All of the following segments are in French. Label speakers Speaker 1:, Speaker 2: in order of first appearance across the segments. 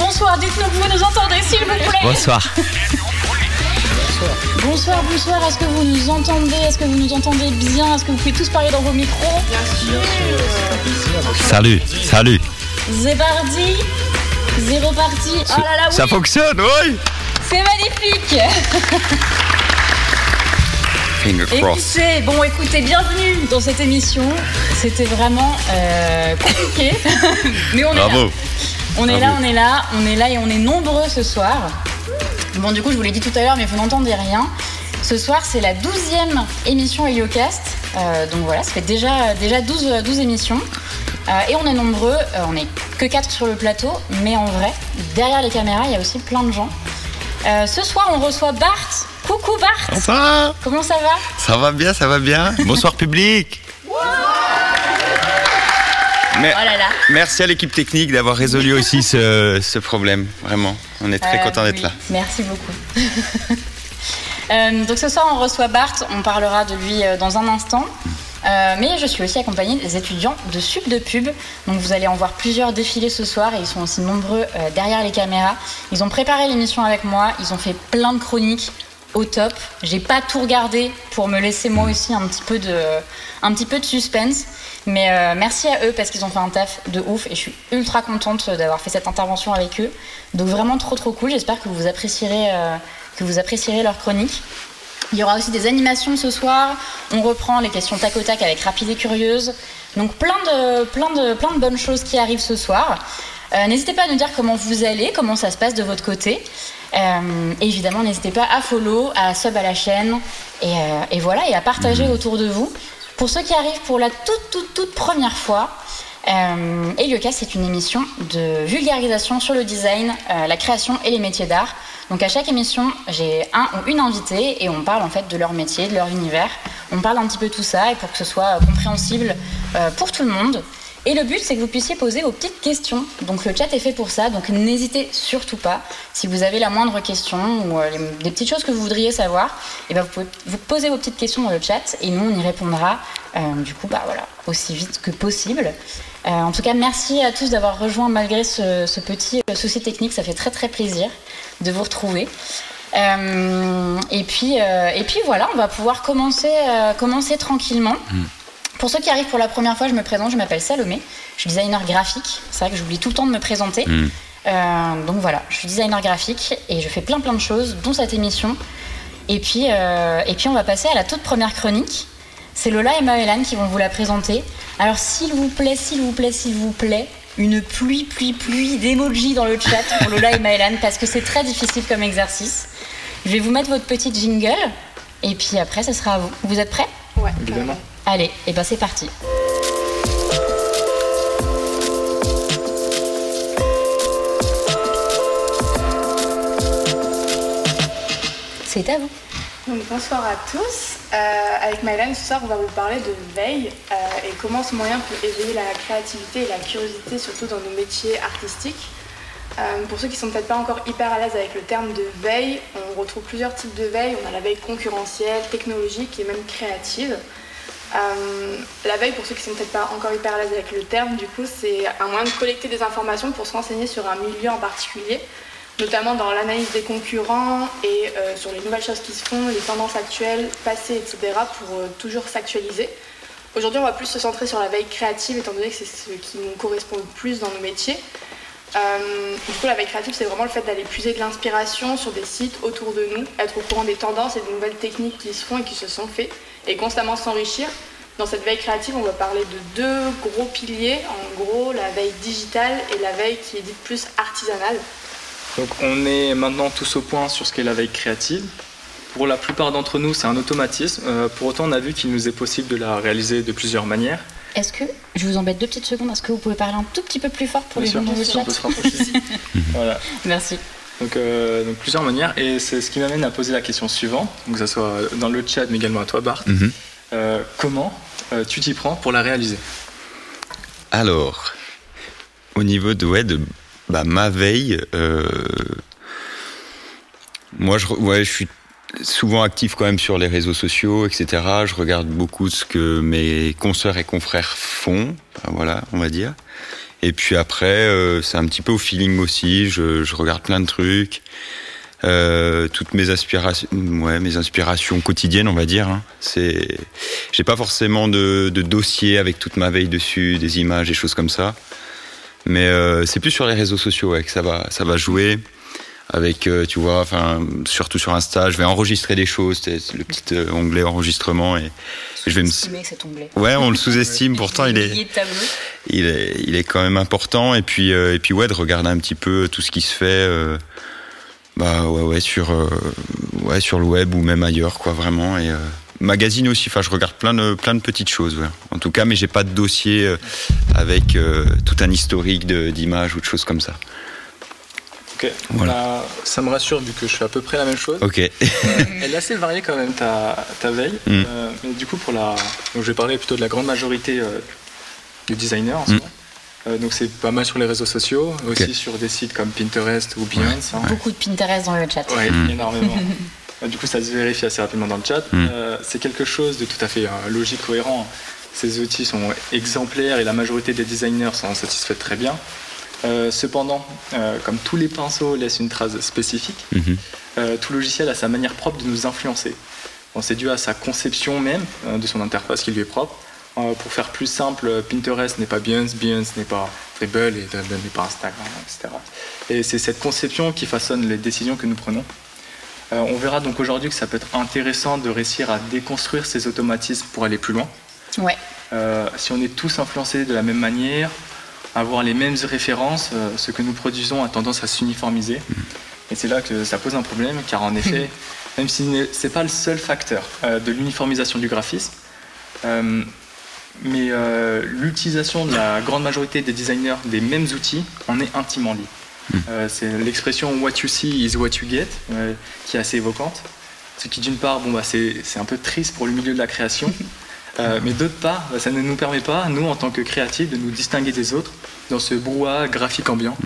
Speaker 1: Bonsoir, dites-nous que vous nous entendez, s'il vous plaît.
Speaker 2: Bonsoir.
Speaker 1: Bonsoir, bonsoir. Est-ce que vous nous entendez? Est-ce que vous nous entendez bien? Est-ce que vous pouvez tous parler dans vos micros?
Speaker 2: Salut, salut.
Speaker 1: C'est parti. C'est reparti. Oh là là, oui.
Speaker 2: Ça fonctionne, oui.
Speaker 1: C'est magnifique.
Speaker 2: Finger cross.
Speaker 1: Écoutez, bon, écoutez, bienvenue dans cette émission. C'était vraiment euh, compliqué, mais on est là. On est
Speaker 2: Bravo.
Speaker 1: là, on est là, on est là et on est nombreux ce soir. Bon, du coup, je vous l'ai dit tout à l'heure, mais vous n'entendez rien. Ce soir, c'est la douzième émission Heliocast. Euh, donc voilà, ça fait déjà, déjà 12, euh, 12 émissions. Euh, et on est nombreux, euh, on n'est que 4 sur le plateau, mais en vrai, derrière les caméras, il y a aussi plein de gens. Euh, ce soir, on reçoit Bart. Coucou Bart
Speaker 2: Bonsoir.
Speaker 1: Comment ça va?
Speaker 2: Ça va bien, ça va bien. Bonsoir public. Mais-
Speaker 1: Oh là là
Speaker 2: merci à l'équipe technique d'avoir résolu aussi ce, ce problème. Vraiment, on est très
Speaker 1: Euh,
Speaker 2: content d'être
Speaker 1: oui,
Speaker 2: là.
Speaker 1: Merci beaucoup. Euh, donc ce soir, on reçoit Bart. On parlera de lui euh, dans un instant. Euh, mais je suis aussi accompagnée des étudiants de Sup de Pub. Donc vous allez en voir plusieurs défilés ce soir et ils sont aussi nombreux derrière les caméras. Ils ont préparé l'émission avec moi. Ils ont fait plein de chroniques au top. J'ai pas tout regardé pour me laisser moi aussi un petit peu de, un petit peu de suspense. Mais euh, merci à eux parce qu'ils ont fait un taf de ouf et je suis ultra contente d'avoir fait cette intervention avec eux. Donc vraiment trop trop cool. J'espère que vous apprécierez, euh, que vous apprécierez leur chronique. Il y aura aussi des animations ce soir. On reprend les questions tac au tac avec Rapide et Curieuse. Donc plein de, plein de, plein de bonnes choses qui arrivent ce soir. Euh, n'hésitez pas à nous dire comment vous allez, comment ça se passe de votre côté. Euh, évidemment, n'hésitez pas à follow, à sub à la chaîne. Et, euh, et voilà, et à partager autour de vous. Pour ceux qui arrivent pour la toute, toute, toute première fois, euh, Heliocast, c'est une émission de vulgarisation sur le design, euh, la création et les métiers d'art. Donc à chaque émission, j'ai un ou une invitée et on parle en fait de leur métier, de leur univers. On parle un petit peu tout ça et pour que ce soit compréhensible euh, pour tout le monde. Et le but, c'est que vous puissiez poser vos petites questions. Donc le chat est fait pour ça, donc n'hésitez surtout pas. Si vous avez la moindre question ou euh, des petites choses que vous voudriez savoir, et ben vous pouvez vous poser vos petites questions dans le chat et nous on y répondra. euh, du coup, bah voilà, aussi vite que possible. Euh, en tout cas, merci à tous d'avoir rejoint malgré ce, petit souci technique. Ça fait très très plaisir de vous retrouver. Et puis et puis voilà, on va pouvoir commencer commencer tranquillement. Pour ceux qui arrivent pour la première fois, je me présente, je m'appelle Salomé, je suis designer graphique. C'est vrai que j'oublie tout le temps de me présenter.
Speaker 2: Mm.
Speaker 1: Euh, donc voilà, je suis designer graphique et je fais plein plein de choses, dont cette émission. Et puis, euh, et puis on va passer à la toute première chronique. C'est Lola et Maëlan qui vont vous la présenter. Alors s'il vous plaît, s'il vous plaît, s'il vous plaît, une pluie, pluie, pluie d'emojis dans le chat pour Lola et Maëlan parce que c'est très difficile comme exercice. Je vais vous mettre votre petite jingle et puis après, ce sera à vous. Vous êtes prêts?
Speaker 3: Ouais,
Speaker 4: Évidemment.
Speaker 1: Allez, et ben c'est parti. C'est à vous.
Speaker 3: Donc, bonsoir à tous. Euh, avec Maëlan, ce soir, on va vous parler de veille euh, et comment ce moyen peut éveiller la créativité et la curiosité, surtout dans nos métiers artistiques. Euh, pour ceux qui sont peut-être pas encore hyper à l'aise avec le terme de veille, on retrouve plusieurs types de veille. On a la veille concurrentielle, technologique et même créative. Euh, la veille, pour ceux qui sont peut-être pas encore hyper à l'aise avec le terme, du coup, c'est un moyen de collecter des informations pour se renseigner sur un milieu en particulier, notamment dans l'analyse des concurrents et euh, sur les nouvelles choses qui se font, les tendances actuelles, passées, etc., pour euh, toujours s'actualiser. Aujourd'hui, on va plus se centrer sur la veille créative, étant donné que c'est ce qui nous correspond le plus dans nos métiers. Du coup, la veille créative, c'est vraiment le fait d'aller puiser de l'inspiration sur des sites autour de nous, être au courant des tendances et des nouvelles techniques qui se font et qui se sont faites, et constamment s'enrichir. Dans cette veille créative, on va parler de deux gros piliers. En gros, la veille digitale et la veille qui est dite plus artisanale.
Speaker 4: Donc on est maintenant tous au point sur ce qu'est la veille créative. Pour la plupart d'entre nous, c'est un automatisme. Euh, pour autant, on a vu qu'il nous est possible de la réaliser de plusieurs manières.
Speaker 1: Est-ce que, je vous embête deux petites secondes, est-ce que vous pouvez parler un tout petit peu plus fort pour
Speaker 4: Bien
Speaker 1: les gens
Speaker 4: on
Speaker 1: chat
Speaker 4: peut se rapprocher ici. voilà.
Speaker 1: Merci.
Speaker 4: Donc, euh, donc plusieurs manières. Et c'est ce qui m'amène à poser la question suivante, donc que ce soit dans le chat, mais également à toi, Bart.
Speaker 2: Mhm.
Speaker 4: Euh, comment euh, tu t'y prends pour la réaliser?
Speaker 2: Alors, au niveau de, ouais, de bah, ma veille, euh, moi je, ouais, je suis souvent actif quand même sur les réseaux sociaux, etc. Je regarde beaucoup ce que mes consoeurs et confrères font, voilà, on va dire. Et puis après, c'est un petit peu au feeling aussi. Je, je regarde plein de trucs. Euh, toutes mes aspirations, ouais, mes inspirations quotidiennes, on va dire. Hein. C'est, j'ai pas forcément de, de, dossier avec toute ma veille dessus, des images, des choses comme ça. Mais euh, c'est plus sur les réseaux sociaux ouais, que ça va, ça va jouer. Avec, euh, tu vois, enfin, surtout sur Insta, je vais enregistrer des choses, c'est le petit euh, onglet enregistrement et
Speaker 1: je vais me. Cet onglet.
Speaker 2: Ouais, on le sous-estime. pourtant, il est, il est, il est quand même important. Et puis, et puis ouais, de regarder un petit peu tout ce qui se fait bah ouais, ouais, sur, euh, ouais, sur le web ou même ailleurs, quoi, vraiment. Et euh, magazine aussi, enfin, je regarde plein de, plein de petites choses, ouais. en tout cas, mais j'ai pas de dossier euh, avec tout un historique d'images ou de choses comme ça.
Speaker 4: Ok, voilà. Bah, ça me rassure vu que je fais à peu près la même chose.
Speaker 2: Ok.
Speaker 4: elle est assez variée quand même ta, ta veille. Mm. mais du coup, pour la, donc je vais parler plutôt de la grande majorité du designer en ce mm. moment. Euh, donc c'est pas mal sur les réseaux sociaux, aussi sur des sites comme Pinterest ou Behance.
Speaker 1: Hein. Beaucoup de Pinterest dans le chat.
Speaker 4: Oui, mm. énormément. Euh, du coup, ça se vérifie assez rapidement dans le chat. Euh, c'est quelque chose de tout à fait logique, cohérent. Ces outils sont exemplaires et la majorité des designers sont satisfaits très bien. Cependant, comme tous les pinceaux laissent une trace spécifique, mm-hmm. tout logiciel a sa manière propre de nous influencer. Bon, c'est dû à sa conception même de son interface qui lui est propre. Euh, pour faire plus simple, Pinterest n'est pas Behance, Behance n'est pas Dribble et Dribble n'est pas Instagram, etc. Et c'est cette conception qui façonne les décisions que nous prenons. Euh, on verra donc aujourd'hui que ça peut être intéressant de réussir à déconstruire ces automatismes pour aller plus loin.
Speaker 1: Ouais.
Speaker 4: Euh, si on est tous influencés de la même manière, avoir les mêmes références, ce que nous produisons a tendance à s'uniformiser. Et c'est là que ça pose un problème, car en effet, même si ce n'est pas le seul facteur de l'uniformisation du graphisme, mais euh, l'utilisation de la grande majorité des designers des mêmes outils en est intimement liée. Hmm. Euh, c'est l'expression what you see is what you get euh, qui est assez évoquante. Ce qui d'une part, bon, bah, c'est, un peu triste pour le milieu de la création, mais d'autre part, ça ne nous permet pas, nous en tant que créatifs, de nous distinguer des autres dans ce brouhaha graphique ambiant.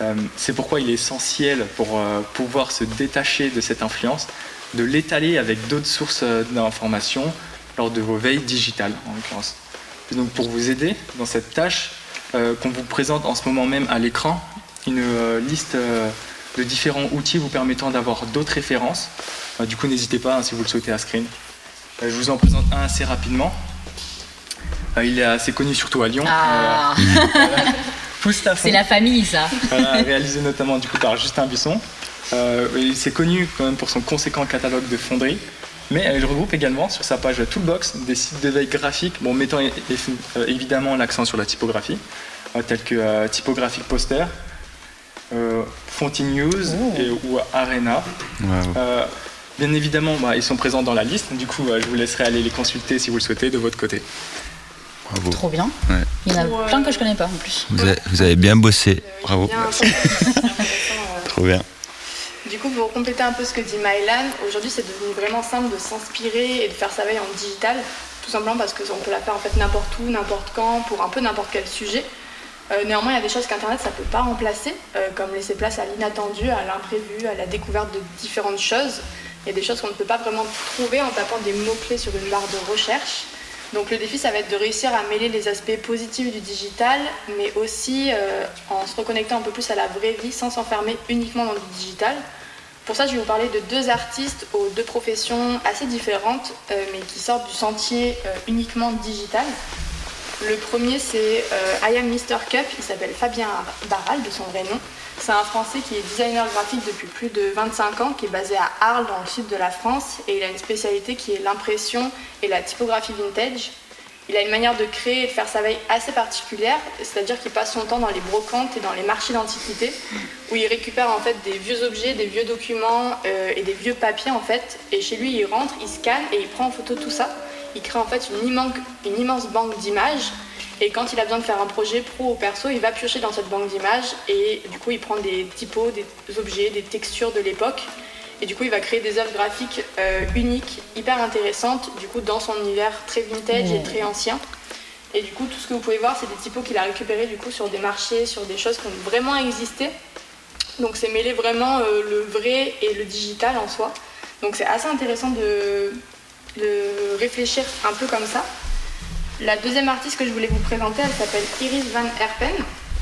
Speaker 4: Hmm. c'est pourquoi il est essentiel pour pouvoir se détacher de cette influence, de l'étaler avec d'autres sources d'informations, lors de vos veilles digitales en l'occurrence. donc pour vous aider dans cette tâche, euh, qu'on vous présente en ce moment même à l'écran, une euh, liste euh, de différents outils vous permettant d'avoir d'autres références. du coup, n'hésitez pas hein, si vous le souhaitez à screen. Je vous en présente un assez rapidement. il est assez connu surtout à Lyon.
Speaker 1: Ah. C'est la famille, ça.
Speaker 4: réalisé notamment du coup par Justin Buisson. c'est connu quand même pour son conséquent catalogue de fonderies. Mais elle regroupe également sur sa page Toolbox des sites d'éveil graphique, bon, mettant euh, évidemment l'accent sur la typographie, euh, tels que euh, Typographic Poster, Fonty News oh. ou Arena. Bien évidemment, bah, ils sont présents dans la liste, du coup, je vous laisserai aller les consulter si vous le souhaitez de votre côté.
Speaker 1: Bravo. Trop bien. Il y en a plein que je connais pas en plus.
Speaker 2: Vous avez, bien bossé. Bravo. Trop bien.
Speaker 3: Du coup, pour compléter un peu ce que dit Mylan, aujourd'hui c'est devenu vraiment simple de s'inspirer et de faire sa veille en digital, tout simplement parce qu'on peut la faire en fait n'importe où, n'importe quand, pour un peu n'importe quel sujet. Euh, néanmoins, il y a des choses qu'Internet ça ne peut pas remplacer, euh, comme laisser place à l'inattendu, à l'imprévu, à la découverte de différentes choses. Il y a des choses qu'on ne peut pas vraiment trouver en tapant des mots-clés sur une barre de recherche. Donc le défi, ça va être de réussir à mêler les aspects positifs du digital, mais aussi euh, en se reconnectant un peu plus à la vraie vie sans s'enfermer uniquement dans du digital. Pour ça, je vais vous parler de deux artistes aux deux professions assez différentes, euh, mais qui sortent du sentier euh, uniquement digital. Le premier, c'est I Am Mr. Cup, il s'appelle Fabien Barral, de son vrai nom. C'est un Français qui est designer graphique depuis plus de 25 ans, qui est basé à Arles, dans le sud de la France, et il a une spécialité qui est l'impression et la typographie vintage. Il a une manière de créer et de faire sa veille assez particulière, c'est-à-dire qu'il passe son temps dans les brocantes et dans les marchés d'antiquités, où il récupère en fait des vieux objets, des vieux documents euh, et des vieux papiers en fait. Et chez lui, il rentre, il scanne et il prend en photo tout ça. Il crée en fait une immense, une immense banque d'images et quand il a besoin de faire un projet pro ou perso, il va piocher dans cette banque d'images et du coup, il prend des typos, des objets, des textures de l'époque. Et du coup, il va créer des œuvres graphiques euh, uniques, hyper intéressantes, du coup, dans son univers très vintage et très ancien. Et du coup, tout ce que vous pouvez voir, c'est des typos qu'il a récupérés du coup sur des marchés, sur des choses qui ont vraiment existé. Donc, c'est mêler vraiment euh, le vrai et le digital en soi. Donc, c'est assez intéressant de, de réfléchir un peu comme ça. La deuxième artiste que je voulais vous présenter, elle s'appelle Iris van Herpen.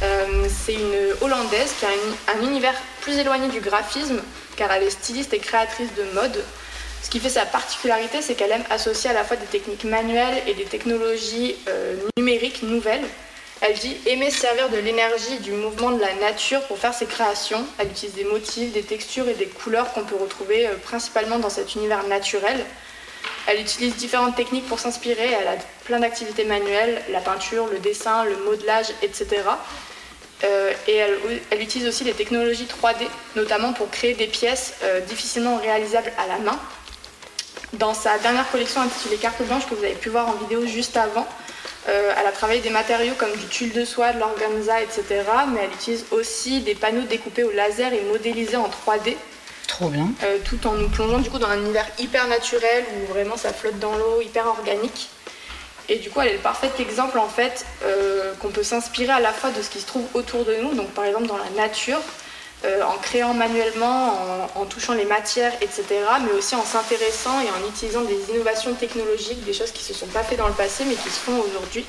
Speaker 3: Euh, c'est une Hollandaise qui a un, univers plus éloigné du graphisme car elle est styliste et créatrice de mode. Ce qui fait sa particularité, c'est qu'elle aime associer à la fois des techniques manuelles et des technologies euh, numériques nouvelles. Elle dit aimer servir de l'énergie du mouvement de la nature pour faire ses créations. Elle utilise des motifs, des textures et des couleurs qu'on peut retrouver euh, principalement dans cet univers naturel. Elle utilise différentes techniques pour s'inspirer. Elle a plein d'activités manuelles, la peinture, le dessin, le modelage, etc. Euh, et elle, utilise aussi les technologies 3D, notamment pour créer des pièces euh, difficilement réalisables à la main. Dans sa dernière collection intitulée Carte blanche, que vous avez pu voir en vidéo juste avant, euh, elle a travaillé des matériaux comme du tulle de soie, de l'organza, etc. Mais elle utilise aussi des panneaux découpés au laser et modélisés en 3D.
Speaker 1: Trop bien.
Speaker 3: tout en nous plongeant du coup dans un univers hyper naturel où vraiment ça flotte dans l'eau, hyper organique. Et du coup, elle est le parfait exemple en fait euh, qu'on peut s'inspirer à la fois de ce qui se trouve autour de nous, donc par exemple dans la nature, euh, en créant manuellement, en, touchant les matières, etc., mais aussi en s'intéressant et en utilisant des innovations technologiques, des choses qui ne se sont pas faites dans le passé mais qui se font aujourd'hui.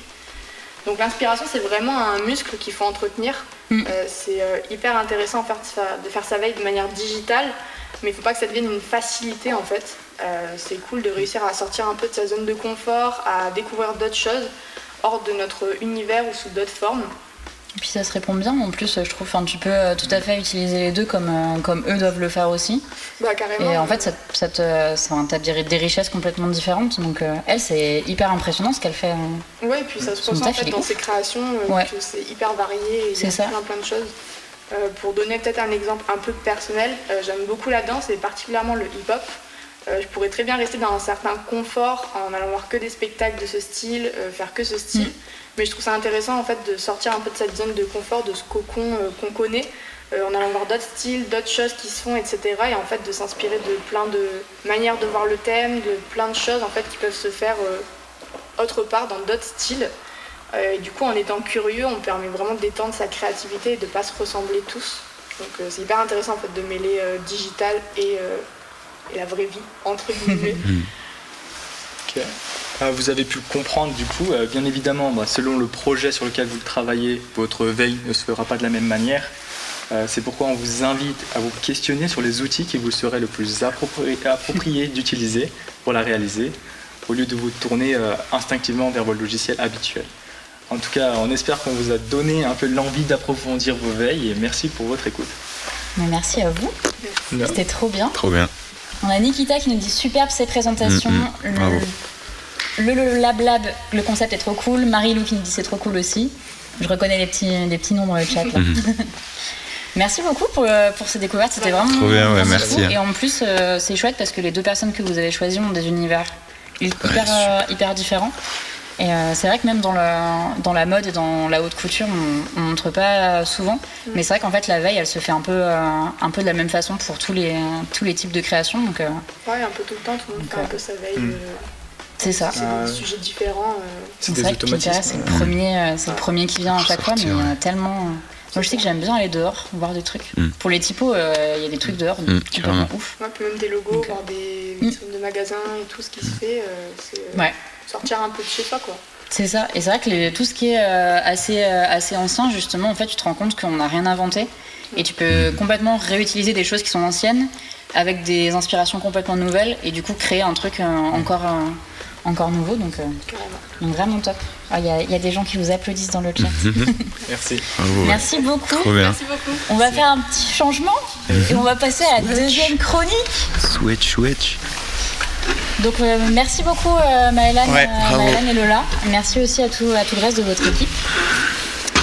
Speaker 3: Donc l'inspiration, c'est vraiment un muscle qu'il faut entretenir. Mm. Euh, c'est hyper intéressant de faire sa veille de manière digitale, mais il ne faut pas que ça devienne une facilité en fait. Euh, c'est cool de réussir à sortir un peu de sa zone de confort, à découvrir d'autres choses hors de notre univers ou sous d'autres formes.
Speaker 1: Et puis ça se répond bien en plus, je trouve. Enfin, tu peux euh, tout à fait utiliser les deux comme, euh, comme eux doivent le faire aussi.
Speaker 3: Bah, carrément.
Speaker 1: Et en fait, ça, ça te, ça, des, richesses complètement différentes. Donc, elle, c'est hyper impressionnant ce qu'elle fait.
Speaker 3: Oui, et puis ça se ressent en fait dans ses créations. C'est hyper varié. Il y a plein, plein de choses. Pour donner peut-être un exemple un peu personnel, j'aime beaucoup la danse et particulièrement le hip-hop. Euh, je pourrais très bien rester dans un certain confort en allant voir que des spectacles de ce style, euh, faire que ce style. Mm. Mais je trouve ça intéressant en fait de sortir un peu de cette zone de confort, de ce cocon euh, qu'on connaît, en allant voir d'autres styles, d'autres choses qui se font, etc. Et en fait de s'inspirer de plein de manières de voir le thème, de plein de choses en fait qui peuvent se faire autre part dans d'autres styles. Et du coup, en étant curieux, on permet vraiment d'étendre sa créativité et de ne pas se ressembler tous. Donc c'est hyper intéressant en fait de mêler digital et et la vraie vie, entre guillemets.
Speaker 4: Ok. Ah, vous avez pu comprendre du coup, euh, bien évidemment, bah, selon le projet sur lequel vous travaillez, votre veille ne se fera pas de la même manière. Euh, c'est pourquoi on vous invite à vous questionner sur les outils qui vous seraient le plus appropriés d'utiliser pour la réaliser, au lieu de vous tourner euh, instinctivement vers vos logiciels habituels. En tout cas, on espère qu'on vous a donné un peu l'envie d'approfondir vos veilles et merci pour votre écoute.
Speaker 1: Merci à vous. C'était trop bien.
Speaker 2: Trop bien.
Speaker 1: On a Nikita qui nous dit superbe ces présentations. Mm, mm. le, le, lab lab, le concept est trop cool. Marie-Lou qui nous dit c'est trop cool aussi. Je reconnais les petits, les petits noms dans le chat. Mm-hmm. merci beaucoup pour, euh, pour ces découvertes. C'était vraiment.
Speaker 2: Trop bien, ouais, merci.
Speaker 1: Et en plus, euh, c'est chouette parce que les deux personnes que vous avez choisies ont des univers hyper, euh, hyper différents. Et euh, c'est vrai que même dans, le, dans la mode et dans la haute couture, on, ne montre pas souvent. Mm. Mais c'est vrai qu'en fait, la veille, elle se fait un peu, euh, un peu de la même façon pour tous les, tous les types de créations. Donc,
Speaker 3: euh, ouais, un peu tout le temps, tout le monde fait un peu sa veille. Mm.
Speaker 1: C'est ça.
Speaker 3: C'est des sujets différents.
Speaker 1: C'est vrai que c'est le, premier, c'est le premier qui vient à chaque fois, mais tellement. Moi, je sais que j'aime bien aller dehors, voir des trucs. Mm. Pour les typos, il y a des trucs dehors, mm,
Speaker 3: ouf. Ouais, puis même des logos, voir des vitrines de magasins et tout ce qui se fait. c'est... Ouais sortir un peu de chez toi, quoi.
Speaker 1: C'est ça. Et c'est vrai que tout ce qui est euh, assez, euh, assez ancien, justement, en fait, tu te rends compte qu'on n'a rien inventé. Et tu peux complètement réutiliser des choses qui sont anciennes avec des inspirations complètement nouvelles et du coup créer un truc euh, encore, encore nouveau. Donc, vraiment top. Ah, il y, a des gens qui vous applaudissent dans le chat.
Speaker 4: Merci.
Speaker 1: Merci beaucoup. Merci beaucoup. On va faire un petit changement et on va passer à la deuxième chronique.
Speaker 2: Switch, switch.
Speaker 1: Donc euh, merci beaucoup euh, euh et Lola. Merci aussi à tout, à tout le reste de votre équipe.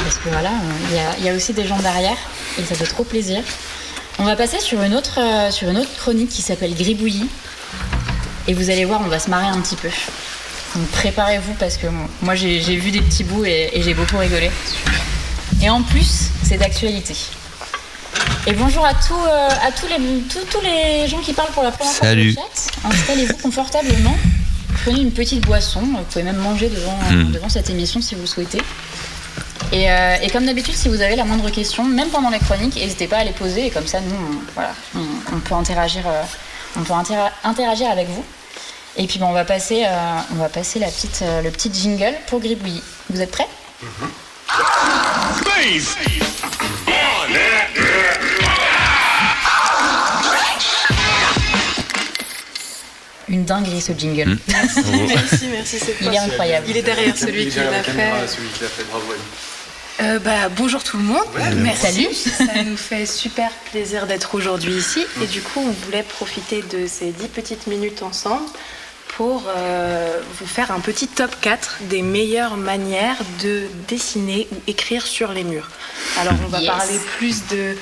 Speaker 1: Parce que voilà, il y, a aussi des gens derrière et ça fait trop plaisir. On va passer sur une autre, euh, sur une autre chronique qui s'appelle Gribouillis. Et vous allez voir, on va se marrer un petit peu. Donc préparez-vous parce que moi j'ai vu des petits bouts et j'ai beaucoup rigolé. Et en plus, c'est d'actualité. Et bonjour à, tous, euh, à tous, les, tous, les gens qui parlent pour la première fois
Speaker 2: sur le
Speaker 1: chat. Installez-vous confortablement. Prenez une petite boisson. Vous pouvez même manger devant, hmm. devant cette émission si vous souhaitez. Et, euh, et comme d'habitude, si vous avez la moindre question, même pendant les chroniques, n'hésitez pas à les poser. Et comme ça, nous, on, voilà, on, peut interagir, euh, on peut interagir avec vous. Et puis, bon, on va passer, on va passer la petite, le petit jingle pour Gribouillis. Vous êtes prêts? Une dinguerie ce jingle.
Speaker 5: Hmm. Merci, merci, c'est
Speaker 1: Il est incroyable.
Speaker 5: Il est derrière celui qui l'a fait. Euh, bah, bonjour tout le monde.
Speaker 1: Merci.
Speaker 5: Salut. Ça nous fait super plaisir d'être aujourd'hui ici. Et du coup, on voulait profiter de ces dix petites minutes ensemble pour euh, vous faire un petit top 4 des meilleures manières de dessiner ou écrire sur les murs. Alors, on va parler plus de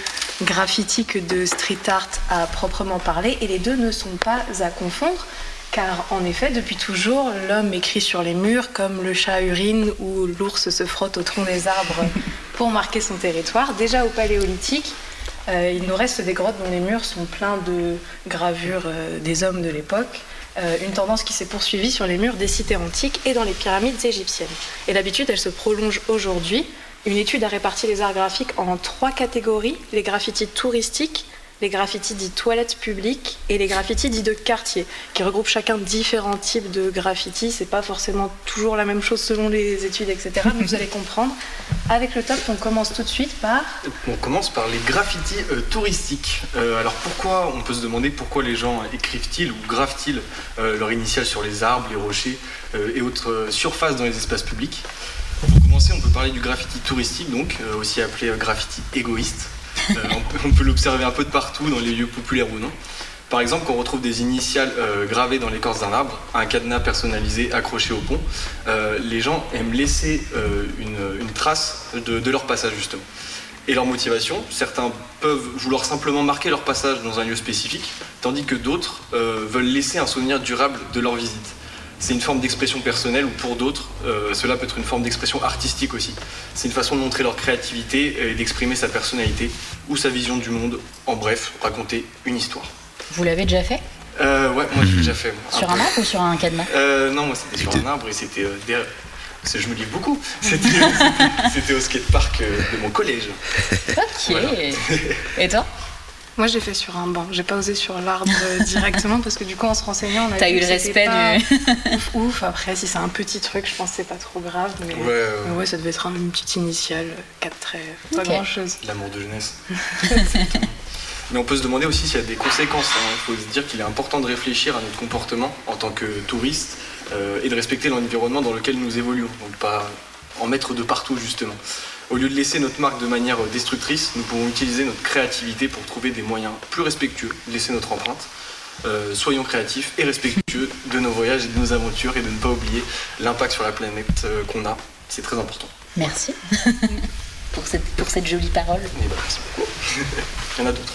Speaker 5: graffiti que de street art à proprement parler. Et les deux ne sont pas à confondre. Car en effet, depuis toujours, l'homme écrit sur les murs comme le chat urine ou l'ours se frotte au tronc des arbres pour marquer son territoire. Déjà au paléolithique, euh, il nous reste des grottes dont les murs sont pleins de gravures euh, des hommes de l'époque. Euh, une tendance qui s'est poursuivie sur les murs des cités antiques et dans les pyramides égyptiennes. Et l'habitude, elle se prolonge aujourd'hui. Une étude a réparti les arts graphiques en trois catégories les graffitis touristiques, les graffitis dits toilettes publiques et les graffitis dits de quartier, qui regroupent chacun différents types de graffitis. C'est pas forcément toujours la même chose selon les études, etc. Mais vous allez comprendre. Avec le top, on commence tout de suite par.
Speaker 6: On commence par les graffitis euh, touristiques. Euh, alors pourquoi On peut se demander pourquoi les gens écrivent-ils ou gravent-ils euh, leur initiale sur les arbres, les rochers et autres surfaces dans les espaces publics? Pour commencer, on peut parler du graffiti touristique, donc aussi appelé graffiti égoïste. Euh, on peut, l'observer un peu de partout, dans les lieux populaires ou non. Par exemple, on retrouve des initiales euh, gravées dans l'écorce d'un arbre, un cadenas personnalisé accroché au pont, euh, les gens aiment laisser une, trace de, leur passage justement. Et leur motivation, certains peuvent vouloir simplement marquer leur passage dans un lieu spécifique, tandis que d'autres veulent laisser un souvenir durable de leur visite c'est une forme d'expression personnelle ou pour d'autres, euh, cela peut être une forme d'expression artistique aussi. C'est une façon de montrer leur créativité et d'exprimer sa personnalité ou sa vision du monde. En bref, raconter une histoire.
Speaker 1: Vous l'avez déjà fait?
Speaker 6: Euh, Ouais, moi je l'ai déjà fait.
Speaker 1: sur un arbre ou sur un cadenas?
Speaker 6: Euh, Non, moi c'était sur un arbre et c'était derrière. Je me livre beaucoup. C'était au skatepark de mon collège.
Speaker 1: Ok. Et toi?
Speaker 5: Moi, j'ai fait sur un banc. J'ai pas osé sur l'arbre directement parce que du coup, en se renseignant, on a
Speaker 1: T'as eu le respect du.
Speaker 5: ouf, ouf. Après, si c'est un petit truc, je pense que c'est pas trop grave. Mais ouais, ça devait être une petite initiale, quatre traits, pas grand chose.
Speaker 6: L'amour de jeunesse. mais on peut se demander aussi s'il y a des conséquences. Hein. Il faut se dire qu'il est important de réfléchir à notre comportement en tant que touriste euh, et de respecter l'environnement dans lequel nous évoluons. Donc, pas en mettre de partout, justement. Au lieu de laisser notre marque de manière destructrice, nous pouvons utiliser notre créativité pour trouver des moyens plus respectueux de laisser notre empreinte. Euh, soyons créatifs et respectueux de nos voyages et de nos aventures et de ne pas oublier l'impact sur la planète euh, qu'on a. C'est très important.
Speaker 1: Merci pour, cette, pour cette jolie parole.
Speaker 6: Eh ben, merci beaucoup. Il y en a d'autres.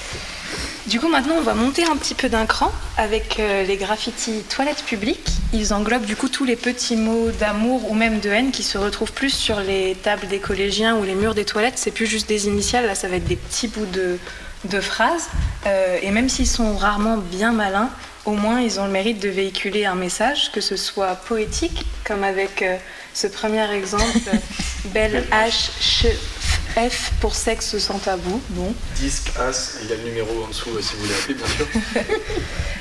Speaker 5: Du coup, maintenant, on va monter un petit peu d'un cran avec euh, les graffitis toilettes publiques. Ils englobent du coup tous les petits mots d'amour ou même de haine qui se retrouvent plus sur les tables des collégiens ou les murs des toilettes. C'est plus juste des initiales, là, ça va être des petits bouts de, phrases. Euh, et même s'ils sont rarement bien malins, au moins ils ont le mérite de véhiculer un message, que ce soit poétique, comme avec euh, ce premier exemple, Belle H. F pour sexe sans tabou. Bon.
Speaker 6: Disque, As, il y a le numéro en dessous si vous voulez appeler, bien sûr.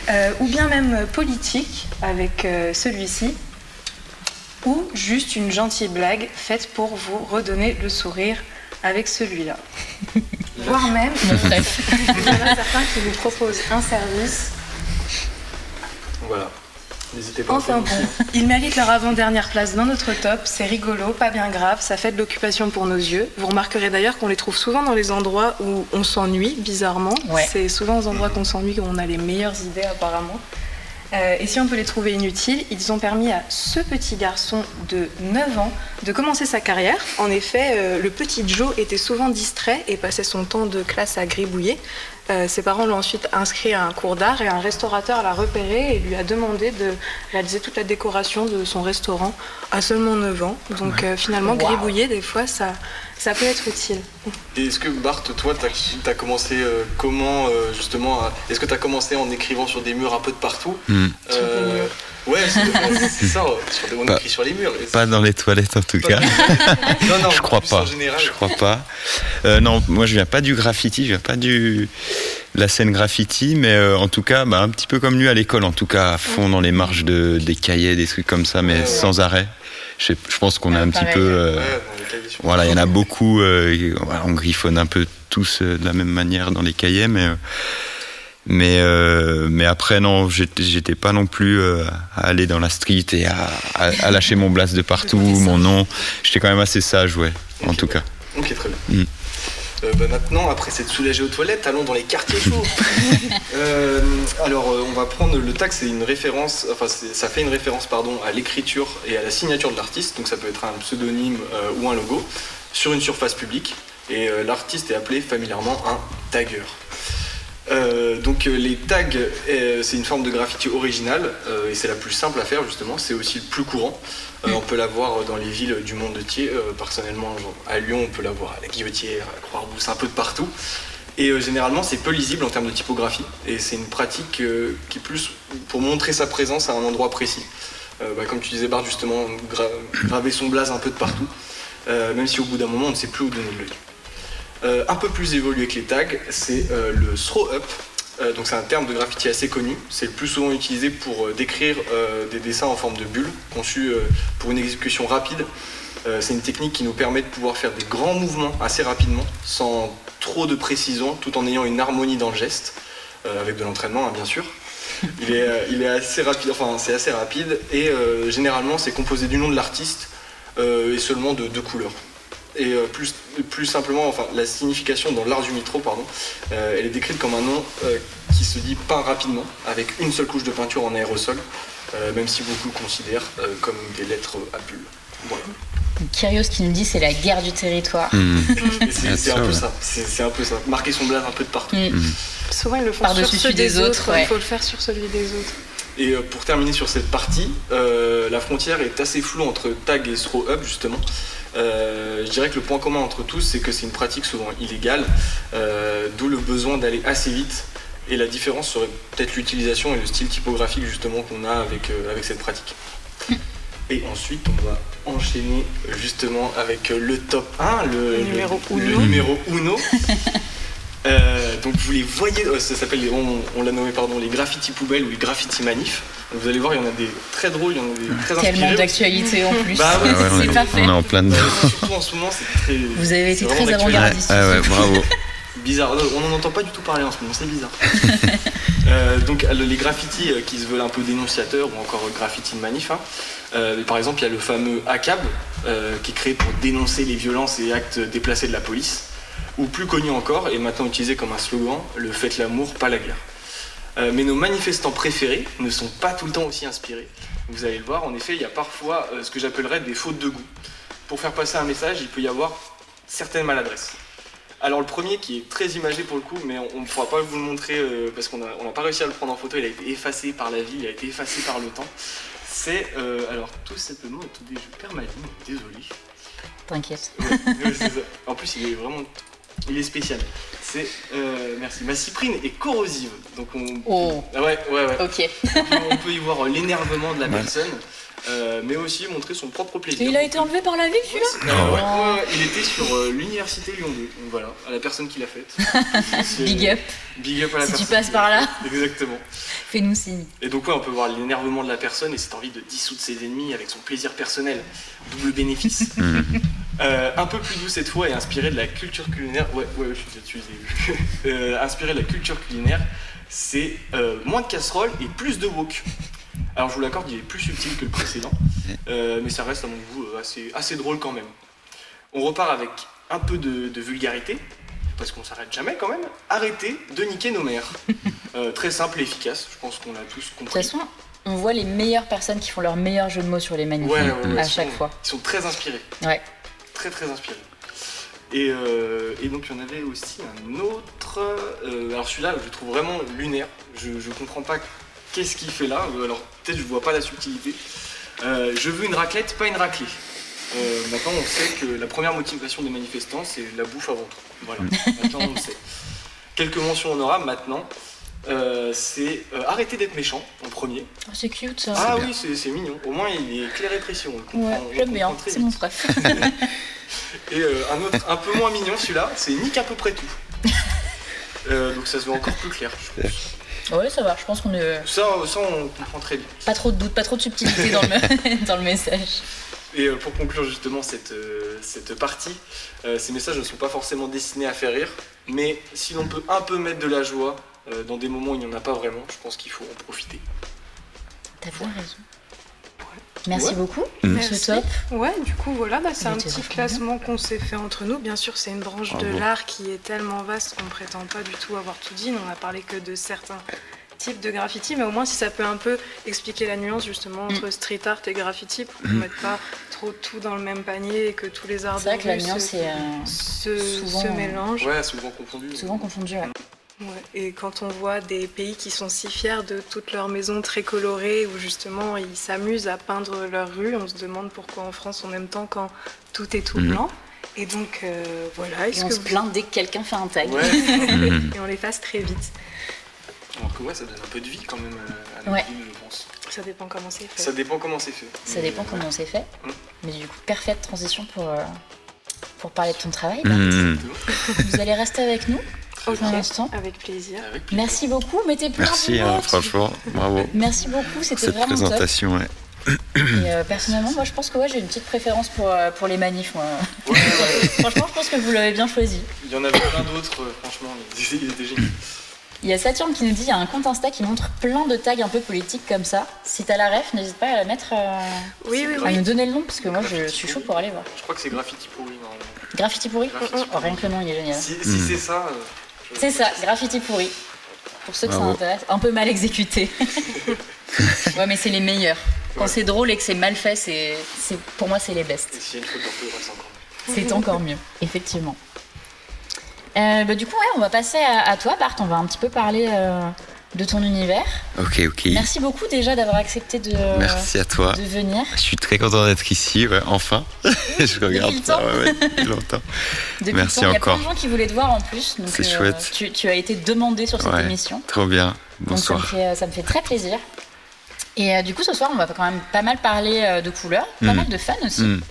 Speaker 5: Euh, ou bien même politique avec euh, celui-ci. Ou juste une gentille blague faite pour vous redonner le sourire avec celui-là. Voire même, il y en a certains qui vous proposent un service.
Speaker 6: Voilà. N'hésitez pas.
Speaker 5: Enfin bon, ils méritent leur avant-dernière place dans notre top. C'est rigolo, pas bien grave, ça fait de l'occupation pour nos yeux. Vous remarquerez d'ailleurs qu'on les trouve souvent dans les endroits où on s'ennuie, bizarrement. C'est souvent aux endroits qu'on s'ennuie qu'on a les meilleures idées apparemment. Euh, et si on peut les trouver inutiles, ils ont permis à ce petit garçon de 9 ans de commencer sa carrière. En effet, euh, le petit Joe était souvent distrait et passait son temps de classe à gribouiller. Euh, ses parents l'ont ensuite inscrit à un cours d'art et un restaurateur l'a repéré et lui a demandé de réaliser toute la décoration de son restaurant à seulement 9 ans. Donc finalement, gribouiller, des fois, ça, ça peut être utile.
Speaker 6: Et est-ce que Bart, toi, tu as, commencé comment justement Est-ce que tu as commencé en écrivant sur des murs un peu de partout
Speaker 2: hmm.
Speaker 6: Ouais, c'est ça, on écrit sur les murs.
Speaker 2: Pas dans les toilettes en tout cas.
Speaker 6: non, non,
Speaker 2: je crois pas. Je crois pas. Euh, non, moi je viens pas du graffiti, je viens pas du la scène graffiti, mais euh, en tout cas, bah, un petit peu comme lui à l'école, en tout cas, à fond dans les marges de, des cahiers, des trucs comme ça, mais sans arrêt. Je, pense qu'on a un petit peu. Euh, voilà, il y en a beaucoup. on griffonne un peu tous de la même manière dans les cahiers, mais mais, euh, mais après, non, j'étais pas non plus euh, à aller dans la street et à, à, lâcher mon blast de partout, mon nom. J'étais quand même assez sage, ouais, en tout cas.
Speaker 6: Ok, très bien. Mm. Euh, bah maintenant, après s'être soulagé aux toilettes, allons dans les quartiers chauds. alors, on va prendre le tag, c'est une référence, enfin, ça fait une référence, pardon, à l'écriture et à la signature de l'artiste. Donc, ça peut être un pseudonyme ou un logo sur une surface publique. Et l'artiste est appelé familièrement un tagger. Euh, donc euh, les tags, euh, c'est une forme de graffiti originale et c'est la plus simple à faire justement, c'est aussi le plus courant. On peut la voir dans les villes du monde entier. personnellement, à Lyon, on peut la voir à la Guillotière, à Croix-Rousse, un peu de partout. Et généralement, c'est peu lisible en termes de typographie et c'est une pratique qui est plus pour montrer sa présence à un endroit précis. Bah, comme tu disais, Bart, justement, graver son blaze un peu de partout, même si au bout d'un moment, on ne sait plus où donner l'œil. Euh, un peu plus évolué que les tags, c'est euh, le throw up. Euh, donc c'est un terme de graffiti assez connu. C'est le plus souvent utilisé pour décrire des dessins en forme de bulle, conçus pour une exécution rapide. c'est une technique qui nous permet de pouvoir faire des grands mouvements assez rapidement, sans trop de précision, tout en ayant une harmonie dans le geste, avec de l'entraînement hein, bien sûr. Il est, assez rapide, enfin c'est assez rapide, et généralement c'est composé du nom de l'artiste et seulement de deux couleurs et euh, plus, plus simplement, enfin, la signification dans l'art du mitro, pardon, euh, elle est décrite comme un nom euh, qui se dit peint rapidement, avec une seule couche de peinture en aérosol, même si beaucoup le considèrent comme des lettres à bulles. Voilà.
Speaker 1: Kyrios qui nous dit c'est la guerre du territoire.
Speaker 6: Mmh. c'est un peu ça. C'est un peu ça. Marquer son blaze un peu de partout.
Speaker 3: Mmh. Souvent ils le font sur celui des, autres. Il faut le faire sur celui des autres.
Speaker 6: Et pour terminer sur cette partie, la frontière est assez floue entre tag et throw up justement. Euh, je dirais que le point commun entre tous, c'est que c'est une pratique souvent illégale, euh, d'où le besoin d'aller assez vite. Et la différence serait peut-être l'utilisation et le style typographique justement qu'on a avec, euh, avec cette pratique. Et ensuite, on va enchaîner justement avec le top 1, le,
Speaker 3: numéro
Speaker 6: Uno. Le numéro Uno. donc vous les voyez, ça s'appelle, on, on l'a nommé pardon, les graffiti poubelles ou les graffiti manifs. Vous allez voir, il y en a des très drôles, il y en a des très
Speaker 1: Tellement d'actualité en plus.
Speaker 6: Bah ouais,
Speaker 1: c'est parfait.
Speaker 2: On est en plein dedans.
Speaker 6: surtout en ce moment, c'est très.
Speaker 1: Vous avez été très avant-gardiste.
Speaker 2: Ah ouais, bravo.
Speaker 6: bizarre, on n'en entend pas du tout parler en ce moment, c'est bizarre. euh, donc les graffitis euh, qui se veulent un peu dénonciateurs ou encore graffiti de manif. Hein. Euh, par exemple, il y a le fameux ACAB euh, qui est créé pour dénoncer les violences et actes déplacés de la police. Ou plus connu encore, et maintenant utilisé comme un slogan, le faites l'amour, pas la guerre. Euh, mais nos manifestants préférés ne sont pas tout le temps aussi inspirés. Vous allez le voir, en effet, il y a parfois euh, ce que j'appellerais des fautes de goût. Pour faire passer un message, il peut y avoir certaines maladresses. Alors le premier qui est très imagé pour le coup, mais on ne pourra pas vous le montrer euh, parce qu'on n'a pas réussi à le prendre en photo, il a été effacé par la vie, il a été effacé par le temps. C'est, alors tout simplement, tout je perds ma ligne, désolé.
Speaker 1: T'inquiète.
Speaker 6: en plus il est vraiment, il est spécial c'est euh, merci. Ma cyprine est corrosive, donc on.
Speaker 1: Oh.
Speaker 6: Ah ouais, ouais, ouais.
Speaker 1: Ok.
Speaker 6: on peut y voir l'énervement de la personne. Euh, mais aussi montrer son propre plaisir.
Speaker 1: il a été enlevé par la ville celui-là
Speaker 6: ah ouais, Il était sur euh, l'université Lyon 2, donc voilà, à la personne qui l'a faite.
Speaker 1: Big up.
Speaker 6: Big up à la
Speaker 1: si
Speaker 6: personne.
Speaker 1: tu passes par là.
Speaker 6: Exactement.
Speaker 1: Fais-nous signe.
Speaker 6: Et donc ouais, on peut voir l'énervement de la personne et cette envie de dissoudre ses ennemis avec son plaisir personnel. Double bénéfice. Euh, un peu plus doux cette fois et inspiré de la culture culinaire. Ouais, ouais, je suis dessus, euh, inspiré de la culture culinaire, c'est euh, moins de casserole et plus de wok. Alors je vous l'accorde, il est plus subtil que le précédent, mais ça reste à mon goût assez, assez drôle quand même. On repart avec un peu de, vulgarité, parce qu'on s'arrête jamais quand même. Arrêtez de niquer nos mères. très simple et efficace, je pense qu'on a tous compris.
Speaker 1: De toute façon, on voit les meilleures personnes qui font leur meilleur jeu de mots sur les manifs à chaque fois.
Speaker 6: Ils sont très inspirés.
Speaker 1: Ouais
Speaker 6: très très inspiré. Et, euh, et, donc il y en avait aussi un autre. Euh, alors celui-là, je le trouve vraiment lunaire. Je, ne comprends pas qu'est-ce qu'il fait là. Alors peut-être je vois pas la subtilité. Euh, je veux une raclette, pas une raclée. maintenant, on sait que la première motivation des manifestants, c'est la bouffe avant tout. Voilà, maintenant on le sait. Quelques mentions honorables maintenant. Euh, c'est euh, arrêter d'être méchant en premier.
Speaker 1: Oh, c'est cute ça.
Speaker 6: Ah oui, c'est mignon. Au moins, il est clair et précis. On le comprend-
Speaker 1: ouais, j'aime bien, c'est mon frère.
Speaker 6: Et euh, un autre un peu moins mignon, celui-là, c'est nique à peu près tout. Euh, donc ça se voit encore plus clair. je pense.
Speaker 1: ouais, ça va, je pense qu'on est
Speaker 6: Ça, ça, on comprend très bien.
Speaker 1: pas trop de doute, pas trop de subtilité dans le, dans le message.
Speaker 6: Et pour conclure justement cette, cette partie, ces messages ne sont pas forcément destinés à faire rire, mais si l'on peut un peu mettre de la joie euh, dans des moments où il n'y en a pas vraiment, je pense qu'il faut en profiter.
Speaker 1: T'as bien raison. Merci
Speaker 6: Ouais.
Speaker 1: beaucoup
Speaker 2: Mm.
Speaker 1: ce
Speaker 3: Merci.
Speaker 1: top.
Speaker 3: Ouais, du coup, voilà, bah, c'est un petit classement qu'on s'est fait entre nous. Bien sûr, c'est une branche de l'art qui est tellement vaste qu'on prétend pas du tout avoir tout dit. On a parlé que de certains types de graffiti, mais au moins, si ça peut un peu expliquer la nuance justement
Speaker 1: Mm.
Speaker 3: entre street art et graffiti pour qu'on ne mette pas trop tout dans le même panier et que tous les arts
Speaker 1: C'est vrai
Speaker 3: de
Speaker 1: que la nuance
Speaker 3: se,
Speaker 1: est euh,
Speaker 3: se,
Speaker 1: souvent,
Speaker 3: se mélangent.
Speaker 6: Ouais, souvent confondu.
Speaker 1: souvent confondue. ouais.
Speaker 3: Ouais, Et quand on voit des pays qui sont si fiers de toutes leurs maisons très colorées, où justement ils s'amusent à peindre leurs rues, on se demande pourquoi en France on aime tant quand tout est tout
Speaker 2: Mhm.
Speaker 3: blanc. Et donc euh, voilà,
Speaker 1: Et on
Speaker 3: que
Speaker 1: se
Speaker 3: vous-
Speaker 1: plaint dès que quelqu'un fait un tag.
Speaker 6: Ouais,
Speaker 2: Mhm.
Speaker 3: et on les fasse très vite.
Speaker 6: alors que ouais, ça donne un peu de vie quand même euh, à la
Speaker 1: Ouais.
Speaker 6: ville, je pense.
Speaker 3: Ça dépend comment c'est fait.
Speaker 6: Ça dépend comment c'est fait.
Speaker 1: Ça
Speaker 6: Mais,
Speaker 1: dépend
Speaker 6: ouais.
Speaker 1: comment c'est fait. Mais du coup, parfaite transition pour, euh, pour parler de ton travail.
Speaker 2: Mhm.
Speaker 1: Vous allez rester avec nous
Speaker 3: Ok,
Speaker 1: pour l'instant.
Speaker 3: avec plaisir.
Speaker 1: Merci beaucoup. Mettez plein
Speaker 2: Merci,
Speaker 1: de
Speaker 2: hein, franchement, bravo
Speaker 1: Merci beaucoup, c'était vraiment top.
Speaker 2: présentation. ouais.
Speaker 1: Et euh, personnellement, moi je pense que ouais, j'ai une petite préférence pour, euh, pour les manifs. moi.
Speaker 6: Ouais, ouais, ouais.
Speaker 1: Franchement, je pense que vous l'avez bien choisi.
Speaker 6: Il y en avait plein d'autres, euh, franchement, il était génial.
Speaker 1: Il y a Saturne qui nous dit il y a un compte Insta qui montre plein de tags un peu politiques comme ça. Si t'as la ref, n'hésite pas à la mettre, euh,
Speaker 3: Oui, oui,
Speaker 1: à
Speaker 3: oui.
Speaker 1: nous donner le nom parce que moi je suis chaud pour aller voir.
Speaker 6: Je crois que c'est graffiti pourri normalement.
Speaker 1: Graffiti pourri
Speaker 6: Graffiti
Speaker 1: Oh, Rien que le nom il est génial.
Speaker 6: Si, si
Speaker 2: Mhm.
Speaker 6: c'est ça.
Speaker 1: C'est ça, graffiti pourri. Pour ceux que ça
Speaker 2: Bravo.
Speaker 1: intéresse, un peu mal exécuté. ouais, mais c'est les meilleurs. Quand
Speaker 6: Ouais.
Speaker 1: c'est drôle et que c'est mal fait, c'est, c'est- pour moi c'est les best.
Speaker 6: Et s'il y a une faute d'orthographe, c'est encore mieux.
Speaker 1: C'est encore mieux, effectivement. Euh, bah, du coup, ouais, on va passer à, à toi, Bart. On va un petit peu parler euh, de ton univers.
Speaker 2: Ok, ok.
Speaker 1: Merci beaucoup déjà d'avoir accepté de,
Speaker 2: Merci à toi.
Speaker 1: de venir.
Speaker 2: Je suis très content d'être ici, ouais, enfin. je regarde
Speaker 1: le
Speaker 2: ça
Speaker 1: temps.
Speaker 2: ouais, ouais, depuis longtemps.
Speaker 1: Depuis
Speaker 2: Merci
Speaker 1: le temps. Il y a
Speaker 2: encore.
Speaker 1: plein de gens qui voulaient te voir en plus.
Speaker 2: C'est chouette.
Speaker 1: Tu, tu as été demandé sur cette émission.
Speaker 2: Trop bien.
Speaker 1: Donc ça me,
Speaker 2: Bonsoir.
Speaker 1: fait, ça me fait très plaisir. Et euh, du coup, ce soir, on va quand même pas mal parler euh, de couleurs, pas
Speaker 2: Mm.
Speaker 1: mal de fans aussi,
Speaker 2: Hmm.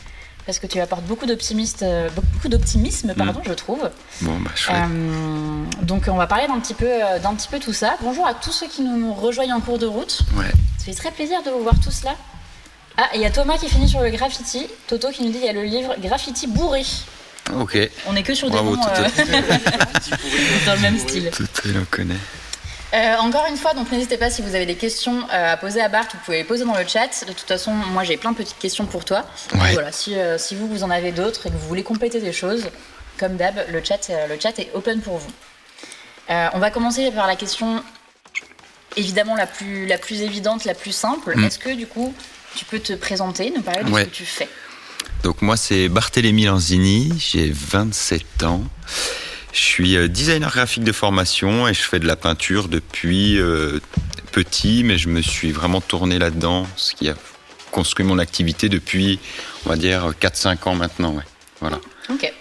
Speaker 1: Parce que tu apportes beaucoup d'optimisme, euh, beaucoup d'optimisme, pardon, je trouve.
Speaker 2: Bon, bah.
Speaker 1: Euh, donc, on va parler d'un petit peu, euh, d'un petit peu tout ça. Bonjour à tous ceux qui nous rejoignent en cours de route.
Speaker 2: Ouais.
Speaker 1: Ça fait très plaisir de vous voir tous là. Ah, il y a Thomas qui finit sur le graffiti. Toto qui nous dit il y a le livre Graffiti bourré.
Speaker 2: Ok.
Speaker 1: On est que sur
Speaker 2: Bravo,
Speaker 1: des noms euh, dans le même style.
Speaker 2: Tout le connaît.
Speaker 1: Euh, encore une fois, donc n'hésitez pas si vous avez des questions euh, à poser à Bart, vous pouvez les poser dans le chat. De toute façon, moi j'ai plein de petites questions pour toi.
Speaker 2: Ouais.
Speaker 1: Voilà, si, euh, si vous vous en avez d'autres et que vous voulez compléter des choses, comme d'hab, le chat, le chat est open pour vous. On va commencer par la question évidemment la plus, la plus évidente, la plus simple.
Speaker 2: Mm.
Speaker 1: Est-ce que du coup tu peux te présenter, nous parler de
Speaker 2: Ouais.
Speaker 1: ce que tu fais?
Speaker 2: Donc moi c'est Barthélémy Lanzini, j'ai 27 ans. Je suis euh, designer graphique de formation et je fais de la peinture depuis euh, petit, mais je me suis vraiment tourné là-dedans, ce qui a construit mon activité depuis, on va dire, 4-5 ans maintenant. Ouais. Voilà.
Speaker 1: Ok.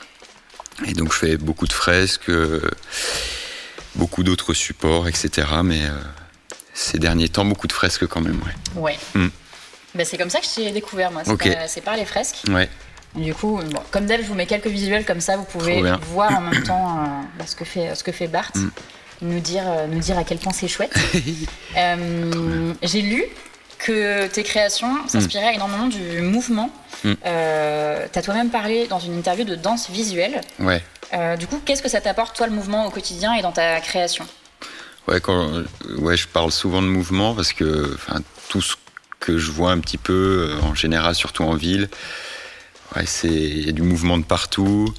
Speaker 2: Et donc je fais beaucoup de fresques, euh, beaucoup d'autres supports, etc. Mais euh, ces derniers temps, beaucoup de fresques quand même. Ouais.
Speaker 1: Ouais.
Speaker 2: Mm.
Speaker 1: Bah, c'est comme ça que je t'ai découvert, moi. C'est par- par les fresques.
Speaker 2: Ouais.
Speaker 1: Du coup, bon, comme d'hab, je vous mets quelques visuels comme ça, vous pouvez voir en même temps euh, ce, que fait, ce que fait Bart,
Speaker 2: Mm.
Speaker 1: nous, dire, euh, nous dire à quel point c'est chouette. Euh, J'ai lu que tes créations s'inspiraient énormément du mouvement.
Speaker 2: Mm.
Speaker 1: Euh, tu as toi-même parlé dans une interview de danse visuelle.
Speaker 2: Ouais.
Speaker 1: Euh, du coup, qu'est-ce que ça t'apporte, toi, le mouvement au quotidien et dans ta création?
Speaker 2: Ouais, quand, ouais, je parle souvent de mouvement parce que tout ce que je vois un petit peu, euh, en général, surtout en ville, ouais, c'est il y a du mouvement de partout.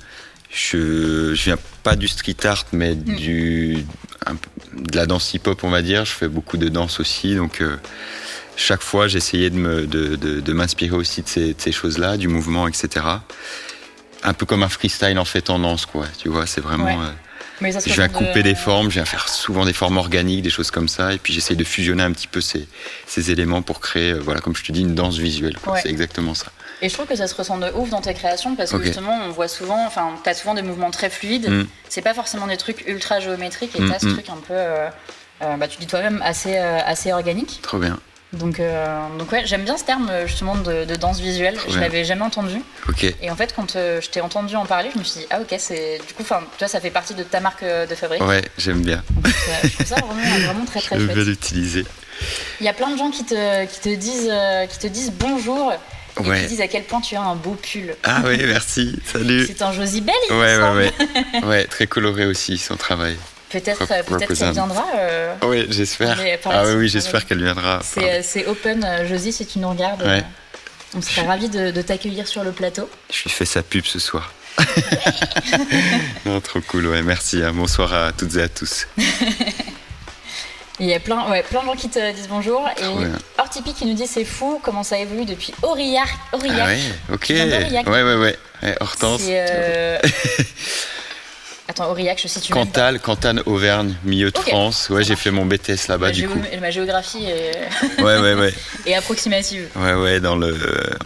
Speaker 2: Je, je viens pas du street art, mais du un peu de la danse hip-hop, on va dire. Je fais beaucoup de danse aussi, donc euh, chaque fois, j'essayais de me de, de, de m'inspirer aussi de ces, de ces choses-là, du mouvement, etc. Un peu comme un freestyle en fait en danse, quoi. Tu vois, c'est vraiment.
Speaker 1: Ouais.
Speaker 2: euh,
Speaker 1: Mais
Speaker 2: je viens
Speaker 1: de-
Speaker 2: couper des formes, je viens faire souvent des formes organiques, des choses comme ça, et puis j'essaye de fusionner un petit peu ces, ces éléments pour créer, euh, voilà, comme je te dis, une danse visuelle.
Speaker 1: Ouais.
Speaker 2: C'est exactement ça.
Speaker 1: Et je trouve que ça se ressent de ouf dans tes créations parce que justement, on voit souvent, enfin, t'as souvent des mouvements très fluides.
Speaker 2: Mm.
Speaker 1: C'est pas forcément des trucs ultra géométriques et
Speaker 2: Mm,
Speaker 1: t'as ce
Speaker 2: mm.
Speaker 1: truc un peu, euh, euh, bah, tu dis toi-même, assez, euh, assez organique.
Speaker 2: Trop bien.
Speaker 1: Donc, donc ouais, j'aime bien ce terme justement de, de danse visuelle.
Speaker 2: Trop
Speaker 1: je l'avais jamais entendu.
Speaker 2: Ok.
Speaker 1: Et en fait, quand je t'ai entendu en parler, je me suis dit, ah ok, c'est du coup, enfin, toi, ça fait partie de ta marque de fabrique.
Speaker 2: Ouais, j'aime bien.
Speaker 1: Donc, je trouve ça vraiment, vraiment très très
Speaker 2: Je vais l'utiliser.
Speaker 1: Il y a plein de gens qui te, qui te, disent, qui te disent bonjour et
Speaker 2: Ouais.
Speaker 1: qui disent à quel point tu as un beau pull.
Speaker 2: Ah oui, merci. Salut.
Speaker 1: C'est un Josie Bell, il me
Speaker 2: Ouais, ouais,
Speaker 1: semble.
Speaker 2: ouais. Très coloré aussi son travail.
Speaker 1: Peut-être peut-être qu'elle viendra. euh,
Speaker 2: Oui, j'espère. Ah oui, oui, j'espère qu'elle viendra.
Speaker 1: C'est euh, open, euh, Josie, si tu nous regardes.
Speaker 2: Ouais.
Speaker 1: On serait ravis de, de t'accueillir sur le plateau.
Speaker 2: Je lui fais sa pub ce soir. non, trop cool, ouais, merci. hein. Bonsoir à toutes et à tous.
Speaker 1: Et Il y a plein, ouais, plein de gens qui te disent bonjour. Et. Ortipi qui nous dit c'est fou comment ça évolue depuis Aurillac. Aurillac.
Speaker 2: Ah ouais, ok.
Speaker 1: Viens
Speaker 2: Ouais, ouais, ouais. ouais. Hortense.
Speaker 1: Euh, Attends, Aurillac, je situe.
Speaker 2: Cantal, Cantal, Auvergne, milieu de France. Ouais, j'ai fait mon BTS là-bas du
Speaker 1: géo-
Speaker 2: coup.
Speaker 1: ma géographie est,
Speaker 2: Ouais, ouais, ouais.
Speaker 1: est approximative.
Speaker 2: Ouais, ouais, dans le,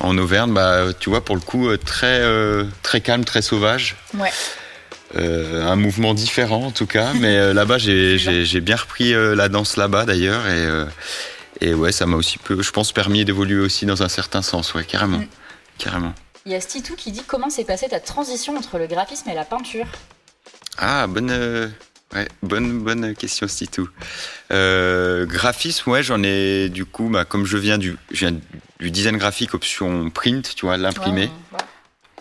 Speaker 2: en Auvergne, bah, tu vois, pour le coup, euh, très, euh, très calme, très sauvage.
Speaker 1: Ouais.
Speaker 2: Euh, un mouvement différent en tout cas, mais euh, là-bas j'ai bien repris euh, la danse là-bas d'ailleurs et, et ouais ça m'a aussi peu, je pense permis d'évoluer aussi dans un certain sens, ouais carrément,
Speaker 1: Mm.
Speaker 2: carrément.
Speaker 1: Il y a Stitou qui dit comment s'est passée ta transition entre le graphisme et la peinture?
Speaker 2: Ah bonne, ouais bonne bonne question Stitou. Euh, graphisme ouais j'en ai du coup bah, comme je viens du je viens du design graphique option print, tu vois l'imprimé.
Speaker 1: Ouais, ouais.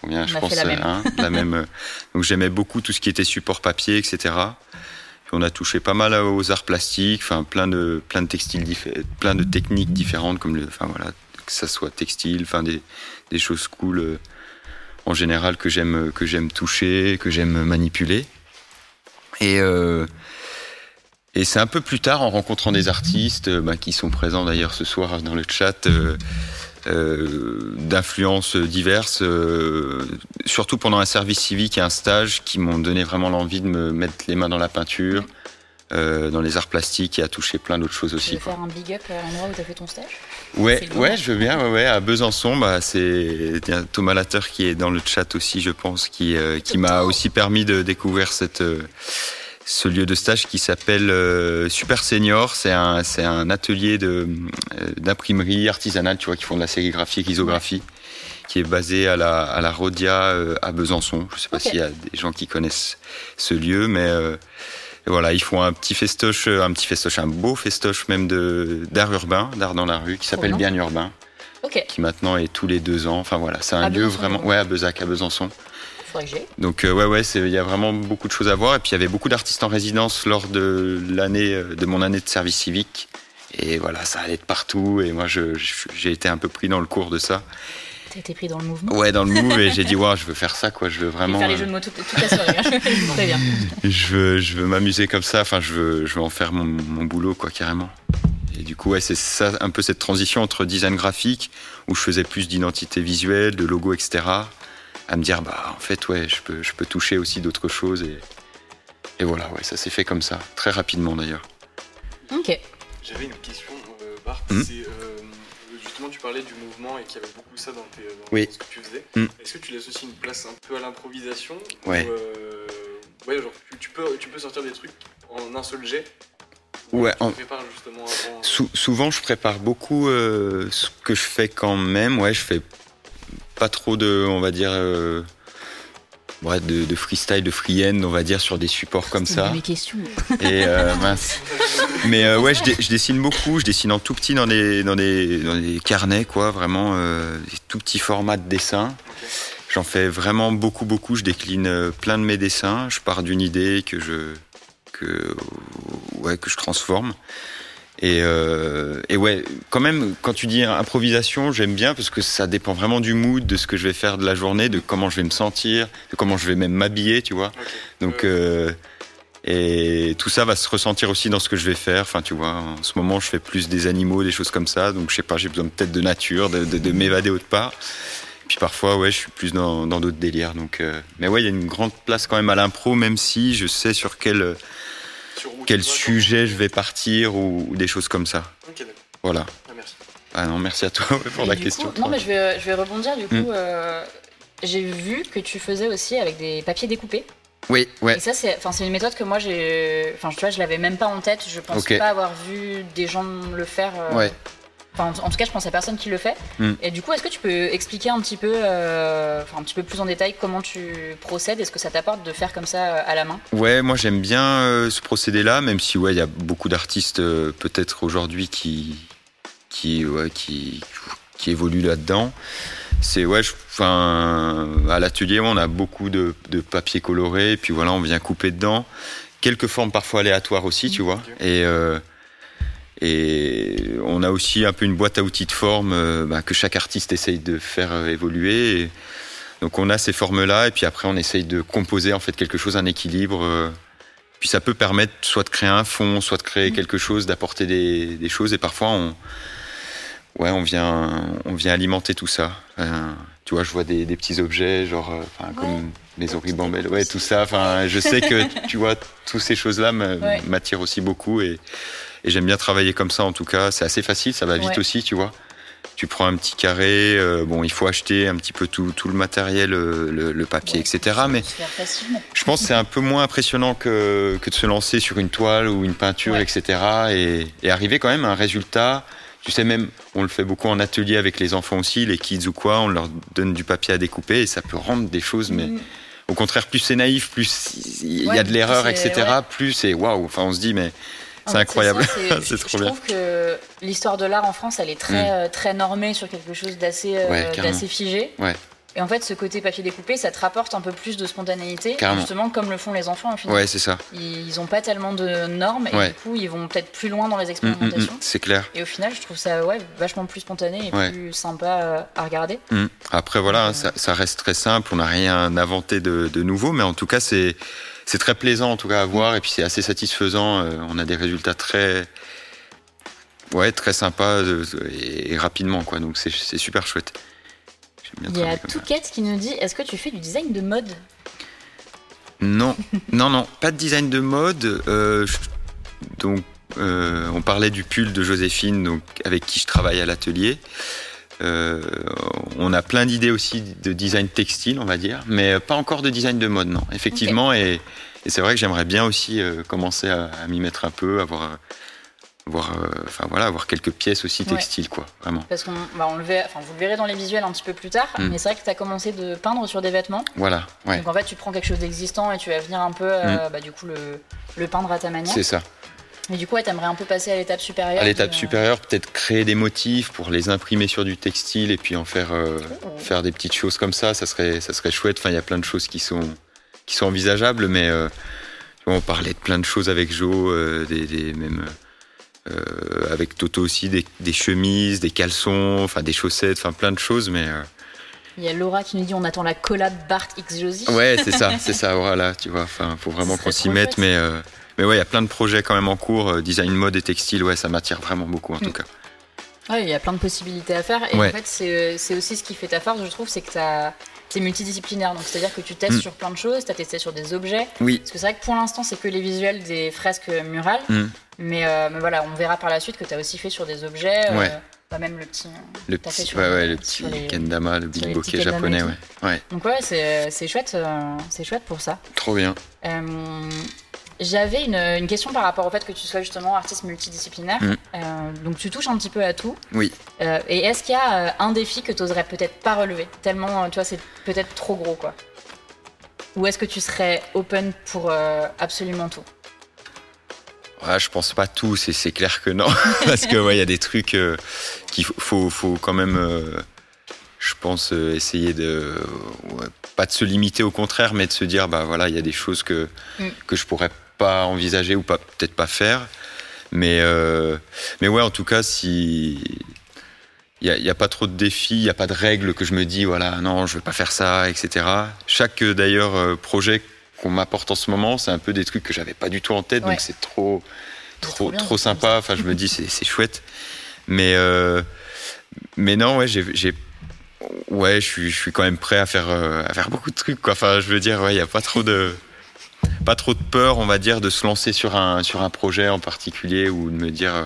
Speaker 2: Combien,
Speaker 1: On
Speaker 2: je
Speaker 1: a
Speaker 2: pense,
Speaker 1: fait la même.
Speaker 2: hein, la même. Donc j'aimais beaucoup tout ce qui était support papier, etc. Puis on a touché pas mal aux arts plastiques, enfin plein de plein de textiles, plein de techniques différentes, comme le, enfin voilà, que ça soit textile, enfin des, des choses cool euh, en général que j'aime que j'aime toucher, que j'aime manipuler. Et euh, et c'est un peu plus tard en rencontrant des artistes euh, bah, qui sont présents d'ailleurs ce soir dans le chat. euh, d'influences diverses, euh, surtout pendant un service civique et un stage qui m'ont donné vraiment l'envie de me mettre les mains dans la peinture, euh, dans les arts plastiques et à toucher plein d'autres choses
Speaker 1: Tu
Speaker 2: aussi.
Speaker 1: veux
Speaker 2: Quoi.
Speaker 1: faire un big up à l'endroit où tu as fait ton stage?
Speaker 2: Ouais, ouais, je veux bien. Ouais, ouais, à Besançon, bah, c'est Thomas Latter qui est dans le chat aussi, je pense, qui euh, qui m'a aussi permis de découvrir cette euh, ce lieu de stage qui s'appelle euh, Super Senior. C'est un c'est un atelier de euh, d'imprimerie artisanale, tu vois, qui font de la sérigraphie et l'isographie, qui est basé à la à la Rodia euh, à Besançon. Je sais pas
Speaker 1: Ok.
Speaker 2: s'il y a des gens qui connaissent ce lieu, mais euh, voilà, ils font un petit festoche, un petit festoche, un beau festoche même de d'art urbain, d'art dans la rue, qui s'appelle
Speaker 1: bien.
Speaker 2: Urbain,
Speaker 1: Ok,
Speaker 2: qui maintenant est tous les deux ans. Enfin voilà, c'est un
Speaker 1: À
Speaker 2: lieu
Speaker 1: Besançon,
Speaker 2: vraiment, ouais, à Besançon.
Speaker 1: Faudrait que j'aille.
Speaker 2: Donc euh, ouais, ouais, il y a vraiment beaucoup de choses à voir. Et puis il y avait beaucoup d'artistes en résidence lors de l'année, euh, de mon année de service civique. Et voilà, ça allait de partout. Et moi, j'ai été un peu pris dans le cours de ça.
Speaker 1: T'as été pris dans le mouvement.
Speaker 2: Ouais, dans le move. et j'ai dit, ouais, je veux faire ça, quoi. Je veux vraiment.
Speaker 1: faire les jeux de mots toute, toute la soirée. hein. Très bien.
Speaker 2: je veux, je veux m'amuser comme ça. Enfin, je veux, je veux en faire mon, mon boulot, quoi, carrément. Et du coup, ouais, c'est ça, un peu cette transition entre design graphique, où je faisais plus d'identité visuelle, de logo, etc., à me dire, bah, en fait, ouais, je peux, je peux toucher aussi d'autres choses. Et, et voilà, ouais, ça s'est fait comme ça, très rapidement d'ailleurs.
Speaker 1: Ok.
Speaker 6: J'avais une question, euh, Bart.
Speaker 2: Hmm.
Speaker 6: C'est, euh, justement, tu parlais du mouvement et qu'il y avait beaucoup ça dans, tes, dans
Speaker 2: Oui.
Speaker 6: ce que tu faisais.
Speaker 2: Hmm.
Speaker 6: Est-ce que tu laisses aussi une place un peu à l'improvisation
Speaker 2: Ouais.
Speaker 6: ou, euh, ouais, genre, tu, tu peux, tu peux sortir des trucs en un seul jet
Speaker 2: Ouais, en- Sou- souvent, je prépare beaucoup euh, ce que je fais quand même. Ouais, je fais pas trop de, on va dire, euh, ouais, de, de freestyle, de free end, on va dire, sur des supports comme ça.
Speaker 1: mes questions.
Speaker 2: Et euh, mince. Mais euh, ouais, je, dessine beaucoup. Je dessine en tout petit dans des, dans des, dans des carnets, quoi, vraiment, des tout petits formats de dessin. J'en fais vraiment beaucoup, beaucoup. Je décline plein de mes dessins. Je pars d'une idée que je, que, ouais, que je transforme. Et, euh, et ouais, quand même, quand tu dis improvisation, j'aime bien parce que ça dépend vraiment du mood, de ce que je vais faire de la journée, de comment je vais me sentir, de comment je vais même m'habiller, tu vois. Donc,
Speaker 6: Euh,
Speaker 2: euh, et tout ça va se ressentir aussi dans ce que je vais faire. Enfin, tu vois, en ce moment, je fais plus des animaux, des choses comme ça. Donc, je sais pas, j'ai besoin peut-être de nature, de, de, de m'évader autre part. Puis parfois, ouais, je suis plus dans d'autres délires. Donc, euh, mais ouais, il y a une grande place quand même à l'impro, même si je sais sur quel quel sujet je vais partir ou, ou des choses comme ça. Voilà.
Speaker 6: Ah, merci.
Speaker 2: Ah non, merci à toi pour
Speaker 1: Et
Speaker 2: la question.
Speaker 1: coup- non, mais je vais, je vais rebondir. Du coup,
Speaker 2: Mm.
Speaker 1: euh, j'ai vu que tu faisais aussi avec des papiers découpés.
Speaker 2: Oui, ouais.
Speaker 1: Et ça, c'est, enfin, c'est une méthode que moi, j'ai, enfin, tu vois, je l'avais même pas en tête. Je pense
Speaker 2: Ok.
Speaker 1: pas avoir vu des gens le faire. euh,
Speaker 2: Ouais.
Speaker 1: Enfin, en tout cas, je pense à personne qui le fait.
Speaker 2: Mm.
Speaker 1: Et du coup, est-ce que tu peux expliquer un petit peu, euh, enfin, un petit peu plus en détail comment tu procèdes Est-ce que ça t'apporte de faire comme ça euh, à la main?
Speaker 2: Ouais, moi j'aime bien euh, ce procédé-là, même si ouais, il y a beaucoup d'artistes euh, peut-être aujourd'hui qui qui ouais, qui qui évoluent là-dedans. C'est ouais, enfin à l'atelier on a beaucoup de, de papier coloré, et puis voilà, on vient couper dedans. Quelques formes parfois aléatoires aussi, tu vois. Et et on a aussi un peu une boîte à outils de forme euh, bah, que chaque artiste essaye de faire euh, évoluer. Et donc on a ces formes-là, et puis après on essaye de composer en fait quelque chose, un équilibre. euh, puis ça peut permettre soit de créer un fond, soit de créer quelque chose, d'apporter des, des choses, et parfois on, ouais, on vient, on vient alimenter tout ça. Tu vois, je vois des, des petits objets, genre, comme les oribambelles, ouais, tout ça. Enfin, je sais que tu vois, toutes ces choses-là
Speaker 1: Ouais.
Speaker 2: m'attirent aussi beaucoup, et, et j'aime bien travailler comme ça. En tout cas, c'est assez facile, ça va vite
Speaker 1: Ouais.
Speaker 2: aussi, tu vois. Tu prends un petit carré, euh, bon, il faut acheter un petit peu tout, tout le matériel, euh, le, le papier,
Speaker 1: Ouais,
Speaker 2: etc. Mais je pense que c'est un peu moins impressionnant que, que de se lancer sur une toile ou une peinture,
Speaker 1: Ouais.
Speaker 2: etc. Et, et arriver quand même à un résultat. Tu sais, même, on le fait beaucoup en atelier avec les enfants aussi, les kids ou quoi, on leur donne du papier à découper et ça peut rendre des choses, mais
Speaker 1: Mm.
Speaker 2: au contraire, plus c'est naïf, plus il y
Speaker 1: Ouais,
Speaker 2: a de l'erreur, etc.,
Speaker 1: ouais.
Speaker 2: plus c'est waouh. Enfin, on se dit, mais c'est
Speaker 1: fait,
Speaker 2: incroyable.
Speaker 1: c'est-
Speaker 2: C'est
Speaker 1: je-
Speaker 2: trop
Speaker 1: je
Speaker 2: bien.
Speaker 1: trouve que l'histoire de l'art en France, elle est très, euh, très normée sur quelque chose d'assez, euh,
Speaker 2: Ouais,
Speaker 1: d'assez figé.
Speaker 2: Ouais.
Speaker 1: Et en fait, ce côté papier découpé, ça te rapporte un peu plus de spontanéité,
Speaker 2: Carrément.
Speaker 1: justement comme le font les enfants final.
Speaker 2: Ouais, c'est ça.
Speaker 1: Ils n'ont pas tellement de normes et
Speaker 2: Ouais.
Speaker 1: du coup, ils vont peut-être plus loin dans les
Speaker 2: Mm, mm,
Speaker 1: expérimentations.
Speaker 2: mm, c'est clair.
Speaker 1: Et au final, je trouve ça ouais, vachement plus spontané et
Speaker 2: Ouais.
Speaker 1: plus sympa euh, à regarder.
Speaker 2: Mm. Après voilà, ça, ça reste très simple, on n'a rien inventé de, de nouveau, mais en tout cas c'est c'est très plaisant en tout cas à voir et puis c'est assez satisfaisant. euh, on a des résultats très ouais très sympas euh, et, rapidement quoi, donc c'est c'est super chouette.
Speaker 1: Il y a. Touquette qui nous dit Est-ce que tu fais du design de mode?
Speaker 2: Non, non, non, pas de design de mode. euh, donc, euh, on parlait du pull de Joséphine, donc avec qui je travaille à l'atelier. Euh, on a plein d'idées aussi de design textile, on va dire, mais pas encore de design de mode, non. Effectivement, et, et c'est vrai que j'aimerais bien aussi euh, commencer à, à m'y mettre un peu, avoir, avoir, euh, voilà, avoir quelques pièces aussi
Speaker 1: Ouais.
Speaker 2: textiles, quoi, vraiment.
Speaker 1: Parce qu'on bah, on le verra, enfin, vous le verrez dans les visuels un petit peu plus tard,
Speaker 2: Mm.
Speaker 1: mais c'est vrai que tu as commencé de peindre sur des vêtements.
Speaker 2: Voilà, ouais,
Speaker 1: Donc en fait, tu prends quelque chose d'existant et tu vas venir un peu, euh, bah, du coup, le, le peindre à ta manière.
Speaker 2: c'est ça.
Speaker 1: Et du coup, ouais, t'aimerais un peu passer à l'étape supérieure.
Speaker 2: À l'étape
Speaker 1: de-
Speaker 2: supérieure, peut-être créer des motifs pour les imprimer sur du textile et puis en faire euh,
Speaker 1: Oh.
Speaker 2: faire des petites choses comme ça, ça serait ça serait chouette. Enfin, il y a plein de choses qui sont qui sont envisageables, mais euh, tu on parlait de plein de choses avec Jo, euh, des, des même avec Toto aussi, des, des chemises, des caleçons, enfin des chaussettes, enfin plein de choses, mais
Speaker 1: Il y a Laura qui nous dit on attend la collab Bart X Josie.
Speaker 2: ouais, c'est ça, c'est ça, voilà, tu vois. Enfin, faut vraiment qu'on s'y mette, mais euh, mais ouais, il y a plein de projets quand même en cours, euh, design mode et textile, ouais, ça m'attire vraiment beaucoup en tout
Speaker 1: Mm.
Speaker 2: cas.
Speaker 1: Ouais, il y a plein de possibilités à faire. Et
Speaker 2: Ouais.
Speaker 1: en fait, c'est c'est aussi ce qui fait ta force, je trouve, c'est que t'as- t'es multidisciplinaire. Donc c'est-à-dire que tu testes
Speaker 2: Mm.
Speaker 1: sur plein de choses, t'as testé sur des objets.
Speaker 2: Oui,
Speaker 1: Parce que c'est vrai que pour l'instant, c'est que les visuels des fresques murales.
Speaker 2: Mm.
Speaker 1: Mais, euh, mais voilà, on verra par la suite que t'as aussi fait sur des objets. euh,
Speaker 2: Ouais.
Speaker 1: bah, même le petit.
Speaker 2: Le petit,
Speaker 1: sur
Speaker 2: ouais, ouais, le petit
Speaker 1: les-
Speaker 2: kendama, le
Speaker 1: petits kendama
Speaker 2: japonais, ouais. ouais.
Speaker 1: Donc ouais, c'est c'est chouette, euh, c'est chouette pour ça.
Speaker 2: Trop bien.
Speaker 1: J'avais une, une question par rapport au fait que tu sois justement artiste multidisciplinaire.
Speaker 2: Mm.
Speaker 1: Euh, donc tu touches un petit peu à tout.
Speaker 2: Oui.
Speaker 1: Euh, et est-ce qu'il y a euh, un défi que tu oserais peut-être pas relever? Tellement, tu vois, c'est peut-être trop gros, quoi. Ou est-ce que tu serais open pour euh, absolument tout?
Speaker 2: Ouais, je pense pas tout, c'est clair que non. Parce que ouais, il y a des trucs qu'il faut, quand même, je pense, euh, essayer de. ouais, pas de se limiter au contraire, mais de se dire, bah voilà, il y a des choses que,
Speaker 1: Mm.
Speaker 2: que je pourrais pas envisager ou pas peut-être pas faire. Mais, euh, mais ouais, en tout cas, si. Il n'y a, pas trop de défis, il n'y a pas de règles que je me dis, voilà, non, je vais pas faire ça, etc. Chaque, euh, d'ailleurs, euh, projet qu'on m'apporte en ce moment, c'est un peu des trucs que j'avais pas du tout en tête,
Speaker 1: Ouais.
Speaker 2: donc c'est trop, trop,
Speaker 1: trop bien,
Speaker 2: trop
Speaker 1: c'est
Speaker 2: sympa. Enfin, je me dis, c'est chouette. Mais, euh, mais non, ouais, j'ai, ouais, je suis, je suis quand même prêt à faire, euh, à faire beaucoup de trucs, quoi. Enfin, je veux dire, ouais, il n'y a pas trop de, pas trop de peur, on va dire, de se lancer sur un, sur un projet en particulier ou de me dire, euh,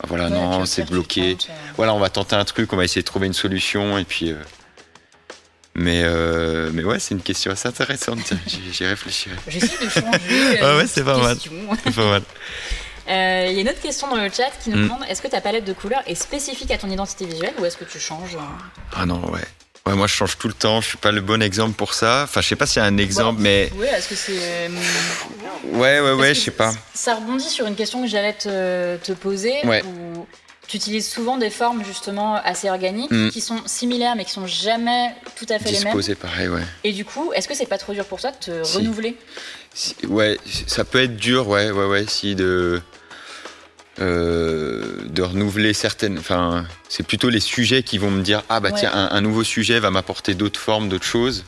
Speaker 2: bah voilà,
Speaker 1: Ouais,
Speaker 2: non, c'est bloqué.
Speaker 1: tentes, euh.
Speaker 2: Voilà, on va tenter un truc, on va essayer de trouver une solution et puis, euh, Mais, euh, mais ouais, c'est une question assez intéressante. J'y réfléchirai.
Speaker 1: J'essaie de changer.
Speaker 2: ah ouais, c'est pas mal. C'est pas mal.
Speaker 1: Euh, il y a une autre question dans le chat qui nous mm. demande est-ce que ta palette de couleurs est spécifique à ton identité visuelle ou est-ce que tu changes
Speaker 2: Ah non, ouais. Ouais, moi je change tout le temps. Je suis pas le bon exemple pour ça. Enfin, je sais pas s'il y a un exemple, mais.
Speaker 1: Ouais, est-ce que c'est. Euh,
Speaker 2: ouais, ouais, ouais, je sais pas.
Speaker 1: Ça rebondit sur une question que j'allais te, te, poser.
Speaker 2: Ouais.
Speaker 1: tu utilises souvent des formes justement assez organiques mm. qui sont similaires mais qui sont jamais tout à fait
Speaker 2: les mêmes.
Speaker 1: Disposées
Speaker 2: pareil, ouais.
Speaker 1: Et du coup, est-ce que c'est pas trop dur pour toi de te renouveler?
Speaker 2: Ouais, ça peut être dur, ouais, ouais, ouais, si de euh, de renouveler certaines. Enfin, c'est plutôt les sujets qui vont me dire ah bah tiens un, nouveau sujet va m'apporter d'autres formes, d'autres choses.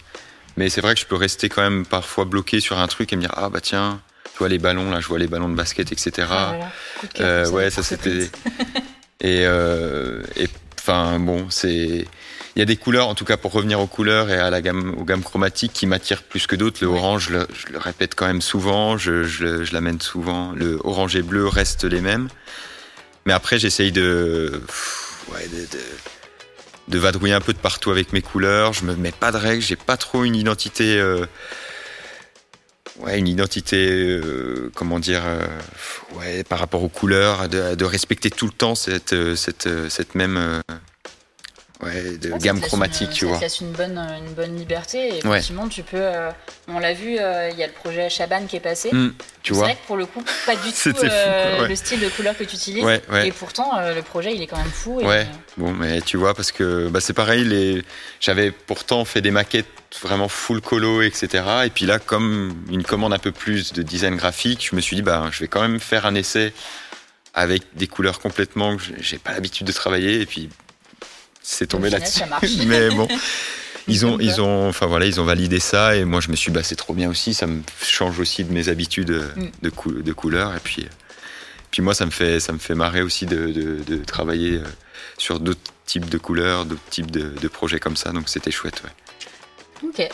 Speaker 2: Mais c'est vrai que je peux rester quand même parfois bloqué sur un truc et me dire ah bah tiens, tu vois les ballons là, je vois les ballons de basket, etc. Ah, euh, ouais, ça c'était. et euh, et enfin bon, c'est il y a des couleurs, en tout cas pour revenir aux couleurs et à la gamme, aux gammes chromatiques qui m'attirent plus que d'autres. Le orange, je le, répète quand même souvent, je, je, l'amène souvent. Le orange et bleu restent les mêmes. Mais après, j'essaye de, ouais, de, de, de, vadrouiller un peu de partout avec mes couleurs. Je me mets pas de règles, j'ai pas trop une identité. Euh, ouais, une identité, euh, comment dire, euh, ouais, par rapport aux couleurs, de, de, respecter tout le temps cette, cette, cette même ouais, de gamme chromatique, tu vois. Ça
Speaker 1: laisse une bonne, une bonne liberté. Et effectivement, tu peux. Euh, on l'a vu, euh, il y a le projet Chaban qui est passé.
Speaker 2: Hmm, tu vois.
Speaker 1: C'est vrai que pour le coup, pas du tout euh, le style de couleur que tu utilises. et pourtant, le projet, il est quand même fou.
Speaker 2: ouais. Bon, mais tu vois, parce que bah, c'est pareil. Les... J'avais pourtant fait des maquettes vraiment full colo, etc. Et puis là, comme une commande un peu plus de design graphique, je me suis dit, bah, je vais quand même faire un essai avec des couleurs complètement que j'ai pas l'habitude de travailler. Et puis, c'est tombé là-dessus. Mais bon. Ils ont, ils ont, enfin voilà, ils ont validé ça et moi je me suis, bah c'est trop bien aussi, ça me change aussi de mes habitudes mm. de, de couleurs et puis, puis moi ça me fait, ça me fait marrer aussi de, de, travailler euh, sur d'autres types de couleurs, d'autres types de, projets comme ça, donc c'était chouette, ouais.
Speaker 1: Ok.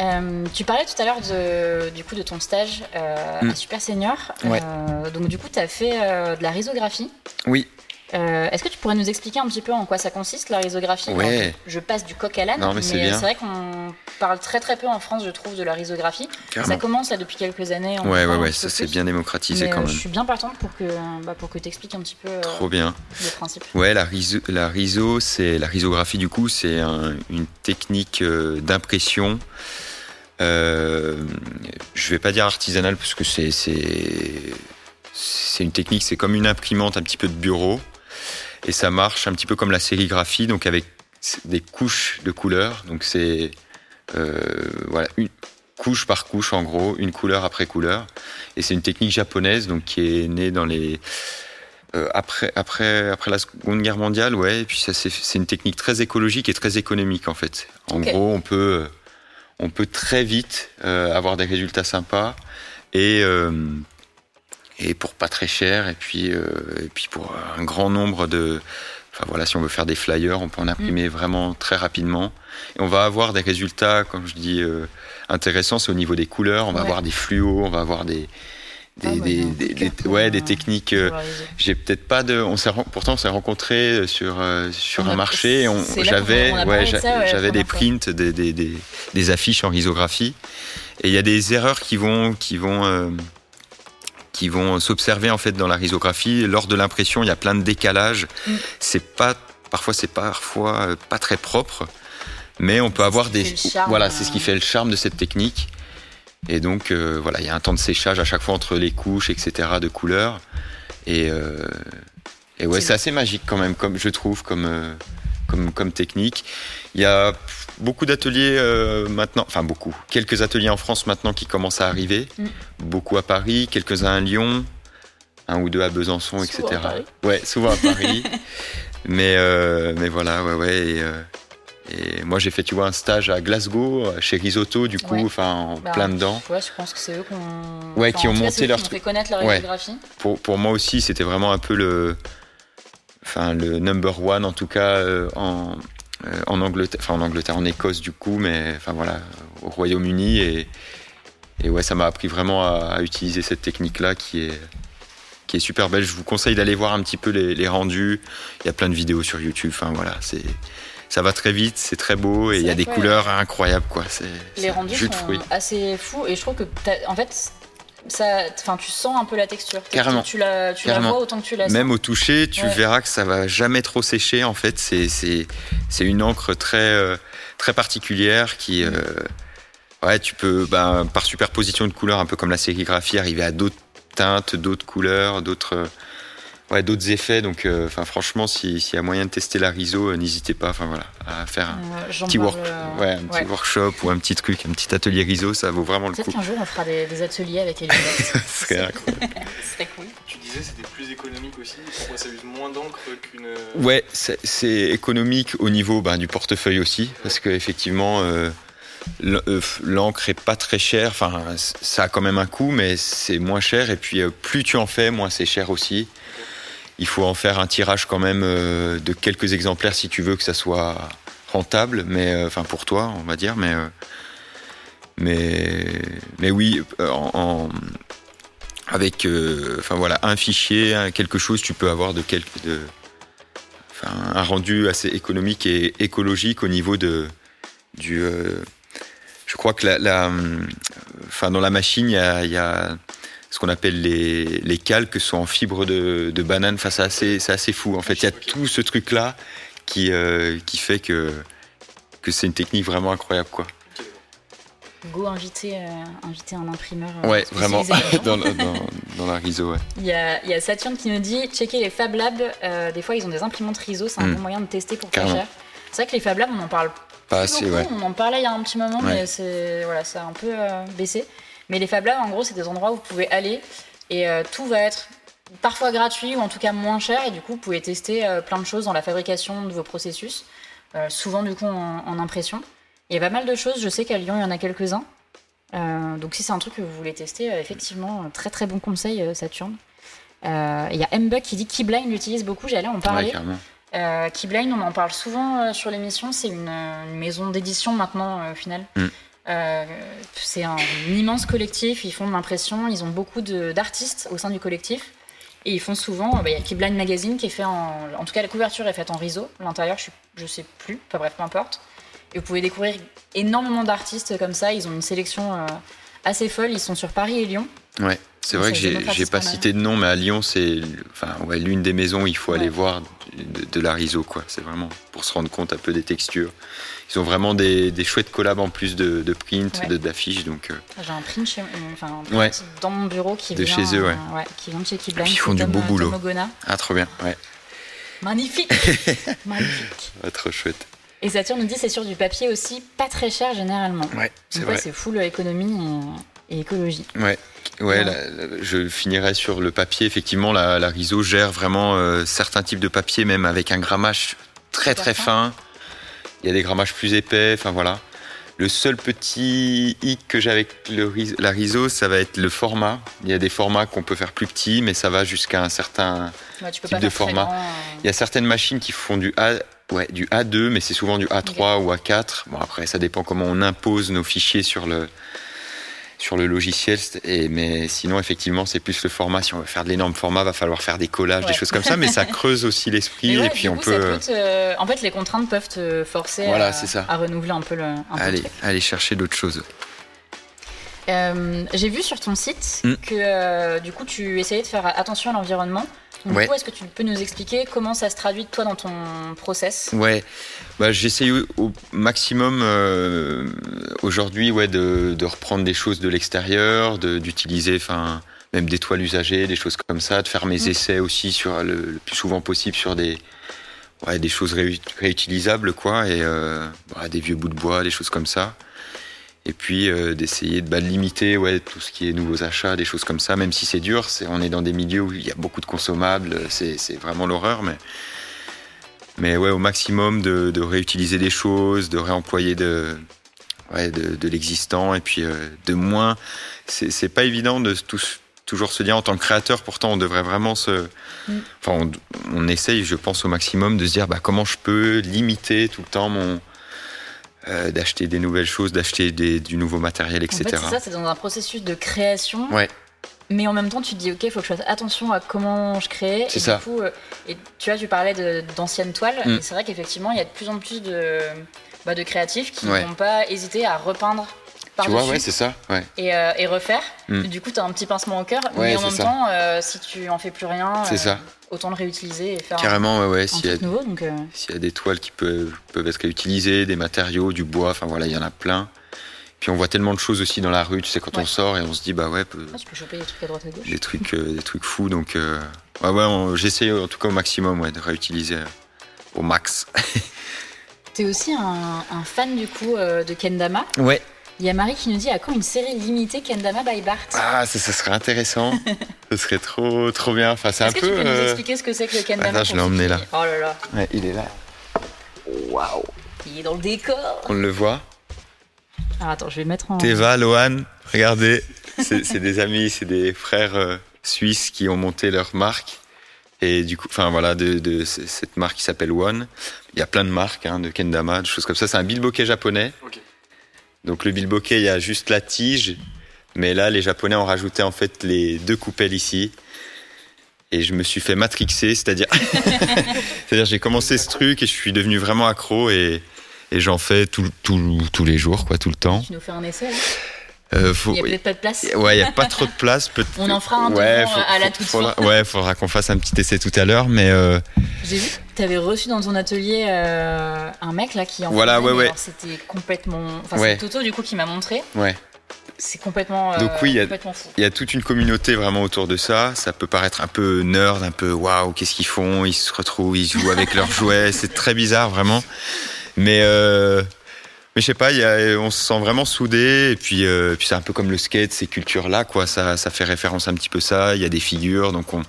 Speaker 1: Euh, tu parlais tout à l'heure de, du coup de ton stage euh, à mm. Super Senior. donc du coup, tu as fait de la risographie.
Speaker 2: Oui.
Speaker 1: Euh, est-ce que tu pourrais nous expliquer un petit peu en quoi ça consiste la risographie Je passe du coq à l'âne, mais, c'est vrai qu'on parle très très peu en France, je trouve, de la risographie. Ça commence là, depuis quelques années.
Speaker 2: Ouais, ouais, ouais, ça s'est bien démocratisé quand même. Je
Speaker 1: suis bien partante pour que, bah, pour que tu expliques un petit peu
Speaker 2: Trop bien.
Speaker 1: le principe.
Speaker 2: Ouais, la, riso, la, c'est, la risographie, du coup, c'est une technique euh, d'impression. Euh, je vais pas dire artisanale parce que c'est, c'est une technique, c'est comme une imprimante un petit peu de bureau et ça marche un petit peu comme la sérigraphie, donc avec des couches de couleurs. Donc c'est euh, voilà une couche par couche en gros, une couleur après couleur. Et c'est une technique japonaise donc qui est née dans les euh, après après après la Seconde Guerre mondiale, ouais. Et puis ça c'est une technique très écologique et très économique en fait. En gros, on peut on peut très vite euh, avoir des résultats sympas et et pour pas très cher et puis euh, et puis pour un grand nombre de enfin voilà si on veut faire des flyers on peut en imprimer mm. vraiment très rapidement et on va avoir des résultats comme je dis euh, intéressants c'est au niveau des couleurs on va avoir des fluos on va avoir des des, ah, des, des, ouais, des techniques. Euh, j'ai peut-être pas de. On s'est pourtant on s'est rencontrés sur sur un marché. J'avais ouais, j'avais des prints, des, des, des, affiches en risographie. Et il y a des erreurs qui vont qui vont qui vont s'observer en fait dans la risographie. Lors de l'impression, il y a plein de décalages. Mm. C'est pas parfois c'est parfois euh, pas très propre, mais on peut avoir des voilà, c'est ce qui fait le charme de cette technique. Et donc euh, voilà, il y a un temps de séchage à chaque fois entre les couches, etc. de couleurs. Et, euh, et ouais, c'est assez magique quand même, comme je trouve, comme comme, comme technique. Il y a beaucoup d'ateliers euh, maintenant, enfin beaucoup, quelques ateliers en France maintenant qui commencent à arriver, mm. beaucoup à Paris, quelques-uns à Lyon, un ou deux à Besançon,
Speaker 1: etc.
Speaker 2: À Paris. Ouais, souvent à Paris. mais, euh, mais voilà, ouais, ouais. Et, euh, et moi, j'ai fait, tu vois, un stage à Glasgow, chez Risotto, du coup, enfin, en bah, plein dedans.
Speaker 1: Ouais, je pense que c'est eux qu'on...
Speaker 2: Ouais, qui ont monté leur
Speaker 1: truc. fait connaître la risographie.
Speaker 2: Pour, pour moi aussi, c'était vraiment un peu le... Enfin, le number one, en tout cas, en, euh, en Angleterre, enfin en Angleterre, en Écosse du coup, mais enfin voilà, au Royaume-Uni et, et ouais, ça m'a appris vraiment à, utiliser cette technique-là qui est qui est super belle. Je vous conseille d'aller voir un petit peu les, rendus. Il y a plein de vidéos sur YouTube. Enfin voilà, c'est ça va très vite, c'est très beau et il y a des couleurs incroyables quoi. C'est
Speaker 1: Les rendus
Speaker 2: jus de
Speaker 1: sont
Speaker 2: fruits.
Speaker 1: assez fous et je trouve que en fait enfin tu sens un peu la texture.
Speaker 2: Carrément.
Speaker 1: Tu la tu la
Speaker 2: Carrément.
Speaker 1: vois autant que tu la
Speaker 2: Même
Speaker 1: sens.
Speaker 2: au toucher, tu
Speaker 1: Ouais.
Speaker 2: verras que ça va jamais trop sécher. En fait, c'est une encre très euh, très particulière qui euh, ouais, tu peux ben, par superposition de couleurs, un peu comme la sérigraphie, arriver à d'autres teintes, d'autres couleurs, d'autres euh, ouais, d'autres effets. Donc, euh, enfin, franchement, si- s'il y a moyen de tester la riso, euh, n'hésitez pas. Enfin voilà, à faire un
Speaker 1: Euh,
Speaker 2: petit,
Speaker 1: parle,
Speaker 2: work-
Speaker 1: euh,
Speaker 2: ouais, un petit
Speaker 1: ouais.
Speaker 2: workshop ou un petit truc, un petit atelier riso, ça vaut vraiment le
Speaker 1: Peut-être
Speaker 2: coup.
Speaker 1: qu'un jour on fera des, des ateliers avec lunettes.
Speaker 2: Ce serait incroyable.
Speaker 1: Ce serait cool.
Speaker 6: Tu disais c'était plus économique aussi. Pourquoi ça use moins d'encre qu'une.
Speaker 2: Ouais, c'est c'est économique au niveau ben, du portefeuille aussi, parce qu'effectivement, euh, l'encre est pas très chère. Enfin, ça a quand même un coût, mais c'est moins cher. Et puis, euh, plus tu en fais, moins c'est cher aussi. Il faut en faire un tirage quand même euh, de quelques exemplaires si tu veux que ça soit rentable, mais euh, enfin pour toi, on va dire. Mais euh, mais oui, avec un fichier, quelque chose, tu peux avoir de quelque de un rendu assez économique et écologique au niveau de du. je crois que la, hum, enfin dans la machine, il y a ce qu'on appelle les, les calques sont en fibre de, de banane. Enfin, c'est assez, c'est assez fou. En fait, il y a tout ce truc là qui euh, qui fait que que c'est une technique vraiment incroyable, quoi.
Speaker 1: Go inviter, euh, inviter un imprimeur. euh,
Speaker 2: Ouais, vraiment dans, la- dans, dans la riso, ouais.
Speaker 1: Il y, a, il y a Saturne qui nous dit checker les Fab Labs. euh, des fois, ils ont des imprimantes RISO, c'est un
Speaker 2: Mm.
Speaker 1: bon moyen de tester pour pas
Speaker 2: Carrément.
Speaker 1: cher. C'est vrai que les Fab Labs, on en parle
Speaker 2: Pas assez,
Speaker 1: beaucoup.
Speaker 2: ouais.
Speaker 1: On en parlait il y a un petit moment,
Speaker 2: Ouais.
Speaker 1: mais c'est voilà, ça a un peu baissé. Mais les Fab Labs, en gros, c'est des endroits où vous pouvez aller et euh, tout va être parfois gratuit ou en tout cas moins cher. Et du coup, vous pouvez tester euh, plein de choses dans la fabrication de vos processus, euh, souvent du coup en, en impression. Il y a pas mal de choses. Je sais qu'à Lyon, il y en a quelques-uns. Donc si c'est un truc que vous voulez tester, effectivement, très très bon conseil, Saturne. Il y a Mbuck qui dit Keyblind l'utilise beaucoup, j'allais en
Speaker 2: Ouais,
Speaker 1: parler. Euh, Keyblind, on en parle souvent sur l'émission, c'est une, une maison d'édition maintenant au final.
Speaker 2: Mm.
Speaker 1: Euh, c'est un immense collectif, ils font de l'impression, ils ont beaucoup d'artistes au sein du collectif. Et ils font souvent, bah, il y a Keyblind Magazine qui est fait en. En tout cas, la couverture est faite en riso. L'intérieur, je, je sais plus. Enfin bref, peu importe. Et vous pouvez découvrir énormément d'artistes comme ça. Ils ont une sélection euh, assez folle. Ils sont sur Paris et Lyon.
Speaker 2: Ouais, c'est vrai que j'ai pas cité de nom, mais à Lyon, c'est enfin, ouais, l'une des maisons où il faut
Speaker 1: Ouais.
Speaker 2: aller voir de, de la riso, quoi. C'est vraiment pour se rendre compte un peu des textures. Ils ont vraiment des, des chouettes collabs en plus de, de print,
Speaker 1: Ouais.
Speaker 2: d'affiches, donc euh,
Speaker 1: J'ai un print, chez, euh, enfin, un print
Speaker 2: Ouais.
Speaker 1: dans mon bureau qui
Speaker 2: De
Speaker 1: vient,
Speaker 2: chez eux, ouais.
Speaker 1: euh, qui vient de chez Keyblind.
Speaker 2: Puis ils font du beau
Speaker 1: Tom
Speaker 2: boulot. Ah trop bien, ouais,
Speaker 1: Magnifique Magnifique
Speaker 2: Ah, trop chouette.
Speaker 1: Et Saturne nous dit c'est sur du papier aussi, pas très cher généralement.
Speaker 2: Ouais, c'est vrai.
Speaker 1: c'est full économie et, et écologie.
Speaker 2: Ouais, ouais,
Speaker 1: Ouais.
Speaker 2: la- la- je finirai sur le papier. Effectivement, la, la Riso gère vraiment euh, certains types de papier, même avec un grammage très très
Speaker 1: fin.
Speaker 2: Il y a des grammages plus épais, enfin voilà. Le seul petit hic que j'ai avec le, la Riso, ça va être le format. Il y a des formats qu'on peut faire plus petits, mais ça va jusqu'à un certain.
Speaker 1: Ouais, tu peux
Speaker 2: Type
Speaker 1: pas
Speaker 2: de format.
Speaker 1: grand, euh,
Speaker 2: Il y a certaines machines qui font du A, ouais, du A2, mais c'est souvent du A3 ou A4. Bon après, ça dépend comment on impose nos fichiers sur le sur le logiciel. Et mais sinon, effectivement, c'est plus le format. Si on veut faire de l'énorme format, va falloir faire des collages,
Speaker 1: Ouais.
Speaker 2: des choses comme ça. Mais ça creuse aussi l'esprit.
Speaker 1: Ouais,
Speaker 2: et puis on
Speaker 1: coup,
Speaker 2: peut euh,
Speaker 1: te- En fait, les contraintes peuvent te forcer
Speaker 2: Voilà,
Speaker 1: à,
Speaker 2: c'est ça.
Speaker 1: à renouveler un peu le, un peu le truc.
Speaker 2: aller chercher d'autres choses.
Speaker 1: Euh, J'ai vu sur ton site
Speaker 2: Mm.
Speaker 1: que euh, du coup tu essayais de faire attention à l'environnement. Donc,
Speaker 2: Ouais.
Speaker 1: Est-ce que tu peux nous expliquer comment ça se traduit toi dans ton process?
Speaker 2: Ouais, bah, j'essaye au, maximum euh, aujourd'hui ouais, de, de reprendre des choses de l'extérieur, d'utiliser enfin même des toiles usagées, des choses comme ça, de faire mes essais aussi sur le, le plus souvent possible sur des ouais, des choses réu- réutilisables quoi et euh, bah, des vieux bouts de bois, des choses comme ça. Et puis euh, d'essayer de bah, limiter ouais, tout ce qui est nouveaux achats, des choses comme ça, même si c'est dur, c'est, on est dans des milieux où il y a beaucoup de consommables, c'est, c'est vraiment l'horreur, mais mais ouais, au maximum de, de réutiliser des choses, de réemployer de, ouais, de, de l'existant, et puis euh, de moins. C'est, c'est pas évident de toujours se dire en tant que créateur, pourtant on devrait vraiment se.
Speaker 1: Mm.
Speaker 2: Enfin, on, on essaye, je pense, au maximum de se dire bah, comment je peux limiter tout le temps mon. Euh, d'acheter des nouvelles choses, d'acheter du nouveau matériel,
Speaker 1: En
Speaker 2: etc.
Speaker 1: fait, c'est ça, c'est dans un processus de création.
Speaker 2: Ouais.
Speaker 1: mais en même temps, tu te dis, ok, il faut que je fasse attention à comment je crée.
Speaker 2: C'est
Speaker 1: et
Speaker 2: ça.
Speaker 1: Du coup, euh, et tu vois, tu parlais d'anciennes toiles,
Speaker 2: Mm.
Speaker 1: et c'est vrai qu'effectivement, il y a de plus en plus de, bah, de créatifs qui
Speaker 2: Ouais.
Speaker 1: vont pas hésiter à repeindre
Speaker 2: Tu vois, ouais, c'est ça. Ouais.
Speaker 1: et, euh, et refaire.
Speaker 2: Mm.
Speaker 1: Du coup, tu as un petit pincement au cœur,
Speaker 2: Ouais,
Speaker 1: mais en même
Speaker 2: ça.
Speaker 1: temps, euh, si tu en fais plus rien,
Speaker 2: ça.
Speaker 1: autant le réutiliser et faire un-
Speaker 2: Carrément, ouais, ouais.
Speaker 1: un,
Speaker 2: S'il y, a-
Speaker 1: truc nouveau. Donc, euh,
Speaker 2: s'il y a des toiles qui peuvent, peuvent être réutilisées, des matériaux, du bois, enfin voilà, il y en a plein. Puis on voit tellement de choses aussi dans la rue, tu sais, quand
Speaker 1: Ouais.
Speaker 2: on sort et on se dit, bah ouais,
Speaker 1: ouais, tu peux choper des trucs à droite à gauche.
Speaker 2: des trucs, euh, des trucs fous. Donc, euh, ouais, ouais, j'essaie en tout cas au maximum ouais, de réutiliser euh, au max.
Speaker 1: T'es aussi un, un fan du coup euh, de Kendama?
Speaker 2: Ouais.
Speaker 1: Il y a Marie qui nous dit à quand une série limitée Kendama by Bart?
Speaker 2: Ah, ça, ça serait intéressant. ce serait trop, trop bien. Enfin, c'est un
Speaker 1: Est-ce que
Speaker 2: peu.
Speaker 1: tu peux nous
Speaker 2: euh,
Speaker 1: expliquer ce que c'est que le Kendama
Speaker 2: Attends, je l'ai emmené là.
Speaker 1: Oh là là,
Speaker 2: ouais, il est là. Waouh.
Speaker 1: il est dans le décor.
Speaker 2: On le voit.
Speaker 1: Alors attends, je vais mettre en.
Speaker 2: Teva, Lohan, regardez. C'est des amis, c'est des frères euh, suisses qui ont monté leur marque. Et du coup, enfin voilà, de, cette marque qui s'appelle One. Il y a plein de marques, hein, de kendama, de choses comme ça. C'est un bilboquet japonais.
Speaker 6: Ok.
Speaker 2: Donc le bilboquet, il y a juste la tige. Mais là, les Japonais ont rajouté en fait les deux coupelles ici. Et je me suis fait matrixer, c'est-à-dire, c'est-à-dire j'ai commencé ce truc et je suis devenu vraiment accro et, et j'en fais tout- tout- tous les jours, quoi, tout le temps.
Speaker 1: Tu nous fais un essai là
Speaker 2: Euh, faut-
Speaker 1: Il y a peut-être pas de place.
Speaker 2: Ouais, il n'y a pas trop de place.
Speaker 1: On en fera un
Speaker 2: ouais,
Speaker 1: devant, à la toute
Speaker 2: faudra,
Speaker 1: fin.
Speaker 2: Ouais, faudra qu'on fasse un petit essai tout à l'heure, mais euh,
Speaker 1: J'ai vu que t'avais reçu dans ton atelier euh, un mec là qui en
Speaker 2: Voilà, ouais, ouais.
Speaker 1: C'était complètement. Enfin,
Speaker 2: Ouais.
Speaker 1: c'est Toto du coup qui m'a montré.
Speaker 2: ouais.
Speaker 1: C'est complètement. euh,
Speaker 2: Donc oui, il y a- toute une communauté vraiment autour de ça. Ça peut paraître un peu nerd, un peu waouh, qu'est-ce qu'ils font? Ils se retrouvent, ils jouent avec leurs jouets. C'est très bizarre, vraiment. Mais, euh, mais je sais pas, il y a, on se sent vraiment soudés. Et puis, euh, puis c'est un peu comme le skate, ces cultures-là, quoi. Ça, ça fait référence un petit peu ça. Il y a des figures, donc on,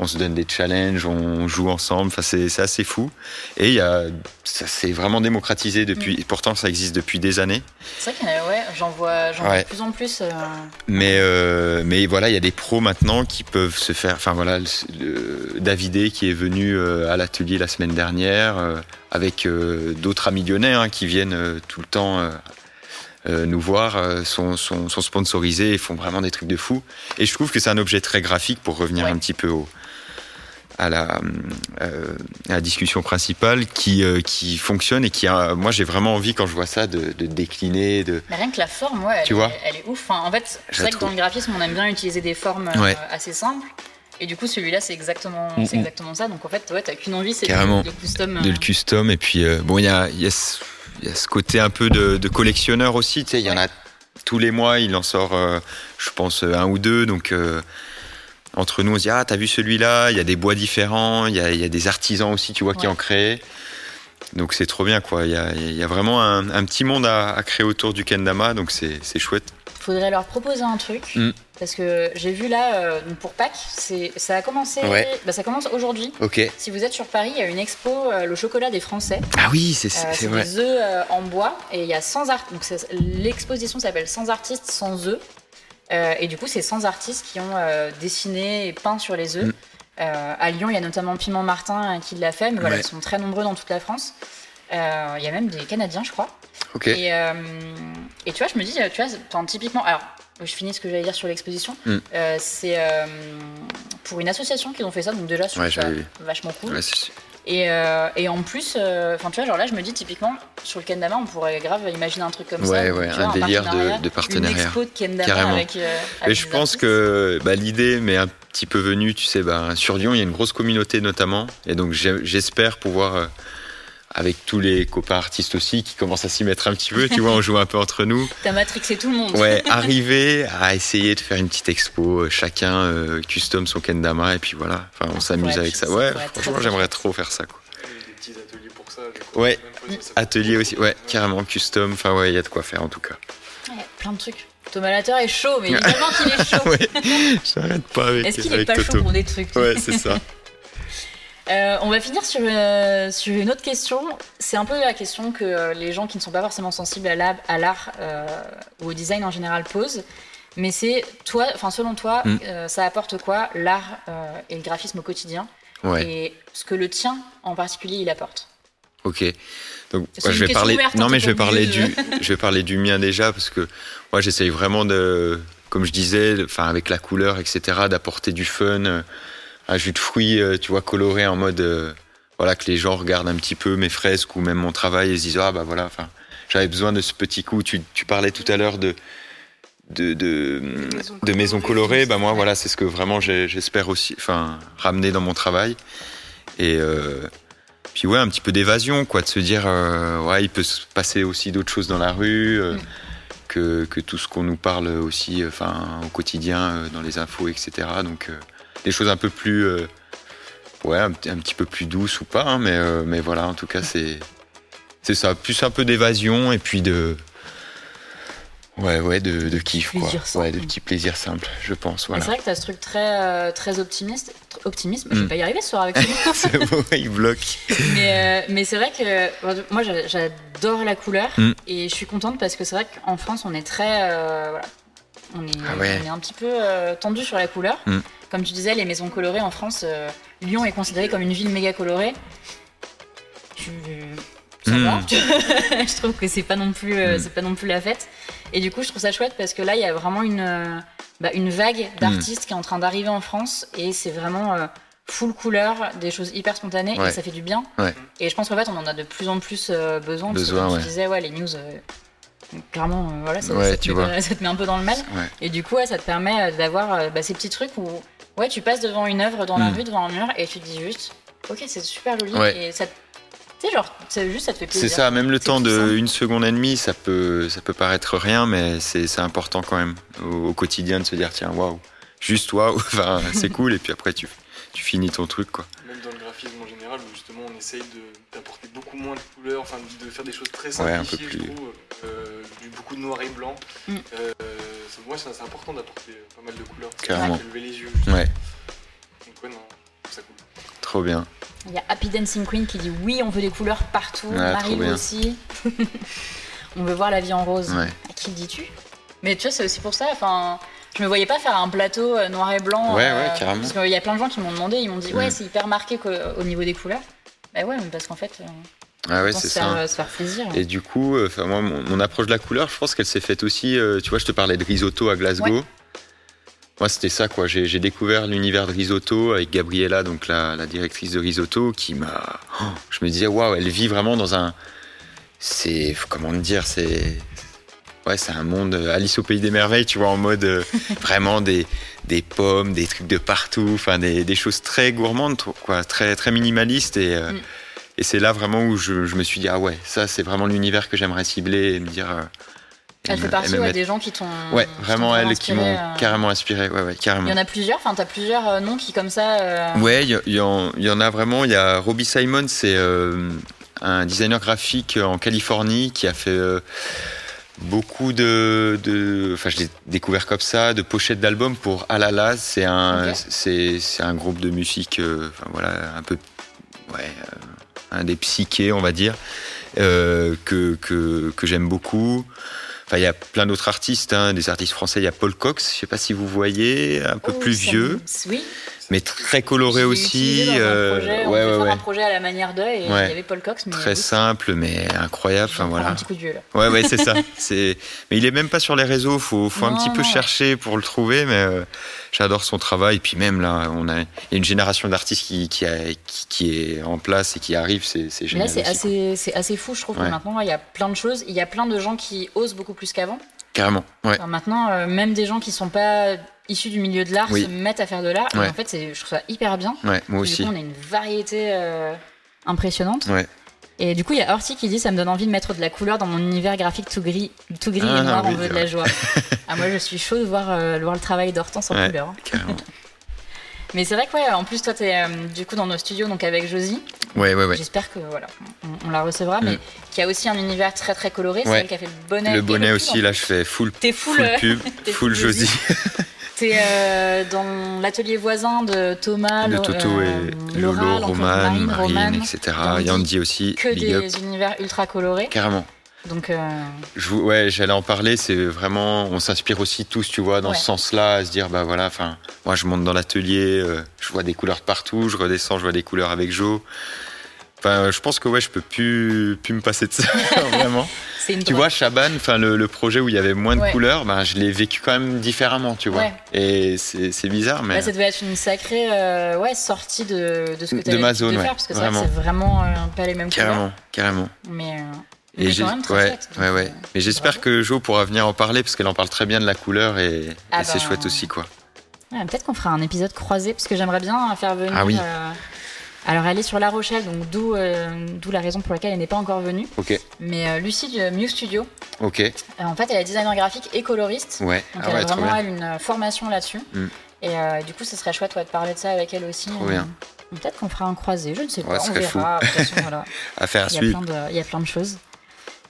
Speaker 2: on se donne des challenges, on joue ensemble. Enfin, c'est c'est assez fou. Et il y a, ça s'est vraiment démocratisé depuis. et Pourtant, ça existe depuis des années.
Speaker 1: C'est vrai que ouais, j'en vois, j'en vois
Speaker 2: Ouais.
Speaker 1: de plus en plus. euh,
Speaker 2: Mais, euh, mais voilà, il y a des pros maintenant qui peuvent se faire. Enfin voilà, le, Davidé qui est venu euh, à l'atelier la semaine dernière avec d'autres amis lyonnais hein, qui viennent tout le temps nous voir, sont, sont, sont sponsorisés et font vraiment des trucs de fou. Et je trouve que c'est un objet très graphique pour revenir
Speaker 1: Ouais.
Speaker 2: un petit peu au, à, la, euh, à la discussion principale qui, euh, qui fonctionne et qui a. Moi, j'ai vraiment envie quand je vois ça de, de décliner, de.
Speaker 1: Mais rien que la forme, ouais, elle,
Speaker 2: Tu
Speaker 1: est,
Speaker 2: vois
Speaker 1: elle est ouf. Enfin, en fait,
Speaker 2: Je
Speaker 1: c'est vrai que dans le graphisme, on aime bien utiliser des formes euh, assez simples. Et du coup, celui-là, c'est exactement,
Speaker 2: Mm,
Speaker 1: c'est
Speaker 2: mm.
Speaker 1: exactement ça. Donc en fait, ouais, t'as qu'une envie, c'est de, de custom.
Speaker 2: de le custom et puis bon il y a, y, a y a ce côté un peu de, de collectionneur aussi tu sais il y en a tous les mois il en sort je pense un ou deux donc entre nous on se dit ah t'as vu celui-là il y a des bois différents il y a, il y a des artisans aussi tu vois qui en créent donc c'est trop bien quoi il y a, il y a vraiment un, un petit monde à, à créer autour du kendama donc c'est chouette
Speaker 1: faudrait leur proposer un truc.
Speaker 2: Mm.
Speaker 1: Parce que j'ai vu là, euh, pour Pâques, c'est, ça a commencé.
Speaker 2: Ouais.
Speaker 1: bah, ça commence aujourd'hui. Si vous êtes sur Paris, il y a une expo, euh, le chocolat des Français.
Speaker 2: ah oui c'est
Speaker 1: Euh,
Speaker 2: c'est
Speaker 1: des œufs euh, en bois et il y a 100 artistes. Donc l'exposition s'appelle 100 artistes, 100 œufs. Euh, et du coup, c'est 100 artistes qui ont euh, dessiné et peint sur les œufs.
Speaker 2: Mm.
Speaker 1: Euh, à Lyon, il y a notamment Piment Martin qui l'a fait, mais voilà,
Speaker 2: Ouais.
Speaker 1: ils sont très nombreux dans toute la France. Il y a même des Canadiens, je crois.
Speaker 2: ok
Speaker 1: Et, et tu vois, je me dis, tu vois, typiquement, alors, je finis ce que j'allais dire sur l'exposition.
Speaker 2: Mm.
Speaker 1: Euh, c'est euh, pour une association qui ont fait ça, donc déjà, je
Speaker 2: Ouais,
Speaker 1: ça vachement cool.
Speaker 2: Ouais,
Speaker 1: Et, euh, et en plus, euh, enfin, tu vois, genre là, je me dis, typiquement, sur le kendama, on pourrait grave imaginer un truc comme ça.
Speaker 2: Ouais,
Speaker 1: donc, vois,
Speaker 2: un délire de-
Speaker 1: partenariat,
Speaker 2: de partenariat.
Speaker 1: Une expo de kendama
Speaker 2: Carrément.
Speaker 1: avec. euh,
Speaker 2: Et je pense
Speaker 1: artistes.
Speaker 2: que bah, l'idée m'est un petit peu venue, tu sais, bah, sur Lyon, il y a une grosse communauté notamment. Et donc j'espère pouvoir, avec tous les copains artistes aussi, qui commencent à s'y mettre un petit peu, tu vois, on joue un peu entre nous.
Speaker 1: T'as matrixé tout le monde.
Speaker 2: Ouais, arriver à essayer de faire une petite expo, euh, chacun euh, custom son kendama, et puis voilà, enfin, on s'amuse avec ça. Ouais, franchement, j'aimerais trop faire ça. Quoi.
Speaker 6: Il y a des petits ateliers pour ça. du coup.
Speaker 2: Ouais. Atelier aussi, ouais, carrément custom, enfin ouais, il y a de quoi faire en tout cas.
Speaker 1: Ouais, plein de trucs. Thomas Latter est chaud, mais évidemment qu'il est chaud.
Speaker 2: ouais, j'arrête pas avec,
Speaker 1: Est-ce qu'il est
Speaker 2: avec
Speaker 1: pas chaud pour des trucs?
Speaker 2: Ouais, c'est ça.
Speaker 1: Euh, on va finir sur, euh, sur une autre question. C'est un peu la question que euh, les gens qui ne sont pas forcément sensibles à l'art, ou au design en général posent. Mais c'est toi, enfin selon toi,
Speaker 2: Mm.
Speaker 1: euh, ça apporte quoi l'art et le graphisme au quotidien
Speaker 2: Ouais.
Speaker 1: et ce que le tien en particulier il apporte?
Speaker 2: Ok. Donc moi,
Speaker 1: une
Speaker 2: je vais parler.
Speaker 1: ouverte,
Speaker 2: non
Speaker 1: hein,
Speaker 2: mais je vais parler du. je vais parler du mien déjà parce que moi j'essaye vraiment de, comme je disais, enfin avec la couleur, etc., d'apporter du fun, un jus de fruits, euh, tu vois, coloré en mode, euh, voilà, que les gens regardent un petit peu mes fresques ou même mon travail et se disent ah bah voilà, enfin, j'avais besoin de ce petit coup. Tu, tu parlais tout à l'heure de de, de,
Speaker 3: maisons
Speaker 2: de maisons colorées, bah moi voilà, c'est ce que vraiment j'espère aussi, enfin, ramener dans mon travail. Et euh, puis ouais, un petit peu d'évasion, quoi, de se dire, euh, ouais, il peut se passer aussi d'autres choses dans la rue,
Speaker 1: Mm.
Speaker 2: que, que tout ce qu'on nous parle aussi, enfin, au quotidien, dans les infos, etc. Donc euh, des choses un peu plus, euh, ouais, un, petit- un petit peu plus douces ou pas, hein, mais euh, mais voilà, en tout cas, c'est c'est ça, plus un peu d'évasion et puis de Ouais, ouais, de, de kiff, quoi.
Speaker 1: simple.
Speaker 2: Ouais, de petits plaisirs simples, je pense, voilà.
Speaker 1: C'est vrai que tu as ce truc très, euh, très optimiste. Optimisme, je vais
Speaker 2: Mm.
Speaker 1: pas y arriver ce soir avec toi.
Speaker 2: il bloque.
Speaker 1: mais euh, mais c'est vrai que moi j'a- j'adore la couleur
Speaker 2: Mm.
Speaker 1: et je suis contente parce que c'est vrai qu'en France on est très. euh, voilà, on, est,
Speaker 2: Ah ouais.
Speaker 1: on est un petit peu tendu sur la couleur.
Speaker 2: Mm.
Speaker 1: Comme tu disais, les maisons colorées en France, euh, Lyon est considérée comme une ville méga colorée. Tu... Ça
Speaker 2: Mm.
Speaker 1: va. je trouve que c'est pas non plus euh,
Speaker 2: Mm.
Speaker 1: c'est pas non plus la fête. Et du coup, je trouve ça chouette parce que là, il y a vraiment une euh, bah, une vague d'artistes qui est en train d'arriver en France et c'est vraiment euh, full couleur, des choses hyper spontanées
Speaker 2: Ouais.
Speaker 1: et ça fait du bien.
Speaker 2: Ouais.
Speaker 1: Et je pense qu'en fait, on en a de plus en plus euh, besoin. parce que comme
Speaker 2: ouais.
Speaker 1: tu disais, ouais, les news, clairement, voilà, ça, te met,
Speaker 2: vois.
Speaker 1: ça te met un peu dans le mal. Et du coup, ça te permet d'avoir bah, ces petits trucs où ouais, tu passes devant une œuvre dans la
Speaker 2: Mm.
Speaker 1: rue, devant un mur, et tu te dis juste, ok, c'est super joli.
Speaker 2: Ouais.
Speaker 1: Et ça, te- tu sais, genre, c'est juste, ça te fait
Speaker 2: C'est
Speaker 1: plaisir.
Speaker 2: ça, même le
Speaker 1: C'est
Speaker 2: temps
Speaker 1: tout
Speaker 2: de
Speaker 1: simple.
Speaker 2: une seconde et demie, ça peut, ça peut paraître rien, mais c'est c'est important quand même au, au quotidien de se dire tiens, waouh, juste waouh, enfin, c'est cool, et puis après tu, tu finis ton truc, quoi.
Speaker 6: Même dans le graphisme en général, où justement on essaye d'apporter beaucoup moins de couleurs, enfin de faire des choses très
Speaker 2: Ouais, un peu
Speaker 6: simplifiées,
Speaker 2: plus.
Speaker 6: je trouve, euh, du beaucoup de noir et blanc.
Speaker 1: Mm.
Speaker 6: Euh, c'est- moi, c'est important d'apporter pas mal de couleurs.
Speaker 2: Carrément.
Speaker 6: Lever les yeux.
Speaker 2: Ouais,
Speaker 6: Donc ouais, non, ça cool.
Speaker 2: trop bien.
Speaker 1: Il y a Happy Dancing Queen qui dit oui, on veut des couleurs partout.
Speaker 2: Ouais,
Speaker 1: Marie aussi. on veut voir la vie en rose.
Speaker 2: Ouais.
Speaker 1: À qui le dis-tu? Mais tu vois, c'est aussi pour ça. Enfin, je me voyais pas faire un plateau euh, noir et blanc.
Speaker 2: Ouais, ouais, carrément.
Speaker 1: Parce qu'il y a plein de gens qui m'ont demandé, ils m'ont dit ouais,
Speaker 2: Mm.
Speaker 1: c'est hyper marqué qu'au- au niveau des couleurs. Bah ouais, mais parce qu'en fait, euh,
Speaker 2: Ah ouais, c'est ça.
Speaker 1: faire, euh, se faire plaisir.
Speaker 2: Et du coup, euh, enfin moi, mon, mon approche de la couleur, je pense qu'elle s'est faite aussi. euh, tu vois, je te parlais de risotto à Glasgow.
Speaker 1: Ouais.
Speaker 2: Moi, c'était ça, quoi. J'ai découvert l'univers de risotto avec Gabriella, donc la, la directrice de risotto, qui m'a. Oh, je me disais, waouh, elle vit vraiment dans un. C'est comment dire, c'est. Ouais, c'est un monde Alice au pays des merveilles, tu vois, en mode euh, vraiment des, des pommes, des trucs de partout, enfin des, des choses très gourmandes, quoi, très très minimalistes et. euh,
Speaker 1: Mm.
Speaker 2: Et c'est là vraiment où je, je me suis dit, ah ouais, ça c'est vraiment l'univers que j'aimerais cibler et me dire. euh,
Speaker 1: Elle fait partie ouais, des gens qui t'ont.
Speaker 2: Ouais,
Speaker 1: qui
Speaker 2: vraiment elles qui m'ont
Speaker 1: euh.
Speaker 2: carrément inspiré. Ouais, ouais, carrément.
Speaker 1: Il y en a plusieurs, enfin, t'as plusieurs euh, noms qui, comme ça. euh,
Speaker 2: Ouais, il y, y y en a vraiment. Il y a Robbie Simon, c'est euh, un designer graphique en Californie qui a fait euh, beaucoup de, de, enfin, je l'ai découvert comme ça, de pochettes d'albums pour Alala. C'est un,
Speaker 1: Ok.
Speaker 2: c'est, c'est un groupe de musique, euh, enfin voilà, un peu, ouais, euh, un des psychés, on va dire, euh, que que, que j'aime beaucoup. Enfin, il y a plein d'autres artistes, hein, des artistes français. Il y a Paul Cox, je sais pas si vous voyez, un peu
Speaker 1: oh,
Speaker 2: plus vieux,
Speaker 1: Oui.
Speaker 2: Mais très coloré aussi.
Speaker 1: dans un
Speaker 2: euh,
Speaker 1: projet, on
Speaker 2: ouais,
Speaker 1: devait
Speaker 2: ouais,
Speaker 1: faire
Speaker 2: ouais.
Speaker 1: un projet à la manière d'eux et il y avait Paul Cox. Mais
Speaker 2: Très
Speaker 1: oui,
Speaker 2: simple, mais incroyable. Enfin voilà.
Speaker 1: Un petit coup de vieux là.
Speaker 2: Ouais, ouais, c'est ça. C'est, mais il est même pas sur les réseaux. Faut, faut un petit peu
Speaker 1: non,
Speaker 2: chercher pour le trouver. Mais euh, j'adore son travail. Et puis même là, on a, il y a une génération d'artistes qui, qui, a- qui, qui est en place et qui arrive. C'est, c'est génial.
Speaker 1: là, c'est assez, c'est assez fou, je trouve. que maintenant, il y a plein de choses. Il y a plein de gens qui osent beaucoup plus qu'avant.
Speaker 2: Carrément. Ouais.
Speaker 1: Maintenant, euh, même des gens qui sont pas issus du milieu de l'art
Speaker 2: Oui.
Speaker 1: se mettent à faire de l'art.
Speaker 2: Ouais.
Speaker 1: Et en fait, je trouve ça hyper bien.
Speaker 2: Ouais, moi
Speaker 1: Du
Speaker 2: aussi.
Speaker 1: coup, on a une variété euh, impressionnante.
Speaker 2: Ouais.
Speaker 1: Et du coup, il y a Horty qui dit Ça me donne envie de mettre de la couleur dans mon univers graphique tout gris, tout gris
Speaker 2: Ah,
Speaker 1: et noir,
Speaker 2: oui,
Speaker 1: on veut de la joie. ah, moi, je suis chaud de voir, euh, voir le travail d'Hortense en couleur. hein. Mais c'est vrai que, ouais, en plus, toi, t'es euh, du coup dans nos studios, donc avec Josie.
Speaker 2: Ouais, ouais, ouais.
Speaker 1: J'espère que voilà, on, on la recevra, mais
Speaker 2: Mm.
Speaker 1: qui a aussi un univers très très coloré. C'est elle qui a fait le bonnet.
Speaker 2: Le
Speaker 1: et
Speaker 2: bonnet aussi, là, je fais full,
Speaker 1: T'es full,
Speaker 2: full
Speaker 1: euh,
Speaker 2: pub, full
Speaker 1: full Josie. T'es euh, dans l'atelier voisin de Thomas,
Speaker 2: de Toto
Speaker 1: euh,
Speaker 2: et
Speaker 1: Laura,
Speaker 2: Lolo, Roman,
Speaker 1: Marine,
Speaker 2: etc.
Speaker 1: Yandy.
Speaker 2: Aussi.
Speaker 1: que
Speaker 2: Big up.
Speaker 1: des univers ultra colorés.
Speaker 2: Carrément.
Speaker 1: Donc, euh,
Speaker 2: Je, ouais, j'allais en parler. C'est vraiment, on s'inspire aussi tous, tu vois, dans
Speaker 1: Ouais.
Speaker 2: ce sens-là, à se dire, bah voilà, enfin, moi, je monte dans l'atelier, euh, je vois des couleurs de partout, je redescends, je vois des couleurs avec Joe. Enfin, je pense que ouais, je peux plus, plus me passer de ça, vraiment.
Speaker 1: C'est une
Speaker 2: Tu vois, Chaban, enfin le, le projet où il y avait moins de
Speaker 1: Ouais.
Speaker 2: couleurs, ben, je l'ai vécu quand même différemment, tu vois.
Speaker 1: Ouais.
Speaker 2: Et c'est bizarre, mais
Speaker 1: Bah, ça devait être une sacrée ouais, sortie de, de ce que tu avais
Speaker 2: ma zone,
Speaker 1: de faire, parce que c'est
Speaker 2: Vraiment.
Speaker 1: c'est vraiment euh, pas les mêmes couleurs.
Speaker 2: carrément, carrément.
Speaker 1: Mais, euh,
Speaker 2: Et
Speaker 1: même très
Speaker 2: ouais,
Speaker 1: chouette.
Speaker 2: ouais, ouais.
Speaker 1: euh,
Speaker 2: Mais j'espère que Jo pourra venir en parler parce qu'elle en parle très bien de la couleur et,
Speaker 1: Ah
Speaker 2: et c'est
Speaker 1: ben,
Speaker 2: chouette aussi, quoi.
Speaker 1: Ouais, Peut-être qu'on fera un épisode croisé, parce que j'aimerais bien faire venir.
Speaker 2: Ah oui.
Speaker 1: euh, alors, elle est sur La Rochelle, donc d'où euh, d'où la raison pour laquelle elle n'est pas encore venue.
Speaker 2: Ok,
Speaker 1: Mais euh, Lucie du Mew Studio,
Speaker 2: ok,
Speaker 1: euh, en fait, elle est designer graphique et coloriste.
Speaker 2: ouais,
Speaker 1: Donc,
Speaker 2: ah
Speaker 1: elle
Speaker 2: ouais,
Speaker 1: a vraiment elle, une euh, formation là-dessus.
Speaker 2: Mm.
Speaker 1: Et euh, du coup, ce serait chouette ouais, de parler de ça avec elle aussi.
Speaker 2: Trop
Speaker 1: Euh,
Speaker 2: bien.
Speaker 1: Peut-être qu'on fera un croisé, je ne sais pas, on verra. De façon, voilà.
Speaker 2: À
Speaker 1: Il y, a
Speaker 2: suivre.
Speaker 1: plein de, il y a plein de choses.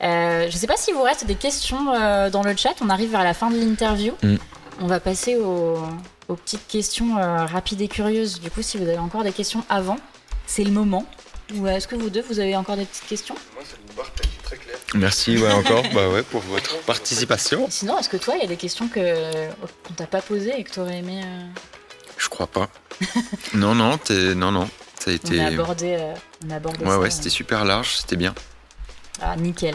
Speaker 1: Euh, je ne sais pas s'il vous reste des questions euh, dans le chat. On arrive vers la fin de l'interview.
Speaker 2: Mm.
Speaker 1: On va passer aux, aux petites questions euh, rapides et curieuses. Du coup, si vous avez encore des questions avant, c'est le moment. Ou est-ce que vous deux, vous avez encore des petites questions?
Speaker 6: Moi, c'est une barre très claire.
Speaker 2: Merci, ouais, encore, bah ouais, pour votre participation.
Speaker 1: Sinon, est-ce que toi, il y a des questions que qu'on t'a pas posées et que tu aurais aimé euh,
Speaker 2: Je crois pas. non, non, t'es- non, non, ça a
Speaker 1: On
Speaker 2: été.
Speaker 1: a abordé, euh, on a abordé
Speaker 2: Ouais,
Speaker 1: ça,
Speaker 2: ouais, c'était super large, c'était bien.
Speaker 1: Ah, nickel.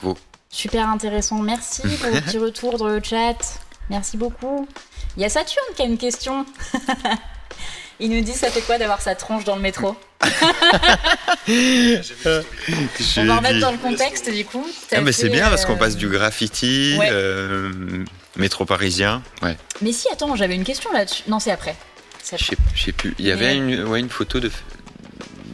Speaker 2: Bravo.
Speaker 1: Super intéressant. Merci pour vos petits retours dans le chat. Merci beaucoup. Il y a Saturne qui a une question. Il nous dit ça fait quoi d'avoir sa tronche dans le métro. On va remettre dans le contexte du coup.
Speaker 2: Ah, mais c'est bien parce qu'on
Speaker 1: euh,
Speaker 2: passe du graffiti,
Speaker 1: Ouais.
Speaker 2: euh, métro parisien. Ouais,
Speaker 1: Mais si, attends, j'avais une question là-dessus. Non, c'est après.
Speaker 2: Je sais plus. Il y avait
Speaker 1: Mais-
Speaker 2: une, ouais, une photo de,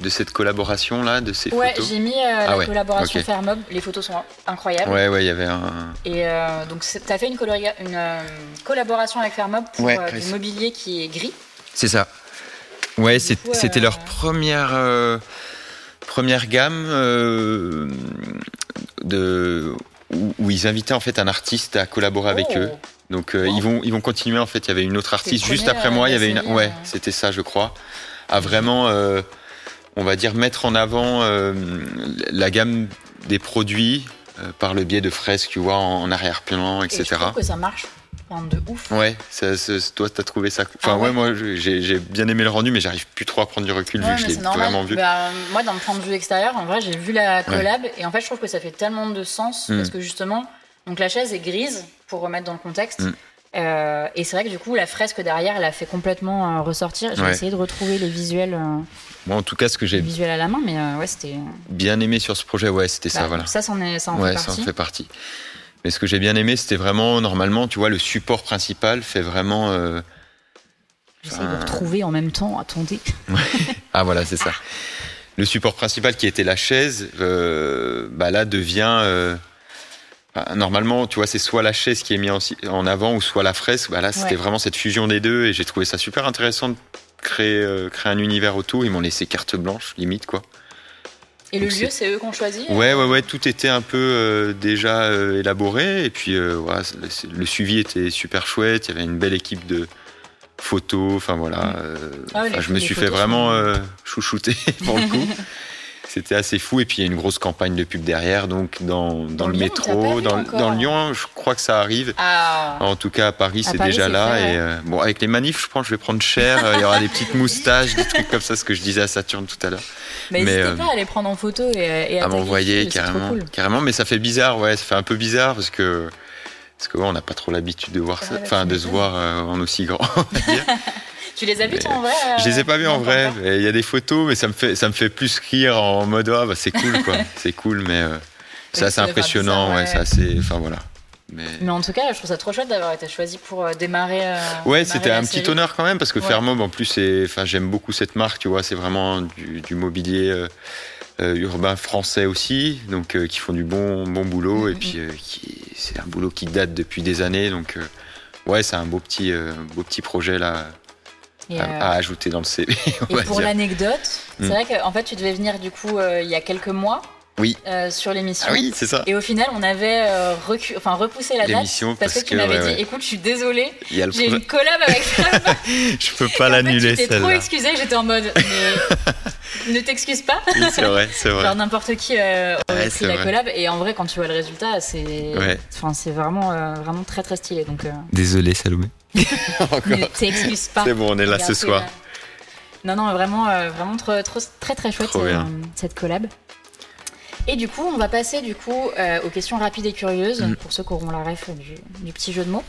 Speaker 2: de cette collaboration là, de ces
Speaker 1: Ouais,
Speaker 2: photos.
Speaker 1: j'ai mis euh, la
Speaker 2: ouais,
Speaker 1: collaboration
Speaker 2: ok.
Speaker 1: Fairmob. Les photos sont incroyables.
Speaker 2: Ouais, ouais, il y avait un.
Speaker 1: Et euh, donc, t'as fait une, euh, collaboration avec Fairmob pour
Speaker 2: Ouais,
Speaker 1: du mobilier qui est gris.
Speaker 2: C'est ça. Ouais, c'était
Speaker 1: euh,
Speaker 2: leur première euh, première gamme euh, de où, où ils invitaient en fait un artiste à collaborer avec
Speaker 1: Oh.
Speaker 2: eux. Donc euh,
Speaker 1: Wow.
Speaker 2: ils vont ils vont continuer en fait. Il y avait une autre artiste juste après
Speaker 1: euh,
Speaker 2: moi. Il y avait une ouais,
Speaker 1: euh.
Speaker 2: c'était ça je crois. À vraiment euh, on va dire mettre en avant euh, la gamme des produits euh, par le biais de fresques, tu vois, en, en arrière-plan,
Speaker 1: Et je
Speaker 2: etc.
Speaker 1: trouve que ça marche de ouf.
Speaker 2: Ouais, ça, ça- toi t'as trouvé ça. Enfin
Speaker 1: Ah
Speaker 2: ouais,
Speaker 1: ouais.
Speaker 2: moi j'ai bien aimé le rendu, mais j'arrive plus trop à prendre du recul
Speaker 1: Ouais,
Speaker 2: vu que je l'ai vraiment vu.
Speaker 1: Bah, moi, d'un point de vue extérieur, en vrai, j'ai vu la collab et en fait, je trouve que ça fait tellement de sens
Speaker 2: Mm.
Speaker 1: parce que justement, donc la chaise est grise pour remettre dans le contexte.
Speaker 2: Mm.
Speaker 1: Euh, et c'est vrai que du coup, la fresque derrière, elle a fait complètement euh, ressortir. J'ai
Speaker 2: Ouais.
Speaker 1: essayé de retrouver les visuels, euh,
Speaker 2: Moi en tout cas, ce que j'ai
Speaker 1: visuels à la main, mais ouais, c'était.
Speaker 2: bien aimé sur ce projet, ouais, c'était ça,
Speaker 1: bah,
Speaker 2: voilà.
Speaker 1: Ça, c'en est, ça en
Speaker 2: ouais,
Speaker 1: fait
Speaker 2: ça en
Speaker 1: partie.
Speaker 2: fait partie. Mais ce que j'ai bien aimé, c'était vraiment, normalement, tu vois, le support principal fait vraiment. euh,
Speaker 1: J'essaie de retrouver en même temps. Attendez.
Speaker 2: Ah voilà, c'est ça. Le support principal qui était la chaise, euh, bah là devient. euh, enfin, Normalement, tu vois, c'est soit la chaise qui est mise en, avant ou soit la fresque. Bah là, c'était
Speaker 1: Ouais.
Speaker 2: vraiment cette fusion des deux et j'ai trouvé ça super intéressant de créer, euh, créer un univers autour. Ils m'ont laissé carte blanche, limite, quoi.
Speaker 1: Et le lieu,
Speaker 2: c'est-
Speaker 1: eux qui ont choisi
Speaker 2: Ouais, ouais, ouais, tout était un peu euh, déjà euh, élaboré. Et puis, euh, voilà, le suivi était super chouette. Il y avait une belle équipe de photos. Enfin, voilà. euh,
Speaker 1: Ah les-
Speaker 2: je me suis fait vraiment euh, chouchouter pour le coup. C'était assez fou. Et puis, il y a une grosse campagne de pub derrière. Donc, dans, dans,
Speaker 1: Dans
Speaker 2: le
Speaker 1: Lyon,
Speaker 2: métro, dans, dans Lyon, je crois que ça arrive.
Speaker 1: Ah.
Speaker 2: En tout cas, à Paris, c'est déjà là.
Speaker 1: ouais.
Speaker 2: Et euh, bon, avec les manifs, je pense que je vais prendre cher. Euh, Il y aura des petites moustaches, des trucs comme ça, ce que je disais à Saturne tout à l'heure.
Speaker 1: Mais
Speaker 2: Mais,
Speaker 1: n'hésitez
Speaker 2: euh,
Speaker 1: pas à les prendre en photo et, et
Speaker 2: à m'envoyer carrément,
Speaker 1: cool.
Speaker 2: carrément. Mais ça fait bizarre, ouais, ça fait un peu bizarre parce que parce que ouais, on n'a pas trop l'habitude de voir ça, enfin de se voir euh, en aussi grand. on va dire.
Speaker 1: Tu les as vus toi en vrai
Speaker 2: Je les ai pas vus en vrai. Il y a des photos, mais ça me fait ça me fait plus rire en mode ah bah c'est cool quoi, c'est cool, mais euh, c'est assez impressionnant, ouais, c'est assez, enfin voilà. Mais
Speaker 1: Mais en tout cas, je trouve ça trop chouette d'avoir été choisi pour euh, démarrer. euh,
Speaker 2: Ouais, c'était un petit honneur quand même parce que
Speaker 1: Ouais.
Speaker 2: Fairmob en plus enfin j'aime beaucoup cette marque, tu vois, c'est vraiment du, du mobilier euh, euh, urbain français aussi, donc qui font du bon bon boulot et
Speaker 1: Mhm.
Speaker 2: puis c'est un boulot qui date depuis des années donc ouais, c'est un beau petit beau petit projet là
Speaker 1: Et,
Speaker 2: à,
Speaker 1: euh,
Speaker 2: à ajouter dans le CV. on
Speaker 1: et
Speaker 2: va
Speaker 1: pour l'anecdote, c'est
Speaker 2: Mm.
Speaker 1: vrai qu'en fait, tu devais venir du coup euh, il y a quelques mois
Speaker 2: Oui.
Speaker 1: euh, sur l'émission.
Speaker 2: Ah oui, c'est ça.
Speaker 1: Et au final, on avait euh, recu- enfin, repoussé la date parce,
Speaker 2: parce
Speaker 1: que tu m'avais
Speaker 2: ouais,
Speaker 1: dit écoute, je suis désolée, j'ai une collab avec Fab.
Speaker 2: je peux pas l'annuler
Speaker 1: t'es trop
Speaker 2: celle-là.
Speaker 1: excusée, j'étais en mode mais ne t'excuse pas.
Speaker 2: Oui, c'est vrai, c'est vrai.
Speaker 1: Genre n'importe qui euh, aurait
Speaker 2: Ouais,
Speaker 1: pris la
Speaker 2: vrai.
Speaker 1: collab et en vrai quand tu vois le résultat c'est
Speaker 2: Ouais.
Speaker 1: enfin c'est vraiment euh, vraiment très très stylé donc euh,
Speaker 2: Désolé Salomé. Encore.
Speaker 1: ne t'excuse pas.
Speaker 2: C'est bon, on est là
Speaker 1: Regarde,
Speaker 2: ce soir.
Speaker 1: là. Non, non, vraiment, euh, vraiment trop, trop- très très chouette euh, cette collab. Et du coup, on va passer du coup euh, aux questions rapides et curieuses
Speaker 2: Mm.
Speaker 1: pour ceux qui auront la ref du, du petit jeu de mots.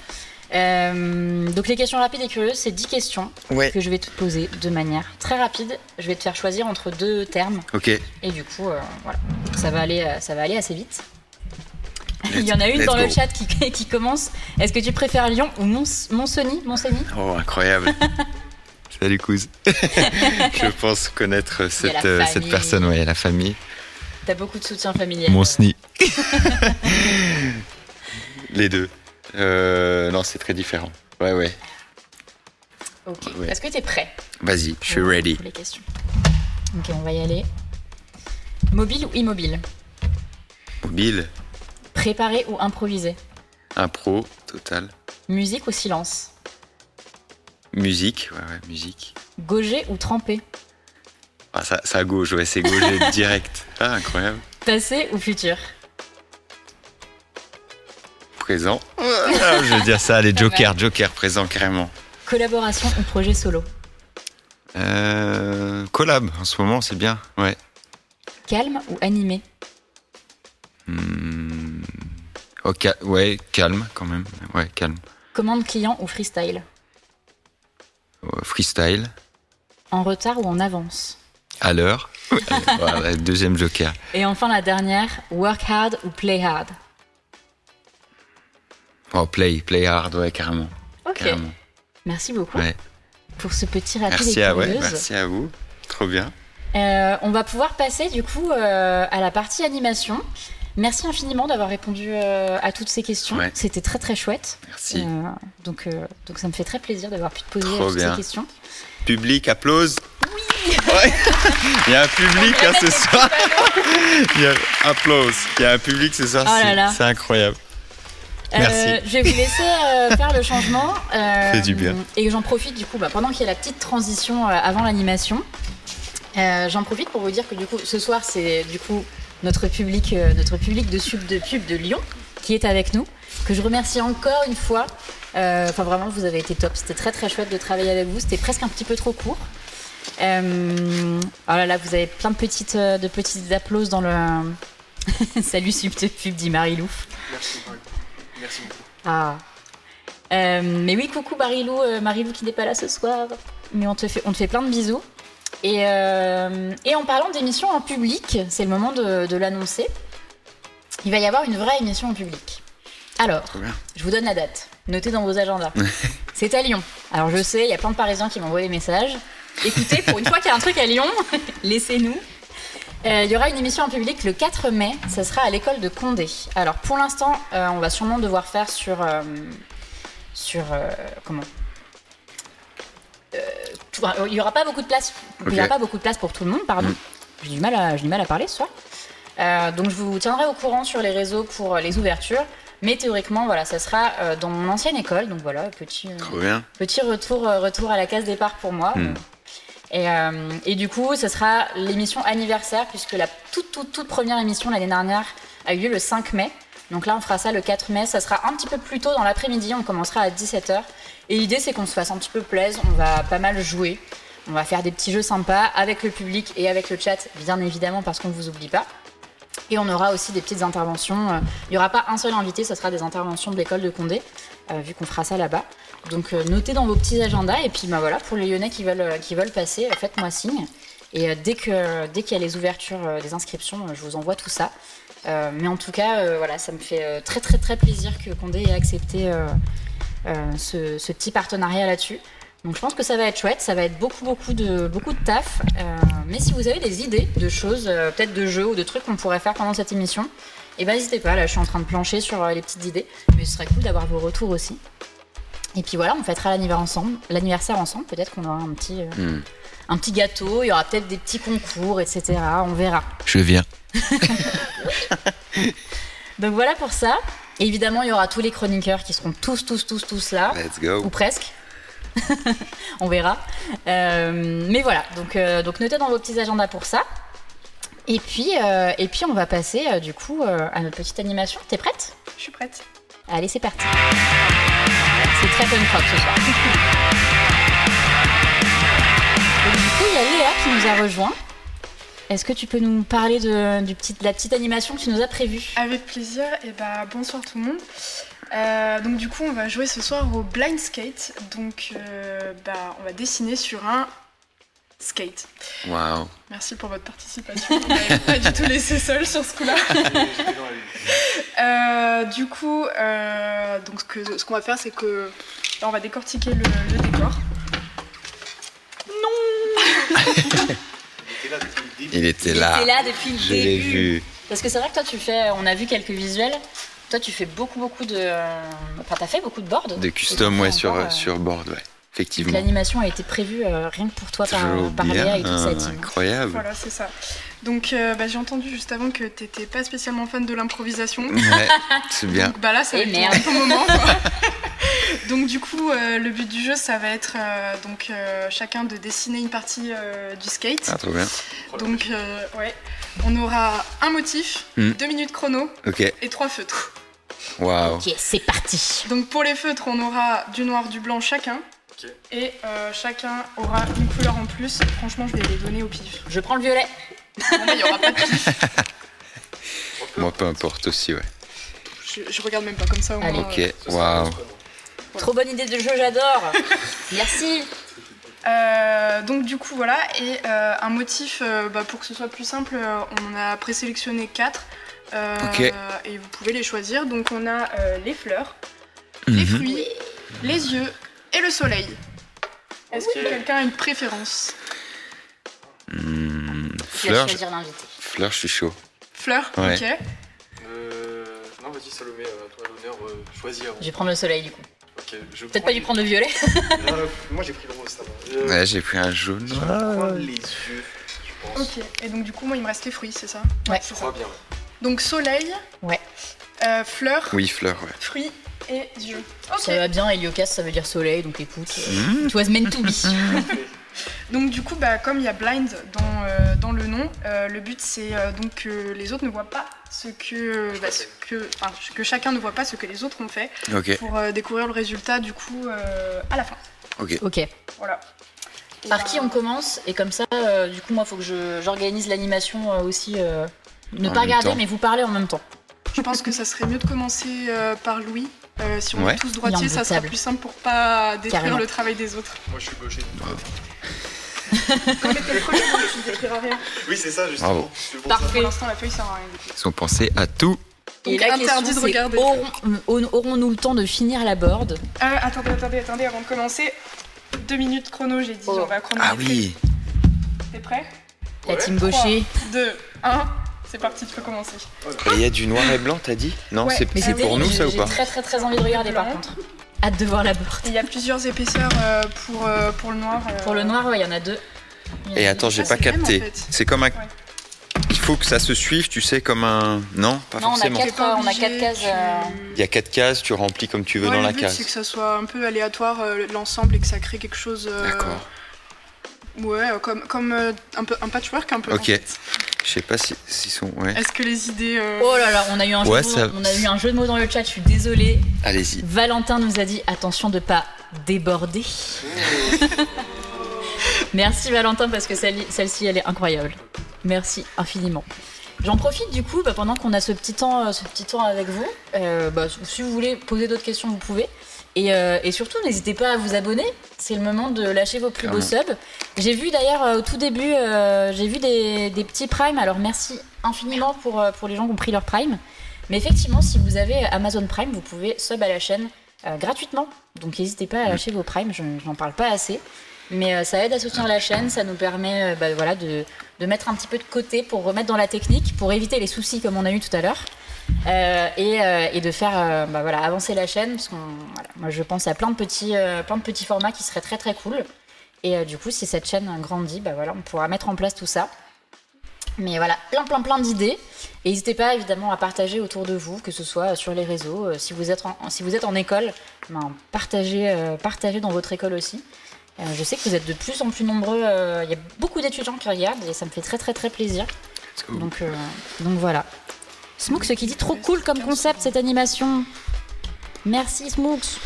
Speaker 1: Euh, donc les questions rapides et curieuses, c'est 10 questions
Speaker 2: Ouais.
Speaker 1: que je vais te poser de manière très rapide. Je vais te faire choisir entre deux termes
Speaker 2: Ok.
Speaker 1: et du coup, euh, voilà, ça va aller, euh, ça va aller assez vite. Il y en a une dans le chat qui, qui commence. Est-ce que tu préfères Lyon ou Mons, Monsony Monsony
Speaker 2: Oh, incroyable. Salut, Couz. Je pense connaître cette, euh, cette personne, ouais, la famille.
Speaker 1: T'as beaucoup de soutien familial.
Speaker 2: Mon SNI. Les deux. Euh, non, c'est très différent. Ouais, ouais.
Speaker 1: Ok.
Speaker 2: Ouais.
Speaker 1: Est-ce que t'es prêt?
Speaker 2: Vas-y, je suis ready.
Speaker 1: pour les questions. Ok, on va y aller. Mobile ou immobile?
Speaker 2: Mobile,
Speaker 1: Préparé ou improvisé
Speaker 2: impro, total.
Speaker 1: Musique ou silence
Speaker 2: Musique, ouais, ouais, musique.
Speaker 1: Gaugé ou trempé
Speaker 2: Ah, ça, ça gauche, ouais, c'est gauche direct. Ah, incroyable.
Speaker 1: Passé ou futur
Speaker 2: Présent. Ah, je veux dire ça, les jokers, jokers, présent carrément.
Speaker 1: Collaboration ou projet solo
Speaker 2: Euh, collab, en ce moment, c'est bien. Ouais.
Speaker 1: Calme ou animé
Speaker 2: Oh, ca- ouais, calme quand même. Ouais, calme.
Speaker 1: Commande client ou freestyle
Speaker 2: Euh, freestyle,
Speaker 1: En retard ou en avance
Speaker 2: à l'heure. Voilà, deuxième joker.
Speaker 1: Et enfin la dernière, work hard ou play hard
Speaker 2: Oh, play, play hard, ouais, carrément.
Speaker 1: Ok,
Speaker 2: carrément.
Speaker 1: merci beaucoup
Speaker 2: Ouais.
Speaker 1: pour ce petit rapide
Speaker 2: Merci
Speaker 1: et
Speaker 2: à, ouais, merci à vous. Trop bien.
Speaker 1: Euh, on va pouvoir passer du coup euh, à la partie animation. Merci infiniment d'avoir répondu euh, à toutes ces questions.
Speaker 2: Ouais.
Speaker 1: C'était très très chouette.
Speaker 2: Merci.
Speaker 1: Euh, donc, euh, donc ça me fait très plaisir d'avoir pu te poser
Speaker 2: Trop
Speaker 1: toutes
Speaker 2: bien.
Speaker 1: ces questions.
Speaker 2: Public, applause. Oui. Il y a un public hein, ce soir. Il y a applause. Il y a un public ce soir.
Speaker 1: Oh
Speaker 2: c'est- incroyable. Merci.
Speaker 1: Euh, je vais vous laisser euh, faire le changement. euh,
Speaker 2: Fait du bien.
Speaker 1: Et j'en profite du coup, bah, pendant qu'il y a la petite transition avant l'animation, j'en profite pour vous dire que du coup, ce soir, c'est du coup notre public, euh, notre public de sub de pub de Lyon qui est avec nous, que je remercie encore une fois. Euh, Enfin, vraiment, vous avez été top. C'était très très chouette de travailler avec vous. C'était presque un petit peu trop court. Euh, oh là là, vous avez plein de petites, euh, de petites applauses dans le. Salut sub de pub, dit Marie-Lou.
Speaker 4: Merci, Marie. Merci beaucoup.
Speaker 1: Ah. Euh, mais oui, coucou Marilou, euh, Marilou qui n'est pas là ce soir. Mais on te fait, on te fait plein de bisous. Et, euh, et en parlant d'émissions en public, c'est le moment de, de l'annoncer. Il va y avoir une vraie émission en public. Alors, je vous donne la date. Notez dans vos agendas. c'est à Lyon. Alors je sais, il y a plein de Parisiens qui m'envoient des messages. Écoutez, pour une fois qu'il y a un truc à Lyon, laissez-nous. Euh, il y aura une émission en public le 4 mai, ça sera à l'école de Condé. Alors pour l'instant, euh, on va sûrement devoir faire sur. euh, sur. comment? Tout- Il n'y aura pas beaucoup de place. Il y aura pas beaucoup de place pour tout le monde, pardon.
Speaker 2: Mm.
Speaker 1: J'ai du mal à, j'ai du mal à parler ce soir. Euh, donc je vous tiendrai au courant sur les réseaux pour euh, les ouvertures. Mais théoriquement, voilà, ça sera euh, dans mon ancienne école. Donc voilà, petit, euh, petit retour, euh, retour à la case départ pour moi.
Speaker 2: Mm.
Speaker 1: Et, euh, et du coup, ce sera l'émission anniversaire, puisque la toute, toute, toute première émission l'année dernière a eu lieu le 5 mai. Donc là, on fera ça le 4 mai. Ça sera un petit peu plus tôt dans l'après-midi. On commencera à 17h. Et l'idée, c'est qu'on se fasse un petit peu plaisir. On va pas mal jouer. On va faire des petits jeux sympas avec le public et avec le chat, bien évidemment, parce qu'on ne vous oublie pas. Et on aura aussi des petites interventions. Euh, Il n'y aura pas un seul invité, ce sera des interventions de l'école de Condé, euh, vu qu'on fera ça là-bas. Donc euh, notez dans vos petits agendas. Et puis bah, voilà, pour les Lyonnais qui veulent, passer, faites-moi signe. Et dès dès qu'il y a les ouvertures des inscriptions, je vous envoie tout ça. Mais en tout cas, voilà, ça me fait très très très plaisir que Condé ait accepté ce, ce petit partenariat là-dessus. Donc je pense que ça va être chouette, ça va être beaucoup beaucoup de beaucoup de taf. Euh, mais si vous avez des idées de choses, euh, peut-être de jeux ou de trucs qu'on pourrait faire pendant cette émission, et ben n'hésitez pas. Là, je suis en train de plancher sur euh, les petites idées, mais ce serait cool d'avoir vos retours aussi. Et puis voilà, on fêtera l'anniversaire ensemble. L'anniversaire ensemble. Peut-être qu'on aura un petit euh,
Speaker 2: Hmm.
Speaker 1: un petit gâteau. Il y aura peut-être des petits concours, etc. On verra.
Speaker 2: Je viens.
Speaker 1: Donc voilà pour ça. Évidemment, il y aura tous les chroniqueurs qui seront tous tous tous tous là.
Speaker 2: Let's
Speaker 1: ou
Speaker 2: go.
Speaker 1: presque. on verra. Euh, mais voilà, donc, euh, donc notez dans vos petits agendas pour ça. Et puis, euh, et puis on va passer euh, du coup euh, à notre petite animation. T'es prête?
Speaker 3: Je suis prête.
Speaker 1: Allez, c'est parti. C'est très punk rock ce soir. Donc, du coup, qui nous a rejoint. Est-ce que tu peux nous parler de, du petit, de la petite animation que tu nous as prévue?
Speaker 3: Avec plaisir, et bah bonsoir tout le monde. Euh, donc du coup on va jouer ce soir au blind skate. Donc euh, bah, on va dessiner sur un skate.
Speaker 2: Waouh.
Speaker 3: Merci pour votre participation. Vous m'avez pas du tout laissé seule sur ce coup-là. Euh, du coup, euh, donc ce qu'on va faire, c'est que là, on va décortiquer le, le décor.
Speaker 2: Il était
Speaker 1: Il
Speaker 2: là.
Speaker 1: était là depuis le
Speaker 2: Je l'ai
Speaker 1: début.
Speaker 2: vu.
Speaker 1: Parce que c'est vrai que toi, tu fais, on a vu quelques visuels. Toi, tu fais beaucoup, beaucoup de. Enfin, t'as fait beaucoup de boards.
Speaker 2: De custom, ouais, sur,
Speaker 1: euh,
Speaker 2: sur board, ouais. Effectivement.
Speaker 1: L'animation a été prévue euh, rien que pour toi par, par Léa et toute sa
Speaker 2: hein,
Speaker 1: team.
Speaker 2: Incroyable.
Speaker 3: Voilà, c'est ça. Donc euh, bah, j'ai entendu juste avant que t'étais pas spécialement fan de l'improvisation.
Speaker 2: Ouais, c'est bien.
Speaker 3: Donc bah là, ça va
Speaker 1: Eh
Speaker 3: être un bon moment. quoi. donc du coup, euh, le but du jeu, ça va être euh, donc euh, chacun de dessiner une partie euh, du skate.
Speaker 2: Ah, trop bien.
Speaker 3: Donc euh, ouais, on aura un motif,
Speaker 2: Hmm.
Speaker 3: deux minutes chrono et trois feutres.
Speaker 2: Waouh.
Speaker 1: Ok, c'est parti.
Speaker 3: Donc pour les feutres, on aura du noir, du blanc chacun. Et euh, chacun aura une couleur en plus. Franchement, je vais les donner au pif.
Speaker 1: Je prends le violet.
Speaker 3: Il y aura pas de pif.
Speaker 2: Moi, peu importe aussi, ouais.
Speaker 3: Je, je regarde même pas comme ça au moins.
Speaker 2: Ok,
Speaker 3: euh.
Speaker 2: waouh.
Speaker 1: Trop bonne idée de jeu, j'adore. Merci.
Speaker 3: Euh, donc du coup voilà et euh, un motif euh, bah, pour que ce soit plus simple euh, on a présélectionné quatre euh,
Speaker 2: Ok.
Speaker 3: et vous pouvez les choisir donc on a euh, les fleurs les
Speaker 2: Mhm.
Speaker 3: fruits les yeux et le soleil est-ce que quelqu'un a une préférence
Speaker 2: Hmm, Fleur, je...
Speaker 1: choisir l'invité.
Speaker 2: Fleur, je suis chaud.
Speaker 3: fleurs
Speaker 2: Ouais.
Speaker 3: ok
Speaker 6: Euh, non, vas-y, Salomé, à toi l'honneur, euh, choisis avant.
Speaker 1: Je vais prendre le soleil du coup. Peut-être
Speaker 6: prends
Speaker 1: pas dû
Speaker 6: les-
Speaker 1: prendre le violet.
Speaker 6: Euh, moi, j'ai pris le rose, ça va. Euh,
Speaker 2: Ouais, j'ai pris un jaune.
Speaker 6: Je vais prendre les yeux, je pense.
Speaker 3: ok et donc du coup moi il me reste les fruits c'est ça
Speaker 1: Ouais.
Speaker 6: Je crois bien.
Speaker 3: donc soleil
Speaker 1: Ouais.
Speaker 3: euh, fleurs
Speaker 2: Oui, fleur, ouais.
Speaker 3: fruits et yeux ok
Speaker 1: Ça va bien, Heliocas, ça veut dire soleil, donc écoute. euh,
Speaker 2: Hmm.
Speaker 1: It was meant to be.
Speaker 3: Donc du coup, bah, comme il y a blind dans, euh, dans le nom, euh, le but c'est euh, donc que les autres ne voient pas ce que, bah, ce que, enfin, que chacun ne voit pas ce que les autres ont fait pour euh, découvrir le résultat du coup euh, à la fin.
Speaker 2: ok.
Speaker 1: Ok.
Speaker 3: Voilà.
Speaker 1: Par
Speaker 3: Et
Speaker 1: qui
Speaker 3: bah,
Speaker 1: on commence? Et comme ça, euh, du coup, moi, faut que je- j'organise l'animation euh, aussi. euh, ne
Speaker 2: En
Speaker 1: pas regarder,
Speaker 2: temps.
Speaker 1: mais vous parler en même temps.
Speaker 3: Je pense que ça serait mieux de commencer euh, par Louis. Euh, si on
Speaker 2: Ouais.
Speaker 3: est tous droitiers, ça sera plus simple pour pas détruire
Speaker 1: Carrément.
Speaker 3: le travail des autres.
Speaker 6: Moi, je suis gaucher.
Speaker 3: Comme t'es le premier, tu ne détruiras rien.
Speaker 6: Oui, c'est ça, justement.
Speaker 2: Bravo.
Speaker 6: Ça.
Speaker 1: Parfait.
Speaker 3: Pour l'instant, la feuille sert à rien.
Speaker 2: Ils ont pensé à tout.
Speaker 1: Et
Speaker 3: Donc,
Speaker 1: la
Speaker 3: interdit
Speaker 1: question,
Speaker 3: de regarder.
Speaker 1: aurons- aurons-nous le temps de finir la board?
Speaker 3: Euh, attendez, attendez, attendez, avant de commencer. Deux minutes chrono, j'ai dit,
Speaker 1: Oh.
Speaker 3: on va chronométrer.
Speaker 2: Ah oui.
Speaker 3: T'es prêt?
Speaker 1: La
Speaker 6: Ouais.
Speaker 1: team gaucher.
Speaker 3: 2, 1, c'est parti, tu peux commencer.
Speaker 2: Il y a du noir et blanc, t'as dit Non,
Speaker 3: Ouais,
Speaker 2: c'est
Speaker 1: Mais
Speaker 2: c'est
Speaker 1: c'est
Speaker 2: pour nous ça ou
Speaker 1: j'ai
Speaker 2: pas
Speaker 1: très très très envie de regarder par contre. Hâte de voir la.
Speaker 3: Et il y a plusieurs épaisseurs euh, pour, euh, pour le noir. euh,
Speaker 1: Pour le noir, ouais, il y en a deux. A
Speaker 2: Et attends, j'ai
Speaker 3: Ah,
Speaker 2: pas
Speaker 3: c'est le même,
Speaker 2: capté.
Speaker 3: en fait.
Speaker 2: C'est comme un.
Speaker 3: Ouais.
Speaker 2: Il faut que ça se suive, tu sais, comme un. Non, pas
Speaker 1: Non, on a
Speaker 2: forcément.
Speaker 1: quatre- on a quatre cases, euh,
Speaker 2: Il y a quatre cases, tu remplis comme tu veux
Speaker 3: Ouais,
Speaker 2: dans
Speaker 3: le
Speaker 2: la
Speaker 3: but,
Speaker 2: case.
Speaker 3: c'est que ça soit un peu aléatoire euh, l'ensemble et que ça crée quelque chose. euh,
Speaker 2: D'accord.
Speaker 3: Ouais, comme, comme euh, un, peu, un patchwork un peu. en
Speaker 2: Ok.
Speaker 3: fait.
Speaker 2: Je sais pas si s'ils sont. Ouais.
Speaker 3: Est-ce que les idées. euh,
Speaker 1: Oh là là, on a eu un,
Speaker 2: Ouais,
Speaker 1: jeu, de
Speaker 2: ça-
Speaker 1: mots, on a eu un jeu de mots dans le chat, je suis désolée.
Speaker 2: Allez-y.
Speaker 1: Valentin nous a dit attention de pas déborder. Merci Valentin parce que celle- celle-ci elle est incroyable. Merci infiniment. J'en profite du coup bah, pendant qu'on a ce petit temps, euh, ce petit temps avec vous. euh, bah, si vous voulez poser d'autres questions, vous pouvez. Et, euh, et surtout, n'hésitez pas à vous abonner. C'est le moment de lâcher vos plus beaux subs. J'ai vu d'ailleurs euh, au tout début, euh, j'ai vu des, des petits primes. Alors merci infiniment pour, pour les gens qui ont pris leur prime. Mais effectivement, si vous avez Amazon Prime, vous pouvez sub à la chaîne euh, gratuitement. Donc n'hésitez pas à lâcher vos primes, je n'en parle pas assez. Mais ça aide à soutenir la chaîne, ça nous permet bah, voilà, de, de mettre un petit peu de côté pour remettre dans la technique, pour éviter les soucis comme on a eu tout à l'heure. Euh, et, euh, et de faire euh, bah, voilà, avancer la chaîne, parce que moi je pense à plein de, petits, plein de petits formats qui seraient très très cool. Et du coup, si cette chaîne grandit, bah, voilà, on pourra mettre en place tout ça. Mais voilà, plein plein plein d'idées. Et n'hésitez pas évidemment à partager autour de vous, que ce soit sur les réseaux. Si, vous êtes en, si vous êtes en école, ben, partagez, partagez dans votre école aussi. Je sais que vous êtes de plus en plus nombreux. Il y a beaucoup d'étudiants qui regardent et ça me fait très très très plaisir. Donc, donc voilà. Smooks qui dit trop cool comme concept cette animation. Merci Smooks.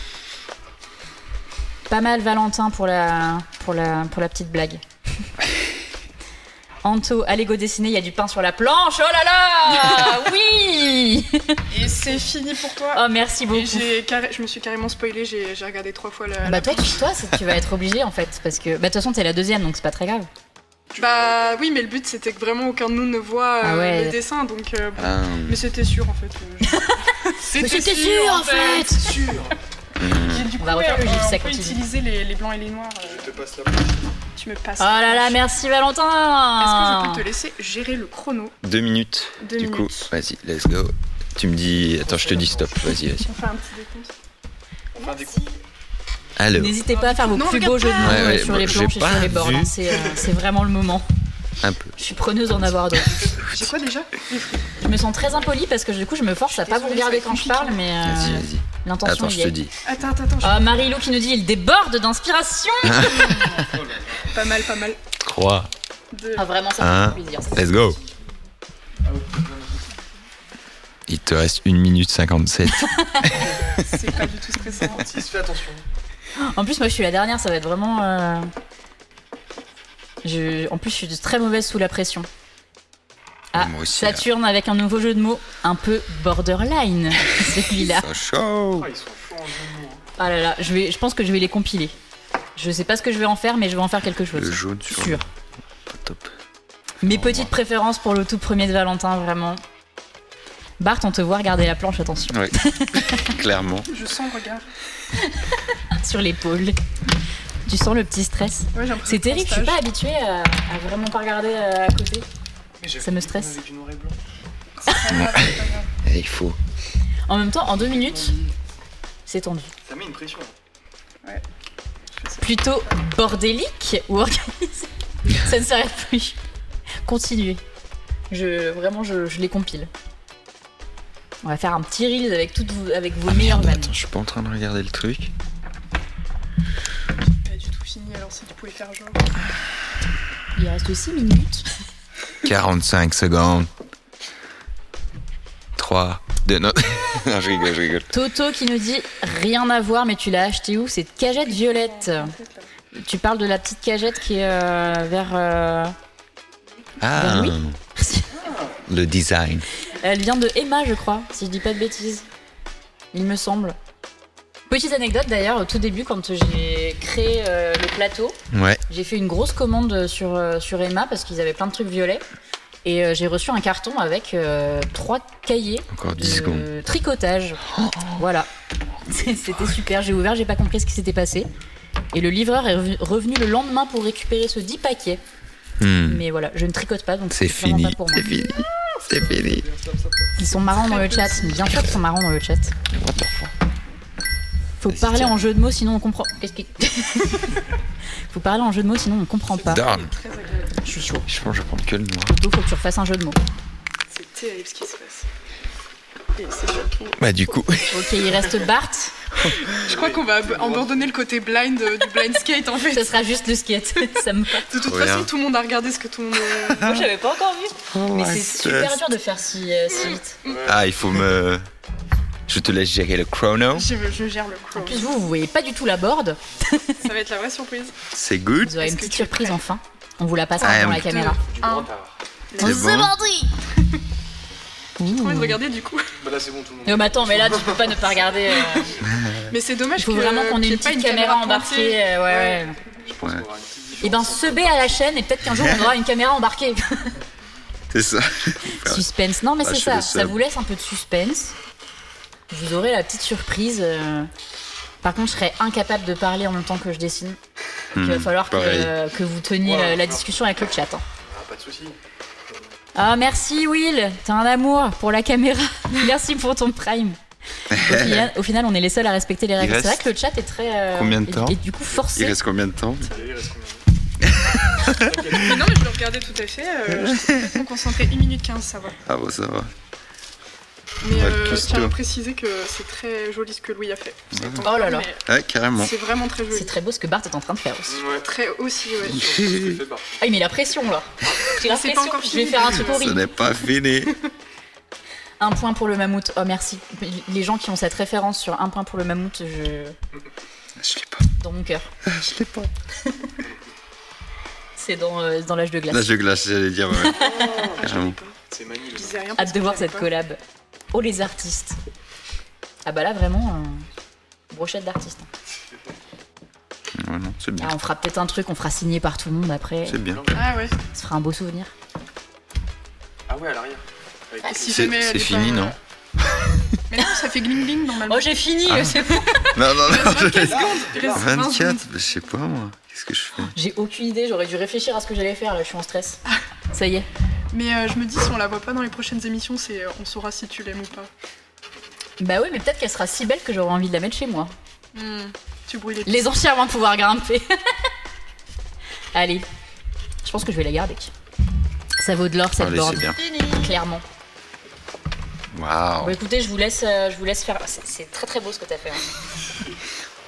Speaker 1: Pas mal Valentin pour la, pour la, pour la petite blague. Anto, allez go dessiner, il y a du pain sur la planche. Oh là là Oui
Speaker 3: Et c'est fini pour toi.
Speaker 1: Oh merci beaucoup.
Speaker 3: Et j'ai carré- je me suis carrément spoilé, j'ai regardé trois fois la.
Speaker 1: Bah
Speaker 3: la
Speaker 1: toi, tu, toi tu vas être obligé en fait parce que bah de toute façon t'es la deuxième donc c'est pas très grave.
Speaker 3: Bah oui, mais le but c'était que vraiment aucun de nous ne voit euh,
Speaker 1: Ah ouais.
Speaker 3: les dessins, donc. euh, bon.
Speaker 2: Ah,
Speaker 3: Mais c'était sûr en fait. euh, je-
Speaker 1: Mais c'était sûr, en fait.
Speaker 3: C'est sûr. Du
Speaker 1: On
Speaker 3: coup,
Speaker 1: va refaire
Speaker 3: ouais,
Speaker 1: le gif,
Speaker 3: euh,
Speaker 1: ça
Speaker 3: on peut
Speaker 1: continue.
Speaker 3: utiliser les, les blancs et les noirs. euh,
Speaker 6: Je te passe la planche.
Speaker 3: tu me passes.
Speaker 1: Oh là là, merci Valentin
Speaker 3: Est-ce que je peux te laisser gérer le chrono
Speaker 2: deux minutes.
Speaker 3: Deux
Speaker 2: du coup, vas-y, let's go. Tu me dis. Attends, je te dis stop. Vas-y, vas-y.
Speaker 3: On fait un petit décompte.
Speaker 6: On
Speaker 1: N'hésitez pas à faire vos
Speaker 3: Non,
Speaker 1: plus beaux jeux de mots
Speaker 2: Ouais, ouais,
Speaker 1: sur
Speaker 2: bon,
Speaker 1: les planches et sur les bords.
Speaker 2: vu.
Speaker 1: hein. C'est euh, c'est vraiment le moment.
Speaker 2: un peu.
Speaker 1: Je suis preneuse d'en avoir d'autres.
Speaker 3: J'ai quoi déjà?
Speaker 1: Je me sens très impolie parce que du coup je me force à pas vous regarder quand je parle, mais euh,
Speaker 2: Vas-y, vas-y.
Speaker 1: l'intention
Speaker 2: Attends, je te dis.
Speaker 3: Attends, attends, attends.
Speaker 1: Ah, Marie-Lou qui nous dit il déborde d'inspiration
Speaker 3: Pas mal, pas mal.
Speaker 2: 3,
Speaker 3: De...
Speaker 1: Ah vraiment ça
Speaker 2: Un.
Speaker 1: fait plaisir. ça.
Speaker 2: let's go. Il te reste 1 minute 57.
Speaker 3: C'est pas du tout stressant.
Speaker 6: 6, fais attention.
Speaker 1: En plus moi je suis la dernière, ça va être vraiment... euh, Je... En plus je suis très mauvaise sous la pression. Ah,
Speaker 2: Moi aussi, là.
Speaker 1: Saturne avec un nouveau jeu de mots un peu borderline, celui-là.
Speaker 2: Chaud.
Speaker 6: Ah, ils sont chauds en jeu de mots.
Speaker 1: Ah là là, je, vais, je pense que je vais les compiler. Je sais pas ce que je vais en faire, mais je vais en faire quelque chose.
Speaker 2: Le jaune sur
Speaker 1: Sûr.
Speaker 2: Pas top.
Speaker 1: Mes petites préférences pour le tout premier de Valentin, vraiment. Bart, on te voit regarder la planche, attention.
Speaker 2: Ouais, clairement.
Speaker 3: Je sens le regard.
Speaker 1: Sur l'épaule. Tu sens le petit stress
Speaker 3: Ouais,
Speaker 1: C'est terrible, je suis pas habituée à, à vraiment pas regarder euh, à côté.
Speaker 6: Mais
Speaker 1: Ça me stresse.
Speaker 6: Avec du noir et blanc.
Speaker 3: C'est pas grave, c'est pas grave.
Speaker 2: Il faut.
Speaker 1: En même temps, en deux minutes, c'est tendu.
Speaker 6: Ça met une pression.
Speaker 1: Plutôt bordélique ou organisé? Ça ne s'arrête plus. Continuez. Je, vraiment, je, je les compile. On va faire un petit reel avec, toutes vos, avec vos
Speaker 2: Ah merde,
Speaker 1: vannes.
Speaker 2: attends, je suis pas en train de regarder le truc.
Speaker 3: Pas du tout fini, alors si tu pouvais faire genre.
Speaker 1: Il reste 6 minutes.
Speaker 2: 45 secondes. 3, 2, non. non, je rigole, je rigole.
Speaker 1: Toto qui nous dit rien à voir, mais tu l'as acheté où? Cette cagette violette. Tu parles de la petite cagette qui est euh, vers. euh,
Speaker 2: Ah,
Speaker 1: Ben oui.
Speaker 2: le design.
Speaker 1: Elle vient de Emma, je crois, si je dis pas de bêtises. Il me semble. Petite anecdote d'ailleurs, au tout début, quand j'ai créé euh, le plateau,
Speaker 2: Ouais,
Speaker 1: j'ai fait une grosse commande sur, euh, sur Emma parce qu'ils avaient plein de trucs violets. Et euh, j'ai reçu un carton avec trois cahiers
Speaker 2: encore 10 secondes.
Speaker 1: de tricotage. Voilà. C'était super. J'ai ouvert, j'ai pas compris ce qui s'était passé. Et le livreur est revenu le lendemain pour récupérer ce 10 paquets.
Speaker 2: Hmm,
Speaker 1: Mais voilà, je ne tricote pas, donc
Speaker 2: C'est fini,
Speaker 1: pas pour moi.
Speaker 2: c'est fini. C'est fini.
Speaker 1: Ils sont marrants dans le chat. Bien sûr qu'ils sont marrants dans le chat. Faut parler en jeu de mots, sinon on comprend. Qu'est-ce qui. Faut parler en jeu de mots, sinon on comprend pas.
Speaker 2: Darn.
Speaker 1: Je suis chaud.
Speaker 2: Je pense que je vais prendre que le noir.
Speaker 1: Toto, faut que tu refasses un jeu de mots.
Speaker 3: C'est terrible ce qui se passe.
Speaker 2: Bah, du coup,
Speaker 1: Ok, il reste Bart.
Speaker 3: Je crois qu'on va ab- abandonner le côté blind euh, du blind skate en fait.
Speaker 1: Ce sera juste le skate. Ça me.
Speaker 3: De toute façon, tout le monde a regardé ce que tout le monde. euh,
Speaker 1: Moi, j'avais pas encore vu. Mais
Speaker 2: ouais,
Speaker 1: c'est super dur de faire si, euh, si vite.
Speaker 2: Ah, il faut me. Je te laisse gérer le chrono.
Speaker 3: Je, je gère le crow.
Speaker 1: En plus, vous, vous voyez pas du tout la board.
Speaker 3: Ça va être la vraie surprise.
Speaker 2: C'est good.
Speaker 1: Vous aurez une petite surprise enfin. On vous la passera
Speaker 2: Ah,
Speaker 1: dans la
Speaker 2: mais-
Speaker 1: caméra.
Speaker 6: Du
Speaker 3: Un.
Speaker 2: C'est bon.
Speaker 1: parti
Speaker 3: J'ai trop envie de regarder du coup.
Speaker 6: Bah là, c'est bon, tout le monde.
Speaker 1: Non, mais attends, mais là, tu peux pas ne pas regarder. euh,
Speaker 3: Mais c'est dommage
Speaker 1: Il faut
Speaker 3: que-
Speaker 1: vraiment qu'on ait
Speaker 3: qu'il y
Speaker 1: une
Speaker 3: pas
Speaker 1: petite caméra embarquée.
Speaker 3: pointée.
Speaker 1: euh, ouais, ouais.
Speaker 6: Je pense
Speaker 2: Ouais.
Speaker 6: qu'on aura une petite différence.
Speaker 1: Et ben, se B à la chaîne et peut-être qu'un jour on aura une caméra embarquée.
Speaker 2: C'est ça.
Speaker 1: suspense. Non, mais
Speaker 2: Ah,
Speaker 1: c'est
Speaker 2: je
Speaker 1: ça. Ça vous laisse un peu de suspense. Vous aurez la petite surprise. euh. Par contre, je serais incapable de parler en même temps que je dessine. Donc, il va
Speaker 2: Hmm,
Speaker 1: falloir que,
Speaker 2: pareil.
Speaker 1: que vous teniez la, discussion avec le chat. hein.
Speaker 6: Ah, pas de soucis.
Speaker 1: Ah, merci Will. T'as un amour pour la caméra. merci pour ton prime. Au final, au final, on est les seuls à respecter les règles.
Speaker 2: Il
Speaker 1: C'est vrai que le chat est très. euh,
Speaker 2: combien de temps
Speaker 1: est du coup
Speaker 2: Il
Speaker 1: forcé.
Speaker 2: reste combien de temps
Speaker 6: Allez, il reste combien
Speaker 3: Mais non, mais je le regardais tout à fait. Euh, je suis complètement concentrée. 1 minute 15, ça va.
Speaker 2: Ah bon, ça va.
Speaker 3: Mais
Speaker 2: Ouais,
Speaker 3: euh, je
Speaker 2: custo.
Speaker 3: tiens à préciser que c'est très joli ce que Louis a fait.
Speaker 1: Oh là là.
Speaker 3: mais
Speaker 2: Ouais, carrément.
Speaker 3: C'est vraiment très joli.
Speaker 1: C'est très beau ce que Bart est en train de faire aussi.
Speaker 6: Ouais.
Speaker 3: Très aussi, ouais.
Speaker 6: Ce.
Speaker 1: Ah, il met la pression là. J'ai la pression. Je vais faire un truc
Speaker 2: Ce
Speaker 1: horrible.
Speaker 2: n'est pas fini.
Speaker 1: Un point pour le mammouth. Oh merci. Les gens qui ont cette référence sur un point pour le mammouth, je...
Speaker 2: Je l'ai pas.
Speaker 1: dans mon cœur.
Speaker 2: Je l'ai pas.
Speaker 1: C'est dans, euh, dans l'âge de glace.
Speaker 2: L'âge de glace, j'allais dire. Ouais. Carrément.
Speaker 6: C'est
Speaker 3: rien.
Speaker 1: Hâte de voir cette
Speaker 3: pas.
Speaker 1: collab. Oh les artistes. Ah bah là vraiment, euh, brochette d'artistes.
Speaker 2: Ouais, non, c'est bien.
Speaker 1: Ah, on fera peut-être un truc, on fera signer par tout le monde après.
Speaker 2: C'est bien.
Speaker 3: Ah ouais.
Speaker 1: Ça fera un beau souvenir.
Speaker 6: Ah ouais, à l'arrière. Avec
Speaker 3: Ah, si
Speaker 2: C'est fini,
Speaker 3: pas-
Speaker 2: non
Speaker 3: Mais non, ça fait gling gling normalement.
Speaker 1: Oh j'ai fini,
Speaker 2: Ah.
Speaker 1: c'est bon.
Speaker 2: Non, non, non.
Speaker 3: 24 secondes. Il reste 20
Speaker 2: 24
Speaker 3: secondes.
Speaker 2: bah, Je sais pas, moi. Qu'est-ce que je fais?
Speaker 1: J'ai aucune idée, j'aurais dû réfléchir à ce que j'allais faire là, je suis en stress. Ça y est.
Speaker 3: Mais euh, je me dis, si on la voit pas dans les prochaines émissions, c'est euh, on saura si tu l'aimes ou pas.
Speaker 1: Bah oui, mais peut-être qu'elle sera si belle que j'aurai envie de la mettre chez moi.
Speaker 3: Hmm, Tu brûles les.
Speaker 1: Les anciens de pouvoir grimper. Allez, je pense que je vais la garder. Ça vaut de l'or cette
Speaker 2: Allez,
Speaker 1: board,
Speaker 2: c'est bien.
Speaker 1: clairement.
Speaker 2: Waouh.
Speaker 1: Bon écoutez, je vous laisse, euh, je vous laisse faire. C'est- C'est très très beau ce que t'as fait. hein.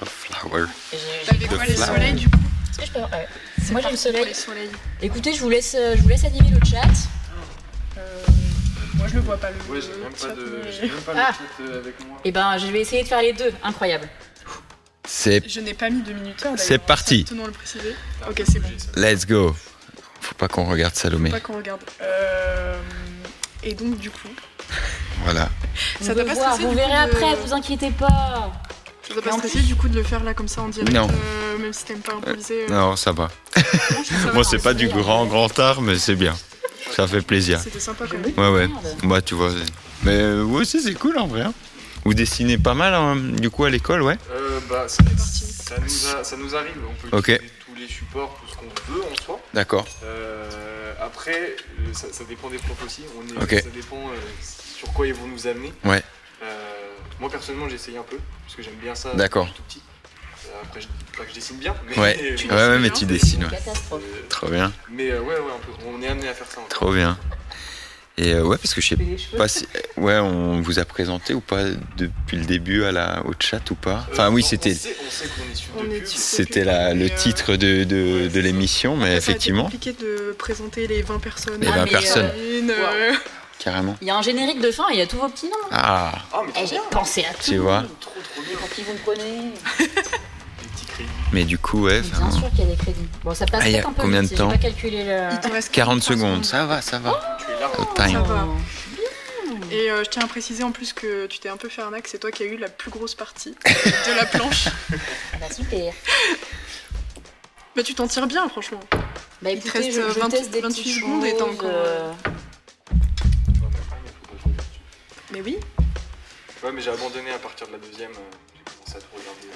Speaker 2: Flower.
Speaker 1: J'ai- j'ai-
Speaker 3: T'avais
Speaker 2: de
Speaker 3: quoi les
Speaker 2: flamme.
Speaker 3: soleils du coup?
Speaker 1: Est-ce que je peux- ouais. Moi j'ai le
Speaker 3: parti
Speaker 1: soleil.
Speaker 3: pour les soleils.
Speaker 1: Écoutez, je vous laisse, euh, je vous laisse animer le chat.
Speaker 3: Moi je le vois pas le.
Speaker 6: Ouais, j'ai même
Speaker 3: chat,
Speaker 6: pas de,
Speaker 3: mais-
Speaker 6: j'ai même pas
Speaker 1: Ah.
Speaker 6: le chat avec moi.
Speaker 1: Et ben, je vais essayer de faire les deux. Incroyable.
Speaker 2: C'est
Speaker 3: Je n'ai pas mis de minuteur.
Speaker 2: C'est parti.
Speaker 3: Tenons le préciser. Ok, c'est bon.
Speaker 2: let's go. Faut pas qu'on regarde Salomé.
Speaker 3: Pas qu'on regarde. Euh, Et donc du coup,
Speaker 2: Voilà.
Speaker 3: Ça t'a pas stressé,
Speaker 1: vous verrez
Speaker 3: de-
Speaker 1: après, vous inquiétez pas.
Speaker 3: ça t'a pas stressé du coup de le faire là comme ça en direct,
Speaker 2: Non.
Speaker 3: euh, même si t'aimes pas improviser. euh,
Speaker 2: Non, ça va. Moi, c'est pas du grand, grand art, mais c'est bien. Ça fait plaisir.
Speaker 3: C'était sympa quand même.
Speaker 2: Ouais, ouais. Moi, tu vois. Mais euh, ouais, aussi, c'est cool en vrai. hein. Vous dessinez pas mal, hein, du coup, à l'école, ouais
Speaker 6: Euh, bah, ça,
Speaker 3: C'est parti.
Speaker 6: ça nous a- ça nous arrive. On peut
Speaker 2: Ok.
Speaker 6: utiliser tous les supports, tout ce qu'on veut en soi.
Speaker 2: D'accord.
Speaker 6: Euh, après, euh, ça, ça dépend des profs aussi. On est,
Speaker 2: Ok.
Speaker 6: Ça dépend euh, sur quoi ils vont nous amener.
Speaker 2: Ouais.
Speaker 6: Euh, moi personnellement, j'essaye un peu parce que j'aime bien ça.
Speaker 2: D'accord.
Speaker 6: depuis tout petit. Euh, après, je pas que je dessine bien, mais
Speaker 2: Ouais.
Speaker 6: mais,
Speaker 3: Tu
Speaker 2: Ouais, ouais, mais tu dessines, ouais.
Speaker 1: Catastrophe.
Speaker 6: euh,
Speaker 2: Trop bien.
Speaker 6: mais, euh, ouais, ouais, un peu. On est amené à faire ça. encore.
Speaker 2: Trop bien. Et euh, ouais, parce que je sais pas si. Ouais, on vous a présenté ou pas depuis le début à la, au chat ou pas? Enfin,
Speaker 6: Euh,
Speaker 2: oui, c'était. C'était la- le
Speaker 3: euh,
Speaker 2: titre de, de, de l'émission, mais
Speaker 3: Après,
Speaker 2: effectivement,
Speaker 3: été compliqué de présenter les 20 personnes.
Speaker 2: Les
Speaker 1: Ah,
Speaker 2: 20
Speaker 1: mais,
Speaker 2: personnes.
Speaker 3: Une, euh,
Speaker 2: carrément.
Speaker 1: Il y a un générique de fin et il y a tous vos petits noms.
Speaker 2: Ah,
Speaker 6: Ah, mais
Speaker 1: Eh, j'ai pensé à tout.
Speaker 2: tu vois.
Speaker 6: Trop, trop bien.
Speaker 1: Pour qui vous me prenez.
Speaker 2: Mais du coup, ouais.
Speaker 1: Bien
Speaker 2: enfin,
Speaker 1: sûr qu'il y a des crédits. Bon, ça passe
Speaker 2: Ah, il y a
Speaker 1: peut-être un peu
Speaker 2: combien
Speaker 1: vite,
Speaker 2: de temps
Speaker 1: pas calculé le...
Speaker 3: il te reste
Speaker 2: 40
Speaker 3: 43
Speaker 2: secondes, ça va, ça va.
Speaker 6: Tu es là.
Speaker 2: Le
Speaker 3: Ça
Speaker 2: time.
Speaker 3: va.
Speaker 1: Oh.
Speaker 3: Et euh, je tiens à préciser en plus que tu t'es un peu fait arnaque, c'est toi qui as eu la plus grosse partie de la planche.
Speaker 1: Ah bah, super.
Speaker 3: Mais tu t'en tires bien, franchement.
Speaker 1: Bah
Speaker 3: Il te
Speaker 1: écoutez,
Speaker 3: reste,
Speaker 1: je,
Speaker 3: euh,
Speaker 1: je
Speaker 3: 20
Speaker 1: teste des
Speaker 3: 28
Speaker 1: petites
Speaker 3: secondes et t'as
Speaker 1: choses,
Speaker 3: encore,
Speaker 1: euh,
Speaker 3: Mais oui.
Speaker 6: Ouais, mais j'ai abandonné à partir de la deuxième. euh, J'ai commencé à tout regarder.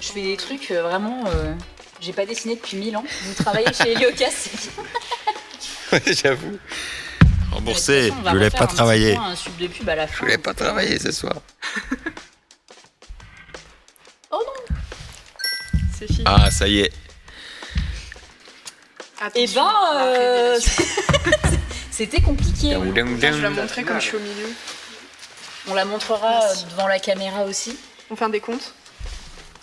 Speaker 1: Je fais des trucs euh, vraiment... euh, J'ai pas dessiné depuis 1000 ans. Vous travaillez chez Heliocas.
Speaker 2: Ouais, j'avoue. Remboursé, je voulais
Speaker 1: refaire
Speaker 2: pas travailler.
Speaker 1: point, Un sub de pub à la
Speaker 2: Je voulais pas travailler ce soir.
Speaker 3: C'est fini.
Speaker 2: Ah, ça y est.
Speaker 1: Eh
Speaker 3: Attention,
Speaker 1: ben,
Speaker 3: la
Speaker 1: euh,
Speaker 3: révélation.
Speaker 1: c'était compliqué.
Speaker 3: Attends, je la
Speaker 2: down.
Speaker 3: montrerai comme je suis au milieu.
Speaker 1: On la montrera euh,
Speaker 3: Merci.
Speaker 1: devant la caméra aussi.
Speaker 3: On fait un décompte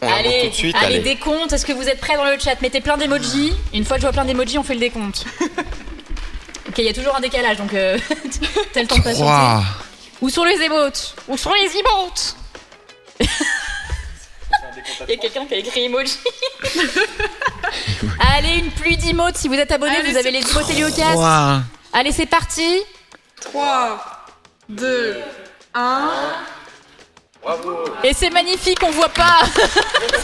Speaker 2: On
Speaker 1: allez,
Speaker 2: tout de suite,
Speaker 1: allez,
Speaker 2: allez.
Speaker 1: décompte. Est-ce que vous êtes prêts dans le chat? Mettez plein d'emojis. Une fois que je vois plein d'emojis, on fait le décompte. ok, il y a toujours un décalage, donc euh, t'as le temps de patienter.
Speaker 2: 3,
Speaker 1: Où sont les emotes? Où sont les emotes? Il y a quelqu'un qui a écrit emoji. Allez, une pluie d'emotes. Si vous êtes abonné, vous avez les emotes Heliocast.
Speaker 2: 3.
Speaker 1: Allez, c'est parti.
Speaker 3: 3, 2, 1.
Speaker 6: Bravo
Speaker 1: Et c'est magnifique, on voit pas.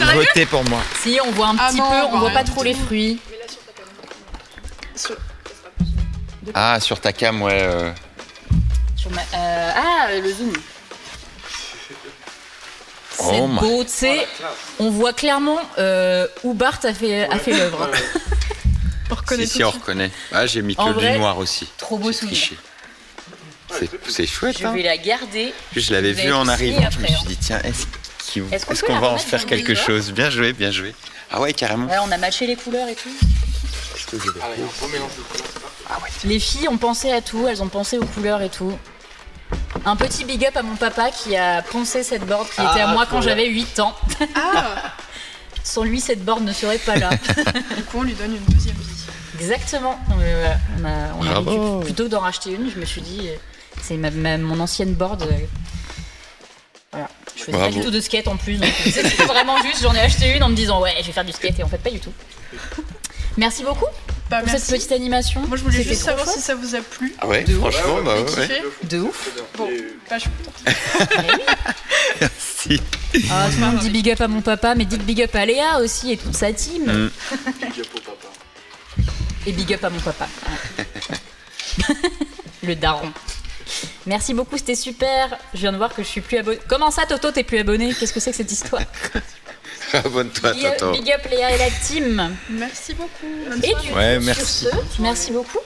Speaker 2: Votez pour moi.
Speaker 1: si, on voit un
Speaker 3: Ah
Speaker 1: petit
Speaker 3: non,
Speaker 1: peu,
Speaker 3: on
Speaker 1: on
Speaker 3: voit
Speaker 1: pas trop les fruits.
Speaker 2: Ah, sur ta cam, ouais. euh,
Speaker 1: Sur ma- euh, Ah, le zoom. C'est
Speaker 2: Oh my-
Speaker 1: beau, tu sais. On voit clairement euh, où Bart a fait, a fait l'œuvre.
Speaker 3: On reconnaît
Speaker 2: Si,
Speaker 3: tout
Speaker 2: si, on reconnaît. Ah, j'ai mis que
Speaker 1: En
Speaker 2: du
Speaker 1: vrai,
Speaker 2: noir aussi.
Speaker 1: Trop beau souvenir.
Speaker 2: triché. C'est- C'est chouette,
Speaker 1: Je
Speaker 2: hein.
Speaker 1: vais la garder.
Speaker 2: Je l'avais
Speaker 1: Vous
Speaker 2: vu
Speaker 1: avez
Speaker 2: en arrivant, je me suis dit, tiens, est-ce qu'il-
Speaker 1: Est-ce qu'on
Speaker 2: est-ce
Speaker 1: peut
Speaker 2: qu'on
Speaker 1: la
Speaker 2: va en faire quelque chose? Bien joué, bien joué. Ah ouais, carrément.
Speaker 1: Ouais, on a matché les couleurs et tout.
Speaker 6: Ah, il y a un beau mélange de couleurs, c'est pas
Speaker 1: Les filles ont pensé à tout, elles ont pensé aux couleurs et tout. Un petit big up à mon papa qui a poncé cette board qui était à
Speaker 2: Ah,
Speaker 1: moi quand
Speaker 2: bien.
Speaker 1: j'avais 8 ans.
Speaker 3: Ah
Speaker 1: Sans lui, cette board ne serait pas là.
Speaker 3: Du coup, on lui donne une deuxième vie.
Speaker 1: Exactement. On a, on a plutôt que d'en racheter une, je me suis dit, c'est ma, ma- mon ancienne board. euh, Voilà. Je faisais pas du tout de skate en plus. C'était vraiment juste, j'en ai acheté une en me disant ouais, je vais faire du skate et en fait pas du tout. Merci beaucoup
Speaker 3: Bah,
Speaker 1: pour
Speaker 3: merci.
Speaker 1: cette petite animation.
Speaker 3: Moi, je voulais juste savoir
Speaker 1: chouette.
Speaker 3: si ça vous a plu.
Speaker 2: Ah ouais,
Speaker 1: De ouf.
Speaker 2: franchement, bah
Speaker 3: Vous
Speaker 2: ouais. ouais.
Speaker 1: De ouf.
Speaker 3: Bon, bah, je suis contente.
Speaker 2: Si.
Speaker 1: Ah, tout le monde dit big up à mon papa, mais dites big up à Léa aussi et toute sa team.
Speaker 2: Mm.
Speaker 6: Big up au papa.
Speaker 1: Et big up à mon papa. Le daron. Merci beaucoup, c'était super. Je viens de voir que je suis plus abonné. Comment ça, Toto, t'es plus abonné? Qu'est-ce que c'est que cette histoire?
Speaker 2: Abonne-toi,
Speaker 1: big, up,
Speaker 2: Toto.
Speaker 1: big up Léa et la team.
Speaker 3: Merci beaucoup. Bonne
Speaker 1: Et du
Speaker 2: Ouais,
Speaker 1: coup,
Speaker 2: merci.
Speaker 1: sur ce, merci beaucoup.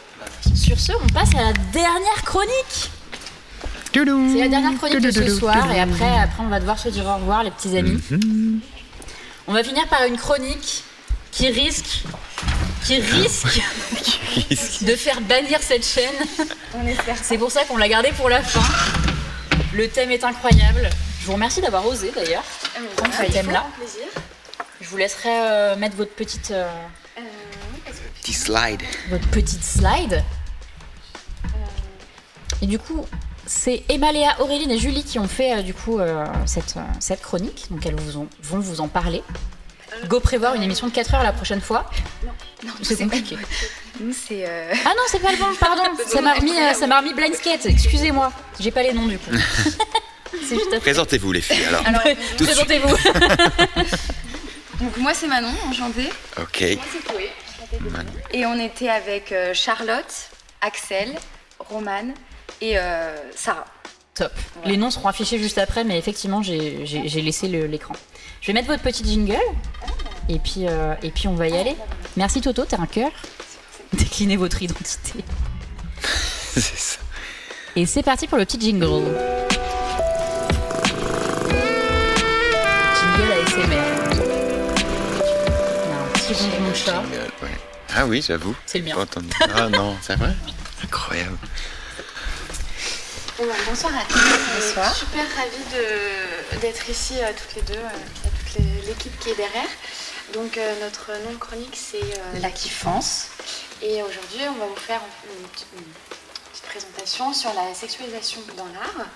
Speaker 1: Sur ce, on passe à la dernière chronique. C'est la dernière chronique de ce soir et après, après on va devoir se dire au revoir les petits amis. On va finir par une chronique qui risque, qui risque de faire bannir cette chaîne.
Speaker 7: On espère.
Speaker 1: C'est pour ça qu'on l'a gardé pour la fin. Le thème est incroyable. Je vous remercie d'avoir osé d'ailleurs prendre ce thème-là.
Speaker 7: plaisir.
Speaker 1: Je vous laisserai euh, mettre votre petite, euh,
Speaker 2: Petit slide.
Speaker 1: votre petite slide. Et du coup, c'est Emma, Léa, Auréline et Julie qui ont fait euh, du coup euh, cette, euh, cette chronique. Donc elles vous ont- vont vous en parler. Go prévoir une émission de 4 heures la prochaine fois.
Speaker 8: Non,
Speaker 1: C'est
Speaker 8: c'est
Speaker 1: compliqué.
Speaker 8: Nous, c'est. euh,
Speaker 1: Ah non, c'est pas le bon, pardon. Ça m'a remis, euh, ça m'a remis Blind Skate. Excusez-moi. J'ai pas les noms du coup. c'est juste après.
Speaker 2: Présentez-vous les filles alors.
Speaker 8: Alors.
Speaker 1: Présentez-vous.
Speaker 8: donc, moi, c'est Manon, enchantée.
Speaker 2: Ok.
Speaker 7: c'est Chloé.
Speaker 8: Et on était avec euh, Charlotte, Axel, Romane et euh, Sarah.
Speaker 1: Top. Les noms seront affichés juste après, mais effectivement, j'ai laissé l'écran. Je vais mettre votre petit jingle. Et puis, euh, et puis on va y aller. Merci Toto, t'as un cœur. Déclinez votre identité.
Speaker 2: C'est ça.
Speaker 1: Et c'est parti pour le petit jingle. Jingle ASMR. Il y a un petit ronflement de chat.
Speaker 2: Jingle, ouais. Ah oui, j'avoue.
Speaker 1: C'est le mien.
Speaker 2: Pas entendu. Ah non, c'est vrai? Incroyable.
Speaker 7: Bon, bonsoir à tous.
Speaker 8: Bonsoir.
Speaker 7: Super ravie de- d'être ici euh, toutes les deux, euh, les- l'équipe qui est derrière. Donc euh, notre nom de chronique c'est euh,
Speaker 8: La kiffance.
Speaker 7: Et aujourd'hui on va vous faire une, petite- une petite présentation sur la sexualisation dans l'art.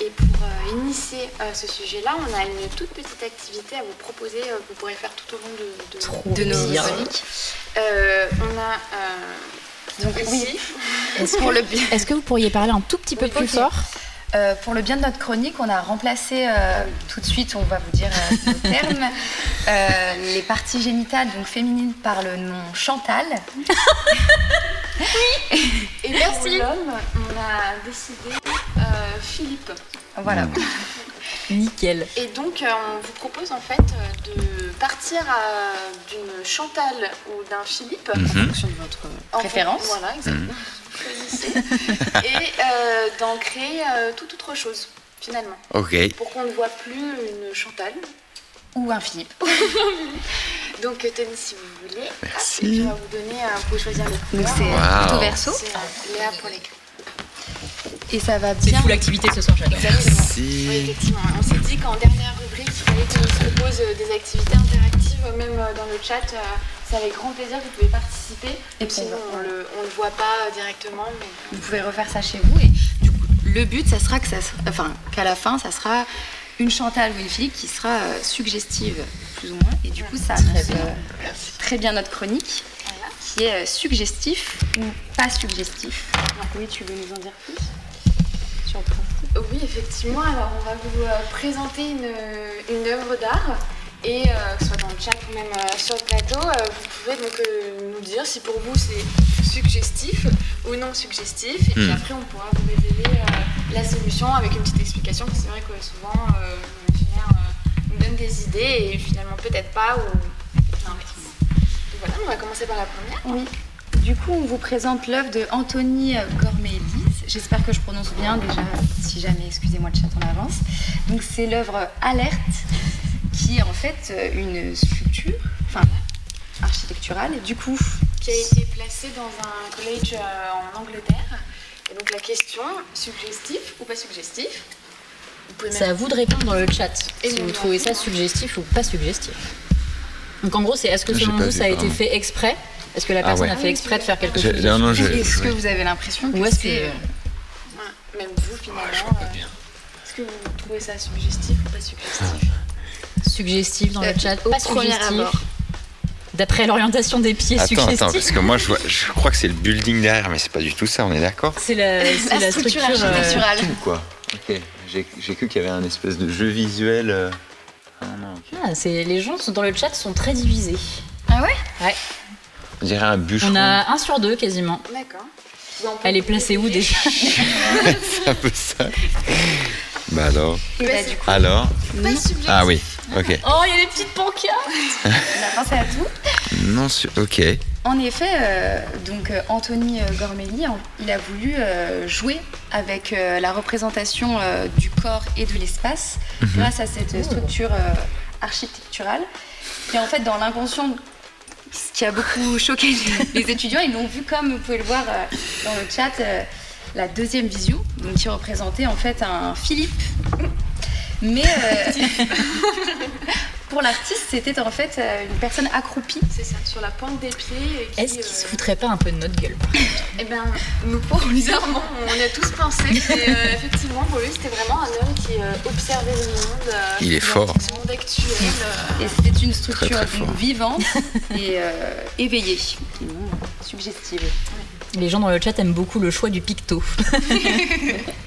Speaker 7: Et pour euh, initier euh, ce sujet-là, on a une toute petite activité à vous proposer euh, que vous pourrez faire tout au long de, de-
Speaker 1: Trop
Speaker 8: De nos chroniques.
Speaker 7: Euh, on a euh,
Speaker 8: Donc,
Speaker 7: ici
Speaker 1: Est-ce que,
Speaker 8: bien.
Speaker 1: est-ce que vous pourriez parler un tout petit peu
Speaker 7: Oui,
Speaker 1: plus fort?
Speaker 8: Euh, pour le bien de notre chronique, on a remplacé euh, tout de suite, on va vous dire euh, termes, euh, les parties génitales, donc féminines, par le nom Chantal.
Speaker 7: Et pour l'homme, on a décidé euh, Philippe.
Speaker 8: Voilà.
Speaker 1: Nickel.
Speaker 7: Et donc, euh, on vous propose en fait euh, de partir à- d'une Chantal ou d'un Philippe.
Speaker 8: En fonction de votre
Speaker 7: en
Speaker 8: préférence.
Speaker 7: Voilà, exactement. Choisissez. Et euh, d'en créer euh, toute autre chose, finalement.
Speaker 2: Ok.
Speaker 7: Pour qu'on ne voit plus une Chantal.
Speaker 8: Ou un Philippe.
Speaker 7: Donc, tenez si vous voulez.
Speaker 2: Merci.
Speaker 7: Et puis, on va vous donner, vous pouvez choisir les
Speaker 8: Donc c'est
Speaker 2: Wow.
Speaker 8: tout verso.
Speaker 7: C'est euh, Léa pour les.
Speaker 8: Et ça va
Speaker 1: C'est
Speaker 8: bien.
Speaker 1: full activité ce soir, j'adore.
Speaker 7: Oui,
Speaker 2: Merci.
Speaker 7: effectivement. On s'est dit qu'en dernière rubrique, il fallait qu'on se propose euh, des activités interactives, euh, même euh, dans le chat. C'est avec grand plaisir que vous pouvez participer.
Speaker 8: Et puis,
Speaker 7: Sinon,
Speaker 8: on va-
Speaker 7: le, on le voit pas directement. Mais...
Speaker 8: Vous pouvez refaire ça chez vous. Et du coup, le but, ça sera que ça, sera- enfin, qu'à la fin, ça sera une Chantal ou une Philippe qui sera suggestive, plus ou moins. Et du coup, ça annonce euh, très bien notre chronique,
Speaker 7: Voilà.
Speaker 8: qui est suggestif ou pas suggestif. Oui, tu veux nous en dire plus?
Speaker 7: Oui, effectivement. Alors, on va vous euh, présenter une, une œuvre d'art. Et euh, que ce soit dans le chat ou même euh, sur le plateau, euh, vous pouvez donc euh, nous dire si pour vous c'est suggestif ou non suggestif. Et puis
Speaker 2: Hmm.
Speaker 7: après, on pourra vous révéler euh, la solution avec une petite explication. Parce que c'est vrai que souvent, euh, l'imaginaire euh, nous donne des idées et finalement peut-être pas. Ou... l'inverse. Voilà, on va commencer par la première.
Speaker 8: Oui. Du coup, on vous présente l'œuvre de Anthony Gormélis. J'espère que je prononce bien déjà. Si jamais, excusez-moi le chat en avance. Donc, c'est l'œuvre Alerte, qui est en fait une sculpture, enfin architecturale. Et du coup,
Speaker 7: qui a été placé dans un collège euh, en Angleterre. Et donc la question, suggestif ou pas suggestif?
Speaker 1: C'est à vous de répondre dans le chat
Speaker 7: Et
Speaker 1: si vous trouvez ça suggestif ou pas suggestif. Donc en gros, c'est est-ce que selon vous ça a été fait exprès Est-ce que la
Speaker 2: Ah
Speaker 1: personne
Speaker 2: ouais.
Speaker 1: a fait exprès de faire quelque chose?
Speaker 2: Non, non, j'ai.
Speaker 8: est-ce que
Speaker 2: ouais.
Speaker 8: vous avez l'impression que
Speaker 1: Ou est-ce
Speaker 8: c'est
Speaker 1: que
Speaker 8: euh,
Speaker 7: Ouais, même vous finalement.
Speaker 2: Ouais, je pas
Speaker 7: euh,
Speaker 2: bien.
Speaker 7: Est-ce que vous trouvez ça suggestif ou pas suggestif?
Speaker 1: Suggestif dans le chat, pas suggestif. D'après l'orientation des pieds,
Speaker 2: Attends,
Speaker 1: suggestif.
Speaker 2: attends, parce que moi je, vois, je crois que c'est le building derrière, mais c'est pas du tout ça, on est d'accord?
Speaker 1: C'est la, c'est
Speaker 8: La
Speaker 1: la
Speaker 8: structure
Speaker 1: structure. euh.
Speaker 2: Tout quoi. Ok, j'ai j'ai cru qu'il y avait un espèce de jeu visuel. euh. Ah non, ok.
Speaker 1: ah, c'est- les gens sont- dans le chat sont très divisés.
Speaker 8: Ah ouais
Speaker 2: On dirait un bûcheron.
Speaker 1: On a un sur deux quasiment.
Speaker 7: D'accord.
Speaker 1: Elle est placée où déjà
Speaker 2: C'est un peu ça. Bah alors.
Speaker 8: Et bah, du coup,
Speaker 2: Alors
Speaker 7: Pas subjectif.
Speaker 2: Ah oui, ok.
Speaker 1: Oh, il y a des petites pancartes
Speaker 8: on a pensé à tout.
Speaker 2: Non, su- ok.
Speaker 8: En effet, euh, donc euh, Anthony euh, Gormelli, en- il a voulu euh, jouer avec euh, la représentation euh, du corps et de l'espace grâce à cette structure euh, architecturale. Et en fait, dans l'inconscient, ce qui a beaucoup choqué les étudiants, ils l'ont vu comme vous pouvez le voir euh, dans le chat, euh, la deuxième vision, donc qui représentait en fait un Philippe. Mais euh, pour l'artiste, c'était en fait euh, une personne accroupie
Speaker 7: C'est ça, sur la pointe des pieds. et qui,
Speaker 1: Est-ce qu'il se
Speaker 7: euh,
Speaker 1: foutrait pas un peu de notre gueule
Speaker 7: Eh ben, nous pour bizarrement, on y a tous pensé. Et euh, effectivement, pour lui, c'était vraiment un homme qui euh, observait le monde. euh,
Speaker 2: Il est fort.
Speaker 7: Le monde actuel. euh,
Speaker 8: Et c'était une structure
Speaker 2: Très, très
Speaker 8: vivante et euh, éveillée, suggestive.
Speaker 1: Les gens dans le chat aiment beaucoup le choix du picto.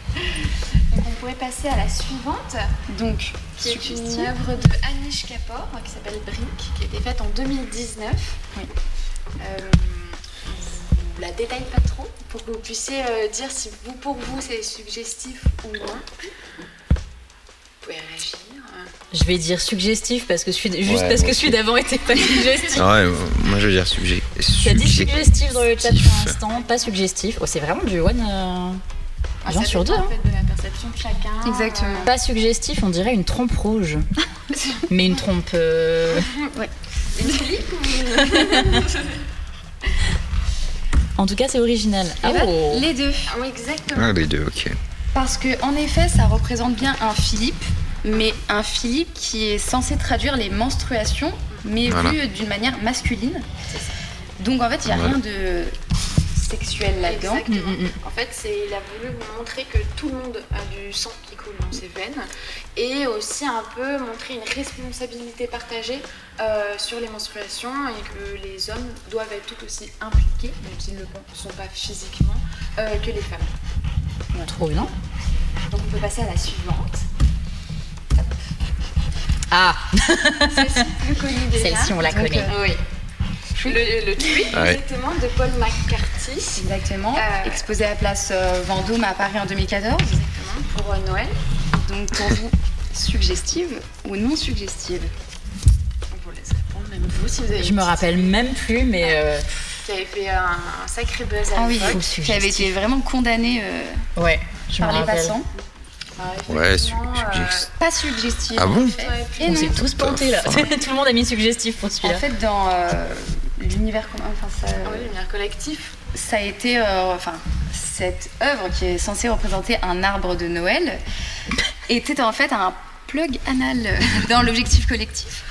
Speaker 7: Passer à la suivante,
Speaker 8: Donc,
Speaker 7: qui est une œuvre de Anish Kapoor, qui s'appelle Brink, qui a été faite en 2019.
Speaker 8: Oui.
Speaker 7: Euh, la détaille pas trop pour que vous puissiez euh, dire si vous, pour vous, c'est suggestif ou non. Vous pouvez réagir.
Speaker 1: Je vais dire suggestif parce que celui, juste
Speaker 2: Ouais,
Speaker 1: parce que celui d'avant était pas suggestif.
Speaker 2: Ah ouais, moi je veux dire subject.
Speaker 1: Tu as dit suggestif dans le chat pour l'instant, pas suggestif. Oh, c'est vraiment du one. euh,
Speaker 7: Ah,
Speaker 1: Gens
Speaker 7: ça
Speaker 1: sur deux.
Speaker 7: dépend. En fait, de la perception de chacun.
Speaker 8: Exactement.
Speaker 1: Pas suggestif, on dirait une trompe rouge. Mais une trompe. euh,
Speaker 7: Une ou
Speaker 1: En tout cas, c'est original. Ah, oh.
Speaker 8: Les deux.
Speaker 7: Ah oui, exactement.
Speaker 2: Ah, les deux, ok.
Speaker 8: Parce que en effet, ça représente bien un Philippe, mais un Philippe qui est censé traduire les menstruations, mais
Speaker 2: Voilà.
Speaker 8: vu d'une manière masculine. Donc en fait, il n'y a
Speaker 2: Voilà.
Speaker 8: rien de sexuel là-dedans.
Speaker 7: Exactement.
Speaker 1: Mm, mm, mm.
Speaker 7: En fait, c'est, il a voulu montrer que tout le monde a du sang qui coule dans ses veines et aussi un peu montrer une responsabilité partagée euh, sur les menstruations et que les hommes doivent être tout aussi impliqués, même s'ils ne le sont pas physiquement, euh, que les femmes.
Speaker 1: Trop bien.
Speaker 7: Donc on peut passer à la suivante.
Speaker 1: Ah,
Speaker 7: Celle-ci plus connue déjà.
Speaker 1: celle-ci, on la
Speaker 8: Donc,
Speaker 1: connaît.
Speaker 8: euh,
Speaker 7: Oui. Le, le tweet
Speaker 2: Ouais.
Speaker 7: exactement de Paul McCarthy.
Speaker 8: Exactement.
Speaker 7: Euh,
Speaker 8: Exposé à place euh, Vendôme à Paris en 2014.
Speaker 7: Exactement, pour euh, Noël.
Speaker 8: Donc pour vous, suggestive ou non suggestive?
Speaker 7: On vous laisse répondre, même vous, si vous avez
Speaker 1: Je me rappelle même plus, mais. euh,
Speaker 7: qui avait fait un, un sacré buzz à
Speaker 8: Ah oui, qui avait été vraiment condamné euh,
Speaker 1: Ouais, je
Speaker 8: par les
Speaker 1: rappelle.
Speaker 8: passants.
Speaker 7: Ouais,
Speaker 2: su-
Speaker 7: euh,
Speaker 8: Pas suggestive.
Speaker 2: Ah bon
Speaker 8: en fait.
Speaker 7: Ouais,
Speaker 8: Et
Speaker 1: On s'est tous plantés là. Tout le monde a mis suggestif pour
Speaker 8: En
Speaker 1: celui-là.
Speaker 8: fait, dans euh, l'univers commun, enfin, ça,
Speaker 7: Ah oui, collectif.
Speaker 8: ça a été, euh, enfin, cette œuvre qui est censée représenter un arbre de Noël était en fait un plug anal dans l'objectif collectif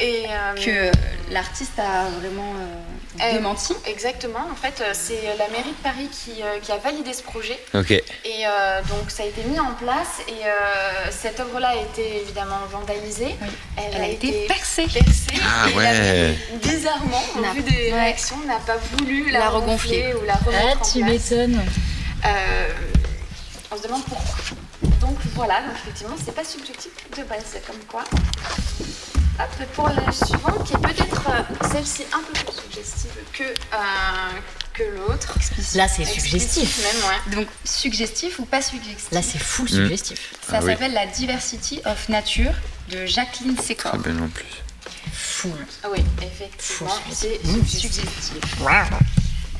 Speaker 7: Et euh,
Speaker 8: que l'artiste a vraiment euh,
Speaker 7: Euh,
Speaker 8: démenti.
Speaker 7: Exactement, en fait, euh, c'est la mairie de Paris qui, euh, qui a validé ce projet.
Speaker 2: Ok.
Speaker 7: Et euh, donc, ça a été mis en place. Et euh, cette œuvre-là a été évidemment vandalisée.
Speaker 8: Oui.
Speaker 7: Elle,
Speaker 8: Elle a été percée.
Speaker 7: percée.
Speaker 2: Ah
Speaker 7: et
Speaker 2: ouais.
Speaker 7: la bizarrement, au
Speaker 8: N'a-
Speaker 7: vu des
Speaker 8: ouais.
Speaker 7: réactions, n'a pas voulu la,
Speaker 8: La
Speaker 7: regonfler ou la remettre
Speaker 1: Ah,
Speaker 7: en
Speaker 1: tu m'étonnes.
Speaker 7: Euh, on se demande pourquoi. Donc voilà, donc effectivement, c'est pas subjectif de base, c'est comme quoi. Hop, pour la suivante, qui est peut-être euh, celle-ci un peu plus suggestive que, euh, que l'autre.
Speaker 1: Là, c'est suggestif.
Speaker 7: même, ouais.
Speaker 8: Donc suggestif ou pas suggestif?
Speaker 1: Là, c'est full suggestif.
Speaker 8: Ça
Speaker 2: Ah oui.
Speaker 8: s'appelle La Diversity of Nature de Jacqueline Secor.
Speaker 2: Très bien en plus.
Speaker 1: Full.
Speaker 7: Ah oui, effectivement,
Speaker 1: Faut
Speaker 7: c'est
Speaker 8: Mmh,
Speaker 7: suggestif.
Speaker 8: Suggestif.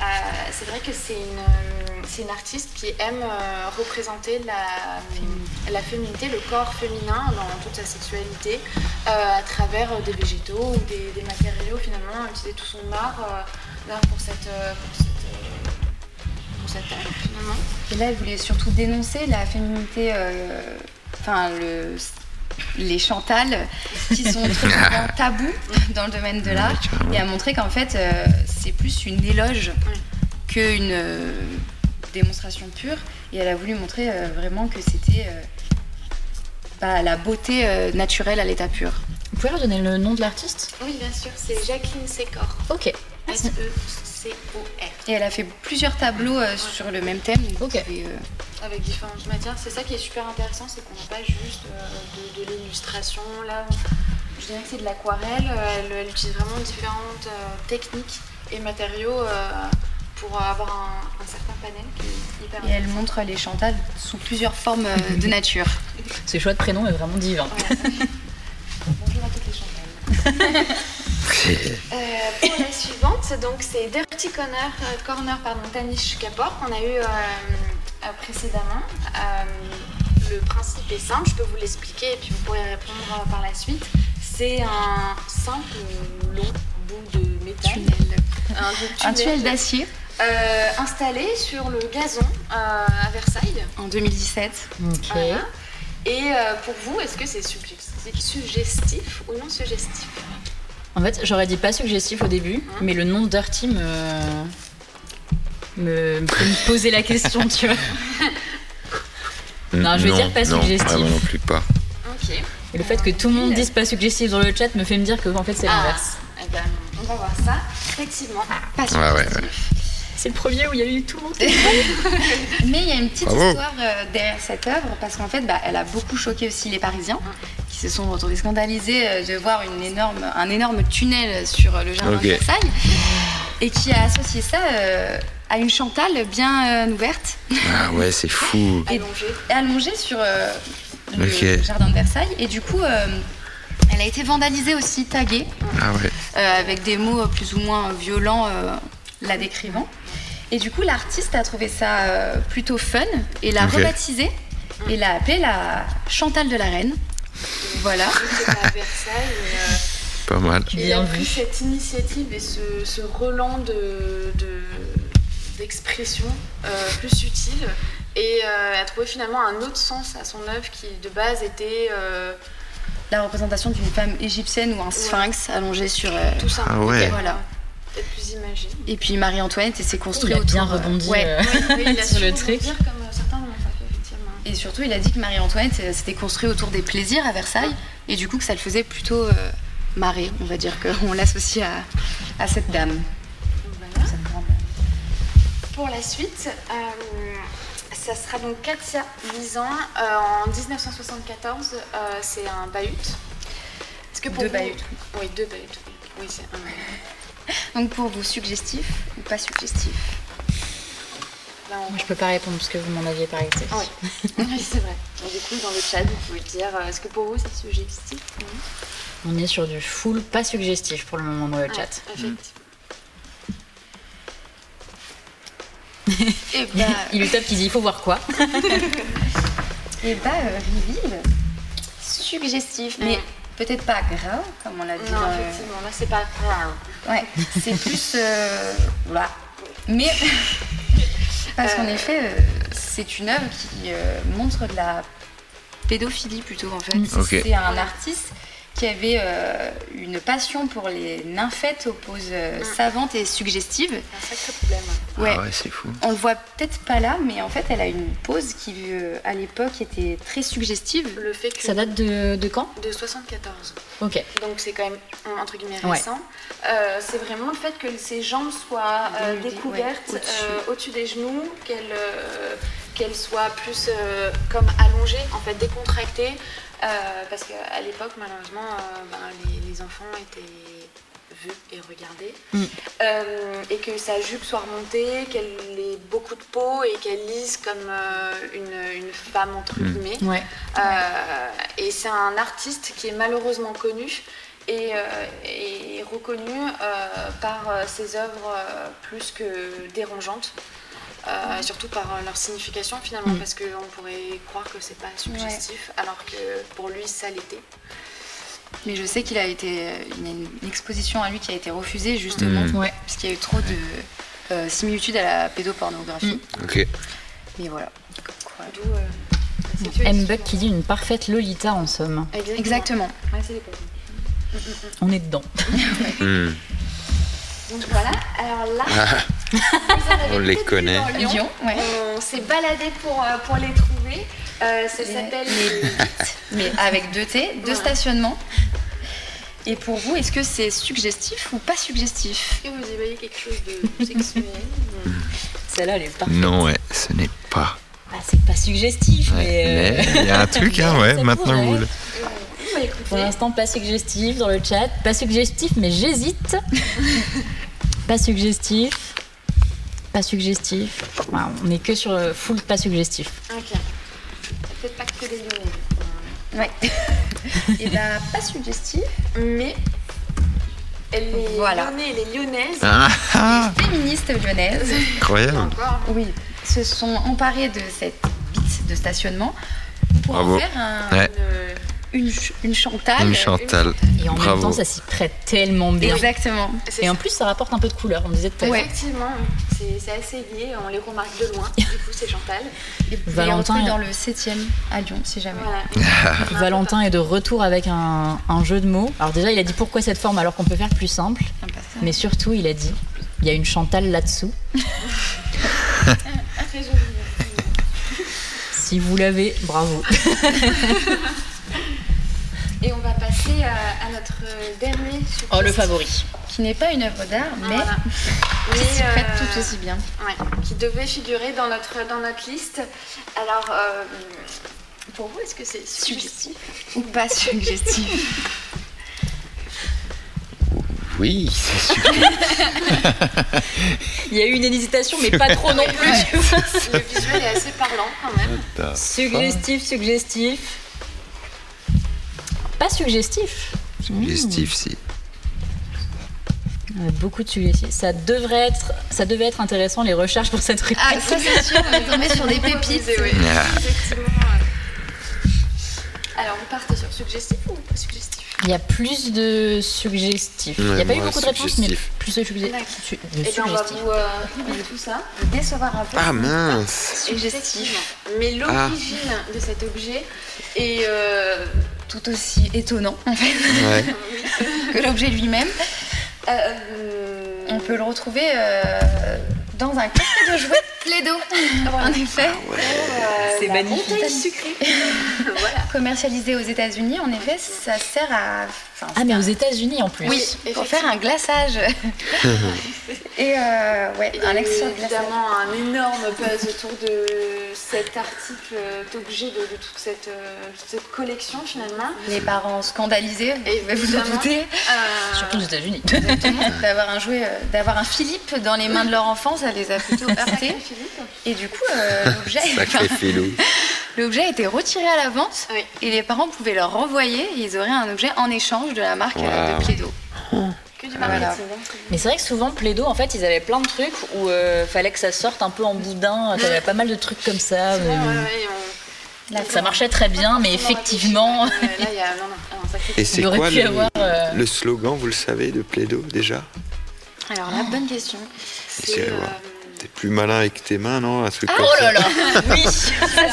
Speaker 7: Euh, c'est vrai que c'est une, c'est une artiste qui aime euh, représenter la, la féminité, le corps féminin dans toute sa sexualité, euh, à travers des végétaux ou des, des matériaux finalement, utiliser tout son art, pour cette, pour cette, pour cette finalement.
Speaker 8: Et là, elle voulait surtout dénoncer la féminité, enfin le, les Chantal, qui sont trop souvent tabous dans le domaine de l'art,
Speaker 2: Ouais,
Speaker 8: et à montrer qu'en fait, euh, c'est plus une éloge qu'une euh, démonstration pure. Et elle a voulu montrer euh, vraiment que c'était euh, bah, la beauté euh, naturelle à l'état pur.
Speaker 1: Vous pouvez redonner le nom de l'artiste?
Speaker 7: Oui, bien sûr, c'est Jacqueline Secor.
Speaker 1: Ok.
Speaker 8: Et elle a fait plusieurs tableaux euh, sur le même thème. donc euh,
Speaker 7: Avec différentes matières. C'est ça qui est super intéressant, c'est qu'on n'a pas juste euh, de, de l'illustration. Là, je dirais que c'est de l'aquarelle. Elle, elle utilise vraiment différentes euh, techniques et matériaux euh, pour avoir un, un certain panel qui est hyper
Speaker 8: Et elle montre les Chantal sous plusieurs formes euh, de nature.
Speaker 1: Ce choix de prénom est vraiment divin.
Speaker 7: Bonjour à toutes les Chantal. Euh, pour la suivante, donc c'est Dirty Corner, euh, Corner pardon, Tanish Kapor qu'on a eu euh, précédemment. Euh, le principe est simple, je peux vous l'expliquer et puis vous pourrez répondre par la suite. C'est un simple long bout de métal,
Speaker 8: Tunnel.
Speaker 7: un, de
Speaker 8: Un
Speaker 7: tunnel,
Speaker 8: d'acier
Speaker 7: euh, installé sur le gazon euh, à Versailles.
Speaker 8: en 2017.
Speaker 1: Ok.
Speaker 7: Voilà. Et euh, pour vous, est-ce que c'est suggestif ou non suggestif?
Speaker 1: En fait, j'aurais dit pas suggestif au début, mais le nom Dirty me. me, me fait me poser la question, tu vois. Non, je vais dire pas
Speaker 2: non,
Speaker 1: suggestif.
Speaker 2: ah, moi non plus pas.
Speaker 7: Ok.
Speaker 1: Et le fait que tout le monde dise pas suggestif dans le chat me fait me dire que en fait c'est
Speaker 7: Ah.
Speaker 1: l'inverse.
Speaker 7: Eh ben, on va voir ça. Effectivement.
Speaker 8: Pas.
Speaker 2: Ouais, ouais, ouais.
Speaker 1: C'est le premier où il y a eu tout le monde.
Speaker 8: Mais il y a une petite
Speaker 2: Bravo.
Speaker 8: histoire euh, derrière cette œuvre parce qu'en fait, bah, elle a beaucoup choqué aussi les Parisiens qui se sont retrouvés scandalisés euh, de voir une énorme, un énorme tunnel sur euh, le jardin de Versailles et qui a associé ça euh, à une Chantal bien euh, ouverte
Speaker 2: Ah ouais, c'est fou.
Speaker 8: Et- et allongée sur euh, le jardin de Versailles. Et du coup, elle a été vandalisée aussi, taguée,
Speaker 2: Ah ouais.
Speaker 8: avec des mots plus ou moins violents la décrivant. Et du coup, l'artiste a trouvé ça plutôt fun et l'a
Speaker 2: Ok.
Speaker 8: rebaptisée et l'a appelée la Chantal de la Reine. Voilà.
Speaker 7: À Versailles. et, euh,
Speaker 2: Pas mal.
Speaker 7: et elle a pris cette initiative et ce, ce relan de, de- d'expression euh, plus subtil et euh, a trouvé finalement un autre sens à son œuvre qui de base était euh,
Speaker 8: La représentation d'une femme égyptienne ou un sphinx allongé sur. euh,
Speaker 7: tout simple.
Speaker 2: Ah ouais.
Speaker 8: Voilà.
Speaker 7: Peut-être plus imagé.
Speaker 8: Et puis Marie-Antoinette, et s'est construit
Speaker 1: Il a bien rebondi
Speaker 8: ouais.
Speaker 7: Oui, il a
Speaker 1: sur
Speaker 7: su
Speaker 1: le truc.
Speaker 7: comme
Speaker 8: Et surtout, il a dit que Marie-Antoinette euh, s'était construit autour des plaisirs à Versailles, et du coup que ça le faisait plutôt euh, marrer, on va dire qu'on l'associe à, à cette dame.
Speaker 7: Voilà. Pour la suite, euh, ça sera donc Katia Lisan euh, en 1974. euh, c'est un bahut. Est-ce que pour
Speaker 8: Deux
Speaker 7: vous-
Speaker 8: bahuts.
Speaker 7: Oui, deux bahuts. Oui, oui c'est un.
Speaker 8: Donc pour vous, suggestif ou pas suggestif?
Speaker 7: Là, on-
Speaker 1: Moi, je peux pas répondre parce que vous m'en aviez parlé.
Speaker 7: Ah oui, oui c'est vrai. Et du coup, dans le chat, vous pouvez dire euh, est-ce que pour vous c'est suggestif
Speaker 1: On est sur du full pas suggestif pour le moment dans le chat.
Speaker 7: Effectivement.
Speaker 8: Eh bah,
Speaker 1: Il est top qui dit il faut voir quoi.
Speaker 8: eh bah euh, reveal, suggestif, mais peut-être pas grave, comme on l'a dit
Speaker 7: Non,
Speaker 8: dans le-
Speaker 7: effectivement, là c'est pas grave.
Speaker 8: Ouais, c'est plus. euh, voilà. Mais. Parce qu'en
Speaker 7: Euh.
Speaker 8: effet, euh, c'est une œuvre qui euh, montre de la pédophilie plutôt, en fait.
Speaker 1: Mm.
Speaker 8: C'est un artiste qui avait euh, une passion pour les nymphètes aux poses euh, savantes et suggestives.
Speaker 7: C'est un sacré problème.
Speaker 8: Ouais.
Speaker 2: Ah ouais, c'est fou.
Speaker 8: On le voit peut-être pas là, mais en fait, elle a une pose qui, euh, à l'époque, était très suggestive.
Speaker 7: Le fait que.
Speaker 1: Ça date de, de quand?
Speaker 7: De 74.
Speaker 1: Ok.
Speaker 7: Donc c'est quand même entre guillemets
Speaker 1: Ouais.
Speaker 7: récent. Euh, c'est vraiment le fait que ses jambes soient euh, découvertes
Speaker 8: ouais, au-dessus.
Speaker 7: euh, au-dessus des genoux, qu'elles euh, qu'elles soient plus euh, comme allongées, en fait décontractées, euh, parce qu'à l'époque malheureusement euh, ben, les, les enfants étaient vus et regardés,
Speaker 1: Mm.
Speaker 7: Euh, et que sa jupe soit remontée, qu'elle ait beaucoup de peau et qu'elle lise comme euh, une, une femme entre
Speaker 2: Mm.
Speaker 7: guillemets.
Speaker 1: Ouais.
Speaker 7: Euh, et c'est un artiste qui est malheureusement connu et, euh, et reconnu euh, par ses œuvres euh, plus que dérangeantes. Euh, surtout par euh, leur signification finalement,
Speaker 1: Mm.
Speaker 7: parce qu'on pourrait croire que c'est pas suggestif, alors que pour lui ça l'était.
Speaker 8: Mais je sais qu'il a été. Il y a une exposition à lui qui a été refusée, justement,
Speaker 2: Mm.
Speaker 1: Ouais.
Speaker 8: parce qu'il y a eu trop de euh, similitudes à la pédopornographie.
Speaker 2: Ok.
Speaker 8: Mais voilà.
Speaker 7: D'où euh, sexualité.
Speaker 1: M-Buck qui dit une parfaite Lolita en somme.
Speaker 7: Exactement. Les pauvres.
Speaker 1: On est dedans.
Speaker 7: Donc voilà, alors là, avez
Speaker 2: On les connaît.
Speaker 7: dans Lyon.
Speaker 8: Lyon, ouais.
Speaker 7: On s'est baladé pour, euh, pour les trouver. Euh, ça s'appelle
Speaker 8: les mais avec deux T, deux
Speaker 7: Ouais.
Speaker 8: stationnements. Et pour vous, est-ce que c'est suggestif ou pas suggestif?
Speaker 7: Est-ce que vous y voyez quelque chose de sexuel
Speaker 1: Celle-là, elle est parfaite.
Speaker 2: Non, ouais, ce n'est pas.
Speaker 1: Ah, c'est pas suggestif,
Speaker 2: Ouais,
Speaker 1: mais. euh,
Speaker 2: mais il y a un truc, hein, ouais, maintenant vous le.
Speaker 7: Bah,
Speaker 1: Pour l'instant, pas suggestif dans le chat. Pas suggestif, mais j'hésite. pas suggestif. Pas suggestif. Voilà, on est que sur euh, full pas suggestif.
Speaker 7: Ok. Faites pas que des lyonnais.
Speaker 8: Ouais. Et bah, pas suggestif.
Speaker 7: Mais
Speaker 8: Voilà.
Speaker 7: lyonnais et les lyonnaises,
Speaker 2: Ah, ah,
Speaker 8: Féministe lyonnaise.
Speaker 2: incroyable.
Speaker 7: encore,
Speaker 8: Oui, se sont emparés de cette bite de stationnement pour
Speaker 2: Bravo.
Speaker 8: en faire un-
Speaker 2: Ouais.
Speaker 8: une, ch- une Chantal.
Speaker 2: Une Chantal.
Speaker 1: Et en même
Speaker 2: Bravo.
Speaker 1: temps, ça s'y prête tellement bien.
Speaker 8: Exactement.
Speaker 7: c'est
Speaker 1: Et en plus, ça rapporte un peu de couleur, on disait tout à l'heure.
Speaker 8: Ouais.
Speaker 7: Effectivement, c'est assez lié, on les remarque de loin. Du coup, c'est Chantal.
Speaker 8: Et
Speaker 1: Valentin est-
Speaker 8: dans le 7e à Lyon, si jamais.
Speaker 7: Voilà.
Speaker 1: Valentin est de retour avec un, un jeu de mots. Alors déjà, il a dit pourquoi cette forme alors qu'on peut faire plus simple. Mais surtout, il a dit il y a une Chantal là-dessous.
Speaker 7: Très joli.
Speaker 1: Si vous l'avez, bravo.
Speaker 7: Et on va passer à, à notre dernier
Speaker 1: Oh, le favori.
Speaker 8: Qui n'est pas une œuvre d'art, mais
Speaker 7: Voilà.
Speaker 8: qui s'y prête
Speaker 7: euh,
Speaker 8: tout aussi bien.
Speaker 7: Ouais, qui devait figurer dans notre, dans notre liste. Alors, euh, pour vous, est-ce que c'est suggestif
Speaker 8: Ou pas suggestif.
Speaker 2: Oui, c'est super.
Speaker 1: Il y a eu une hésitation, mais pas trop non plus.
Speaker 7: Le visuel est assez parlant quand même.
Speaker 1: Suggestif, suggestif. Pas suggestif.
Speaker 2: Suggestif, si.
Speaker 1: Beaucoup de suggestifs. Ça devrait être, ça devait être intéressant les recherches pour cette rubrique.
Speaker 8: Ah, ça c'est sûr, on est tombé sur des pépites.
Speaker 7: Oui,
Speaker 2: Ah.
Speaker 7: Alors, vous partez sur suggestif ou pas suggestif?
Speaker 1: Il y a plus de suggestifs. Il n'y a pas eu beaucoup de réponses, mais
Speaker 2: suggestif.
Speaker 1: plus de, sugge-
Speaker 7: D'accord.
Speaker 1: su- de
Speaker 7: Eh bien, on va
Speaker 1: suggestifs.
Speaker 7: vous euh, tout ça.
Speaker 8: Décevoir un peu.
Speaker 2: Ah mince
Speaker 7: Effectivement. Mais l'origine de cet objet est euh,
Speaker 8: Tout aussi étonnant en fait
Speaker 2: Ouais.
Speaker 8: que l'objet lui-même.
Speaker 7: euh,
Speaker 8: On peut le retrouver euh, dans un café de jouets Plaido. En effet,
Speaker 7: euh,
Speaker 1: C'est
Speaker 7: la
Speaker 1: magnifique.
Speaker 7: montagne sucrée. voilà.
Speaker 8: commercialisé aux États-Unis, en effet, ça sert à. enfin,
Speaker 1: Ah, mais aux États-Unis en plus.
Speaker 8: Oui, pour faire un glaçage. Et euh, ouais,
Speaker 7: Il y a
Speaker 8: un glaçage.
Speaker 7: évidemment un énorme buzz autour de cet article, euh, d'objet, de, de toute cette, euh, toute cette collection finalement.
Speaker 8: Les parents scandalisés, vous pouvez vous en douter.
Speaker 7: Euh,
Speaker 1: Surtout aux États-Unis.
Speaker 8: D'avoir un jouet, euh, d'avoir un Philippe dans les mains de leur enfant, ça les a plutôt heurtés. Et du coup, euh, l'objet a été retiré à la vente
Speaker 7: Oui.
Speaker 8: et les parents pouvaient leur renvoyer et ils auraient un objet en échange de la marque euh,
Speaker 2: Wow.
Speaker 8: de Plaido.
Speaker 7: Que du
Speaker 8: Voilà.
Speaker 7: marketing.
Speaker 1: Mais c'est vrai que souvent, Plaido, en fait, ils avaient plein de trucs où euh, fallait que ça sorte un peu en boudin. T'avais pas mal de trucs comme ça.
Speaker 7: Ouais, ouais, ouais, on-
Speaker 8: Là,
Speaker 1: Ça marchait très bien, mais effectivement,
Speaker 7: Là, il y a. Non, non, un sacré
Speaker 2: Et
Speaker 1: il
Speaker 2: c'est
Speaker 1: aurait
Speaker 2: quoi
Speaker 1: pu
Speaker 2: le,
Speaker 1: avoir. euh,
Speaker 2: le slogan, vous le savez, de Plaido déjà?
Speaker 8: Alors là, bonne question.
Speaker 7: C'est.
Speaker 2: C'est-
Speaker 7: euh,
Speaker 2: T'es plus malin avec tes mains, non Un truc
Speaker 1: Oh
Speaker 2: comme
Speaker 1: là
Speaker 2: ça.
Speaker 1: là Oui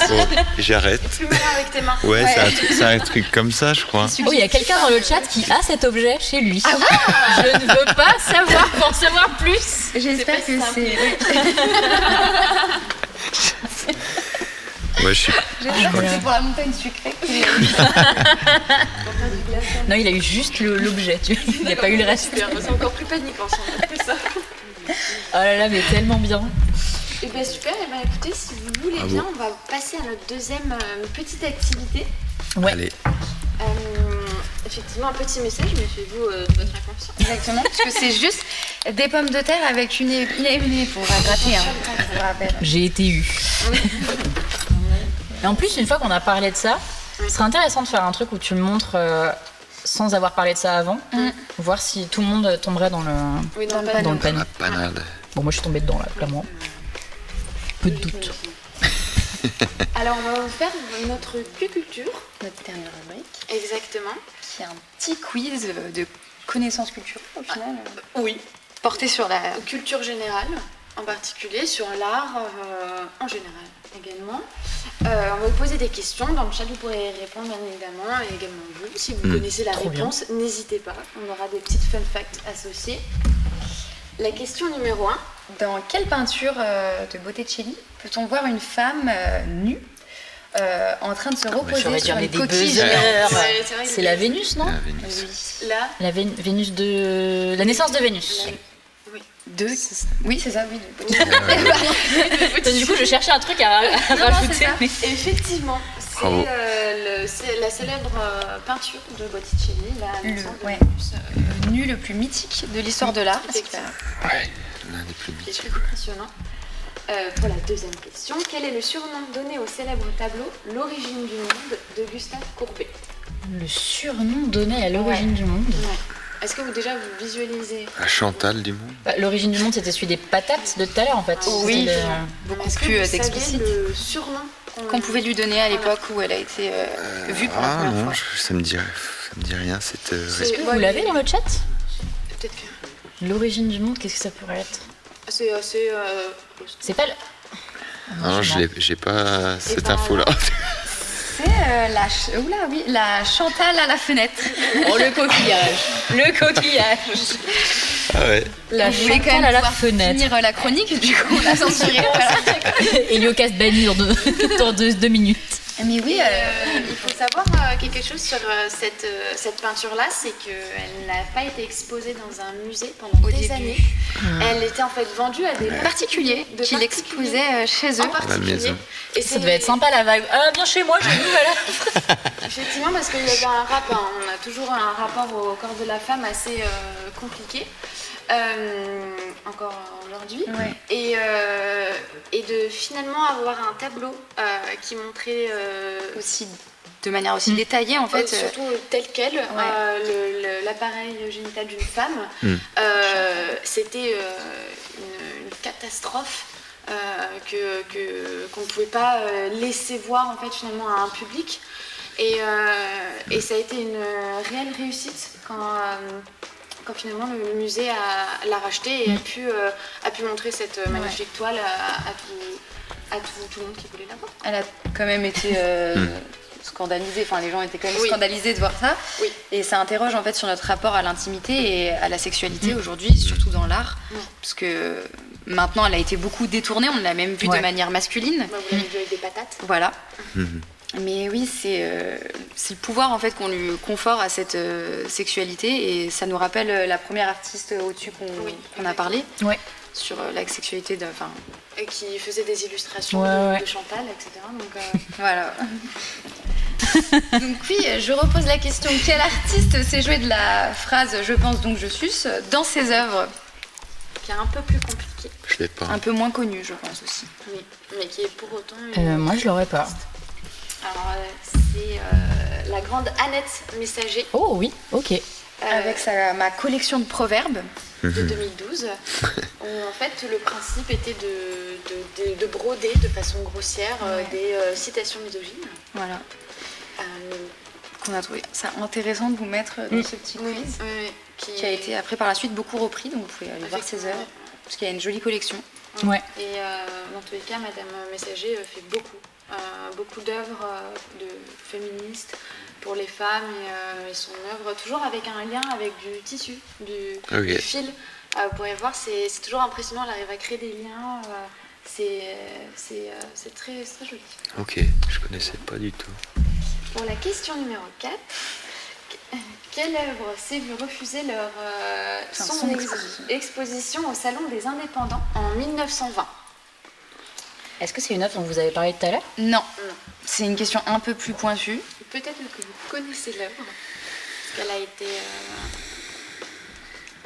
Speaker 2: Bon, J'arrête.
Speaker 7: Plus malin avec tes mains.
Speaker 2: Ouais, c'est un, truc- c'est un truc comme ça, je crois.
Speaker 1: Oh, il y a quelqu'un dans le chat qui a cet objet chez lui. Je ne veux pas savoir pour en savoir plus.
Speaker 8: J'espère que c'est.
Speaker 2: Ouais, je suis.
Speaker 8: J'espère que c'est pour la montagne sucrée.
Speaker 1: Non, il a eu juste l'objet, tu vois. Il n'a pas eu le reste.
Speaker 7: Super, c'est encore plus paniquant fait ça.
Speaker 1: Oh là là, mais tellement bien.
Speaker 7: Et bien super, et ben écoutez, si vous voulez
Speaker 2: Bravo.
Speaker 7: bien, on va passer à notre deuxième euh, petite activité.
Speaker 1: Ouais.
Speaker 2: Allez.
Speaker 7: Euh, effectivement, un petit message, méfiez-vous euh, de votre inconscient.
Speaker 8: Exactement, parce que c'est juste des pommes de terre avec une, é- une évenée pour gratter, hein.
Speaker 1: J'ai été eu. Et en plus, une fois qu'on a parlé de ça, ce serait intéressant de faire un truc où tu me montres euh, sans avoir parlé de ça avant,
Speaker 8: Mm.
Speaker 1: voir si tout le monde tomberait dans le,
Speaker 7: Oui,
Speaker 8: Dans le
Speaker 1: dans le panier. Bon, moi je suis tombée dedans là, clairement. Peu de doute.
Speaker 7: Alors, on va vous faire notre culture.
Speaker 8: Notre dernière rubrique,
Speaker 7: Exactement.
Speaker 8: qui est un petit quiz de connaissances culturelles au final, euh,
Speaker 7: Oui.
Speaker 8: porté sur la.
Speaker 7: Culture générale, en particulier, sur l'art euh, en général également. Euh, on va vous poser des questions. Dans le chat, vous pourrez répondre, bien évidemment, et également vous. Si vous
Speaker 2: Mm.
Speaker 7: connaissez la réponse, n'hésitez pas. On aura des petites fun facts associées. La question numéro 1.
Speaker 8: Dans quelle peinture euh, de Botticelli peut-on voir une femme euh, nue euh, en train de se reposer
Speaker 1: J'aurais dû
Speaker 8: sur une
Speaker 1: des
Speaker 8: coquille
Speaker 7: c'est
Speaker 1: la Vénus, non
Speaker 2: Ah, Vénus.
Speaker 1: La Vénus de. La naissance de Vénus.
Speaker 8: Deux. Oui, c'est ça, oui.
Speaker 1: du coup, je cherchais un truc à, à
Speaker 8: non, c'est
Speaker 1: rajouter. mais-
Speaker 7: effectivement, c'est euh, c'est la célèbre euh, peinture de Botticelli, la
Speaker 8: Le- ouais.
Speaker 7: Euh,
Speaker 8: Le nu le plus mythique de l'histoire de l'art.
Speaker 2: Ouais, l'un des plus mythiques.
Speaker 7: très impressionnant. Euh, pour la deuxième question, quel est le surnom donné au célèbre tableau L'origine du monde de Gustave Courbet?
Speaker 1: Le surnom donné à l'origine du monde.
Speaker 7: Est-ce que vous déjà vous visualisez
Speaker 2: La Chantal du monde.
Speaker 1: Bah, l'origine du monde, c'était celui des patates de tout à l'heure, en fait.
Speaker 8: Oui. Beaucoup plus euh, explicite.
Speaker 7: le surnom
Speaker 8: Qu'on pouvait lui donner à l'époque où elle a été euh, vue pour la
Speaker 2: Ah
Speaker 8: première
Speaker 2: non,
Speaker 8: fois.
Speaker 2: je- ça me dit, ça me dit rien. Cette, euh,
Speaker 7: C'est-
Speaker 1: Est-ce que vous l'avez dans le chat
Speaker 7: Peut-être que
Speaker 1: L'origine du monde, qu'est-ce que ça pourrait être
Speaker 7: c'est assez. euh,
Speaker 1: C'est pas le.
Speaker 2: Non, je l'ai- j'ai pas cette
Speaker 7: ben,
Speaker 2: info-là.
Speaker 8: C'est euh, la, ch- oula, oui, la Chantal à la fenêtre.
Speaker 1: Oh, le coquillage Le coquillage
Speaker 2: Ah ouais.
Speaker 1: La
Speaker 8: On voulait quand
Speaker 1: Chantal
Speaker 8: même
Speaker 1: à la fenêtre.
Speaker 8: finir la chronique, du coup on a censuré. voilà.
Speaker 1: Héliocast banni dans deux, dans deux, deux minutes.
Speaker 8: Mais oui,
Speaker 7: Euh,
Speaker 8: euh,
Speaker 7: il faut savoir euh, quelque chose sur euh, cette, euh, cette peinture-là, c'est qu'elle n'a pas été exposée dans un musée pendant
Speaker 8: Au
Speaker 7: des
Speaker 8: début.
Speaker 7: années. Elle était en fait vendue à des
Speaker 8: particulier
Speaker 7: de
Speaker 8: qui l'exposait euh, chez
Speaker 7: en
Speaker 8: eux.
Speaker 7: particulier. Et
Speaker 1: Ça devait être sympa la vague. Ah, viens chez moi, j'ai une nouvelle.
Speaker 7: Effectivement, parce qu'il y avait un rapport, on a toujours un rapport au corps de la femme assez euh, compliqué, euh, encore aujourd'hui.
Speaker 8: Ouais.
Speaker 7: Et, euh, et de finalement avoir un tableau euh, qui montrait euh,
Speaker 8: Aussi de manière aussi détaillée en fait.
Speaker 7: Euh,
Speaker 8: euh,
Speaker 7: surtout tel quel, euh, l'appareil génital d'une femme,
Speaker 2: Mm.
Speaker 7: euh, c'était euh, une, une catastrophe euh, que qu'on ne pouvait pas euh, laisser voir en fait finalement à un public. Et, euh, et ça a été une réelle réussite quand, euh, quand finalement le, le musée a- l'a racheté et a, pu, euh, a pu montrer cette euh, magnifique toile à, à tout, à tout, tout le monde qui voulait la voir.
Speaker 8: Elle a quand même été euh, scandalisée, enfin les gens étaient quand même
Speaker 7: Oui.
Speaker 8: scandalisés de voir ça.
Speaker 7: Oui.
Speaker 8: Et ça interroge en fait sur notre rapport à l'intimité et à la sexualité aujourd'hui, surtout dans l'art. Parce que maintenant elle a été beaucoup détournée, on l'a même vu
Speaker 1: Ouais.
Speaker 8: de manière masculine.
Speaker 7: Moi, vous l'avez vu avec des patates.
Speaker 8: Voilà. Mais oui, c'est euh, c'est le pouvoir en fait qu'on lui confère à cette euh, sexualité et ça nous rappelle euh, la première artiste au-dessus qu'on
Speaker 7: Oui,
Speaker 8: a parlé
Speaker 1: Ouais.
Speaker 8: sur euh, la sexualité de. Enfin,
Speaker 7: Et qui faisait des illustrations
Speaker 1: Ouais,
Speaker 7: de,
Speaker 1: ouais.
Speaker 7: de Chantal, etc. Donc, euh,
Speaker 8: voilà. donc oui, je repose la question quel artiste s'est joué de la phrase je pense donc je suce dans ses œuvres?
Speaker 7: Qui est un peu plus compliqué,
Speaker 2: Je l'ai pas.
Speaker 8: un peu moins connues je pense aussi.
Speaker 7: oui, mais qui est pour autant. une-
Speaker 1: Euh, moi, je l'aurais pas.
Speaker 7: Alors, euh, c'est euh, la grande Annette Messager
Speaker 1: Oh oui, ok.
Speaker 7: euh,
Speaker 8: Avec sa, ma collection de proverbes.
Speaker 7: de 2012, où en fait le principe était de, de, de- de broder de façon grossière euh,
Speaker 8: Ouais.
Speaker 7: des euh, citations misogynes.
Speaker 8: Voilà.
Speaker 7: Euh,
Speaker 8: Qu'on a trouvé ça intéressant de vous mettre dans
Speaker 1: Mm.
Speaker 8: ce petit
Speaker 7: oui,
Speaker 8: quiz.
Speaker 7: oui,
Speaker 8: Qui a été après par la suite beaucoup repris, donc vous pouvez aller voir ses œuvres. Parce qu'il y a une jolie collection.
Speaker 1: Ouais.
Speaker 7: Et euh, dans tous les cas, Madame Messager fait beaucoup, beaucoup d'œuvres euh, de féministes pour les femmes et, euh, et son œuvre toujours avec un lien avec du tissu, du, fil. Euh, vous pourrez voir, c'est toujours impressionnant. Elle arrive à créer des liens. euh, c'est euh, très, très joli.
Speaker 2: Ok, je connaissais pas du tout.
Speaker 7: Pour la question numéro 4, que- quelle œuvre s'est vu refuser leur, euh,
Speaker 8: Enfin,
Speaker 7: son,
Speaker 8: son
Speaker 7: ex-
Speaker 8: exposition.
Speaker 7: exposition au Salon des Indépendants en 1920
Speaker 1: Est-ce que c'est une œuvre dont vous avez parlé tout à l'heure?
Speaker 8: Non.
Speaker 7: Non.
Speaker 8: C'est une question un peu plus pointue.
Speaker 7: Peut-être que vous connaissez l'œuvre, parce qu'elle a été, euh,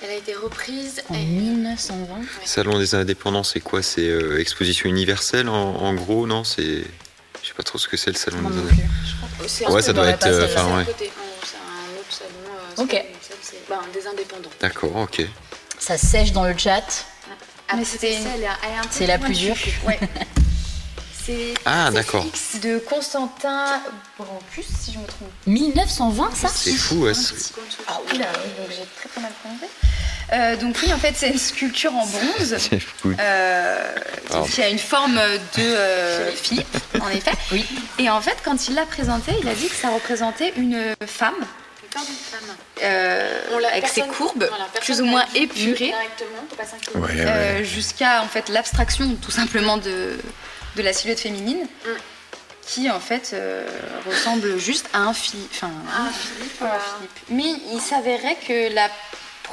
Speaker 7: elle a été reprise.
Speaker 1: En
Speaker 7: et-
Speaker 1: 1920
Speaker 2: Salon des indépendants, c'est quoi? C'est euh, exposition universelle en, en gros, non? C'est. Je sais pas trop ce que c'est le salon des
Speaker 1: non
Speaker 2: indépendants.
Speaker 1: plus.
Speaker 7: C'est
Speaker 2: Ouais,
Speaker 7: un
Speaker 2: ça doit être. euh, Enfin, ouais.
Speaker 7: côté. C'est un autre salon. euh, c'est
Speaker 1: Ok.
Speaker 7: ben, des indépendants.
Speaker 2: D'accord, ok.
Speaker 1: Ça sèche dans le chat.
Speaker 7: Après,
Speaker 8: c'était
Speaker 7: ça, elle est- elle est un peu
Speaker 1: C'est la plus dure.
Speaker 8: Ouais.
Speaker 7: C'est
Speaker 2: Ah, d'accord.
Speaker 7: fixe.
Speaker 8: De Constantin Brancus, si je me trompe.
Speaker 1: 1920, ça?
Speaker 2: C'est fou, ouais. c'est-
Speaker 8: Ah oui, là, oui, donc j'ai très très mal prononcé. Euh, donc oui, en fait, c'est une sculpture en bronze
Speaker 2: C'est fou.
Speaker 8: euh, qui a une forme de euh, Philippe, en effet.
Speaker 1: Oui.
Speaker 8: Et en fait, quand il l'a présenté, il a dit que ça représentait une femme Euh, avec ses courbes
Speaker 7: voilà,
Speaker 8: plus ou moins épurées.
Speaker 2: Ouais,
Speaker 8: euh, jusqu'à en fait l'abstraction tout simplement de, de la silhouette féminine
Speaker 7: Mm.
Speaker 8: qui en fait euh, ressemble juste à un Philippe. Enfin,
Speaker 7: Ah, Philippe,
Speaker 8: un Philippe. Mais il s'avérait que la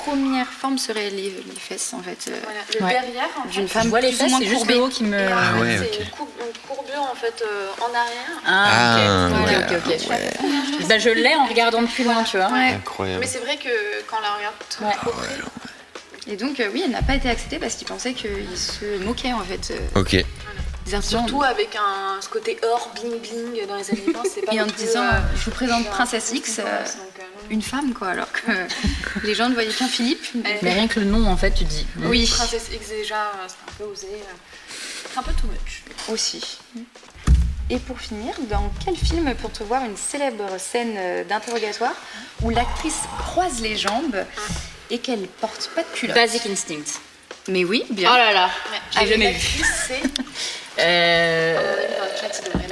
Speaker 8: première forme serait les, les fesses en fait. euh,
Speaker 7: voilà, le
Speaker 1: Ouais.
Speaker 7: derrière, en
Speaker 8: D'une
Speaker 7: fait,
Speaker 8: femme
Speaker 1: Je vois les
Speaker 8: plus ou
Speaker 1: fesses,
Speaker 8: moins
Speaker 1: c'est juste
Speaker 8: courbée.
Speaker 1: le haut qui me.
Speaker 2: Ah ouais,
Speaker 7: c'est
Speaker 2: ok.
Speaker 7: une, courbe- une courbure en fait euh, en arrière.
Speaker 1: Ah,
Speaker 2: Ah,
Speaker 1: ok.
Speaker 2: ouais.
Speaker 1: ok, ok, ok. Bah, je l'ai en regardant de plus loin, tu vois.
Speaker 8: Ouais.
Speaker 2: Incroyable.
Speaker 7: Mais c'est vrai que quand on la regarde trop,
Speaker 1: Ouais.
Speaker 7: trop près,
Speaker 8: Et donc euh, oui, elle n'a pas été acceptée parce qu'il pensait qu'il se moquait en fait euh,
Speaker 2: Ok.
Speaker 7: Surtout avec un, ce côté or, bling bling dans les années 20, c'est pas
Speaker 8: Et en disant,
Speaker 7: euh,
Speaker 8: je vous présente Princesse X, euh,
Speaker 7: donc, euh,
Speaker 8: une femme quoi, alors que les gens ne voyaient qu'un Philippe.
Speaker 1: Mais rien que le nom, en fait, tu dis.
Speaker 8: Oui.
Speaker 7: Princesse X déjà, c'est un peu osé. C'est un peu too much.
Speaker 8: aussi. Et pour finir, dans quel film peut-on voir une célèbre scène d'interrogatoire où l'actrice croise les jambes et qu'elle porte pas de culotte?
Speaker 1: Basic Instinct.
Speaker 8: Mais oui, bien.
Speaker 1: Oh là là. J'ai jamais vu.
Speaker 7: c'est.
Speaker 1: Euh...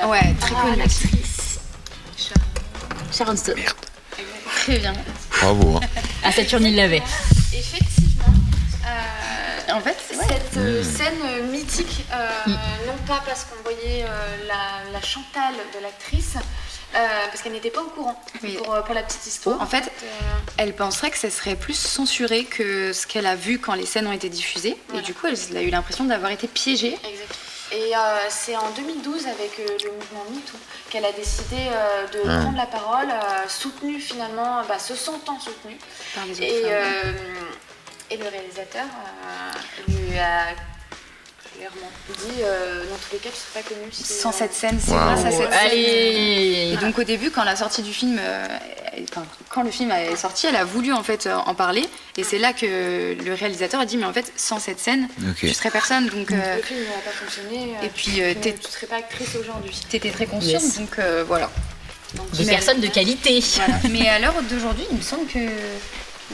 Speaker 8: Ouais, très
Speaker 7: Ah,
Speaker 8: connue.
Speaker 7: l'actrice.
Speaker 1: Sharon Stone.
Speaker 8: Très bien.
Speaker 2: Bravo. hein.
Speaker 1: À Saturne, il l'avait.
Speaker 7: Effectivement. euh,
Speaker 8: En fait, ouais.
Speaker 7: Cette euh,
Speaker 2: Mm.
Speaker 7: scène euh, mythique, euh, non pas parce qu'on voyait euh, la, la Chantal de l'actrice, euh, parce qu'elle n'était pas au courant
Speaker 8: Oui.
Speaker 7: pour, pour la petite histoire.
Speaker 8: En fait,
Speaker 7: euh,
Speaker 8: Elle penserait que ce serait plus censuré que ce qu'elle a vu quand les scènes ont été diffusées.
Speaker 7: Voilà.
Speaker 8: Et du coup, elle a eu l'impression d'avoir été piégée.
Speaker 7: Exact. Et euh, c'est en 2012, avec euh, le mouvement MeToo, qu'elle a décidé euh, de
Speaker 2: Ah.
Speaker 7: prendre la parole, euh, soutenue finalement, bah, se sentant soutenue.
Speaker 8: Par les autres
Speaker 7: Et,
Speaker 8: femmes.
Speaker 7: euh, et le réalisateur euh, lui a clairement dit euh, dans tous les cas, tu serais pas connu si,
Speaker 8: Sans
Speaker 7: euh,
Speaker 8: cette scène, c'est grâce à cette scène. Et donc au début, quand la sortie du film, euh, quand le film est sorti, elle a voulu en fait en parler, et c'est là que le réalisateur a dit mais en fait sans cette scène,
Speaker 2: Ok.
Speaker 8: tu serais personne, donc euh,
Speaker 7: Le film n'aurait pas fonctionné.
Speaker 8: et puis euh,
Speaker 7: tu ne serais pas actrice aujourd'hui.
Speaker 8: t'étais très consciente,
Speaker 1: Yes.
Speaker 8: donc euh, voilà.
Speaker 7: Donc,
Speaker 1: Des personnes de qualité.
Speaker 8: Voilà. Mais à l'heure d'aujourd'hui, il me semble que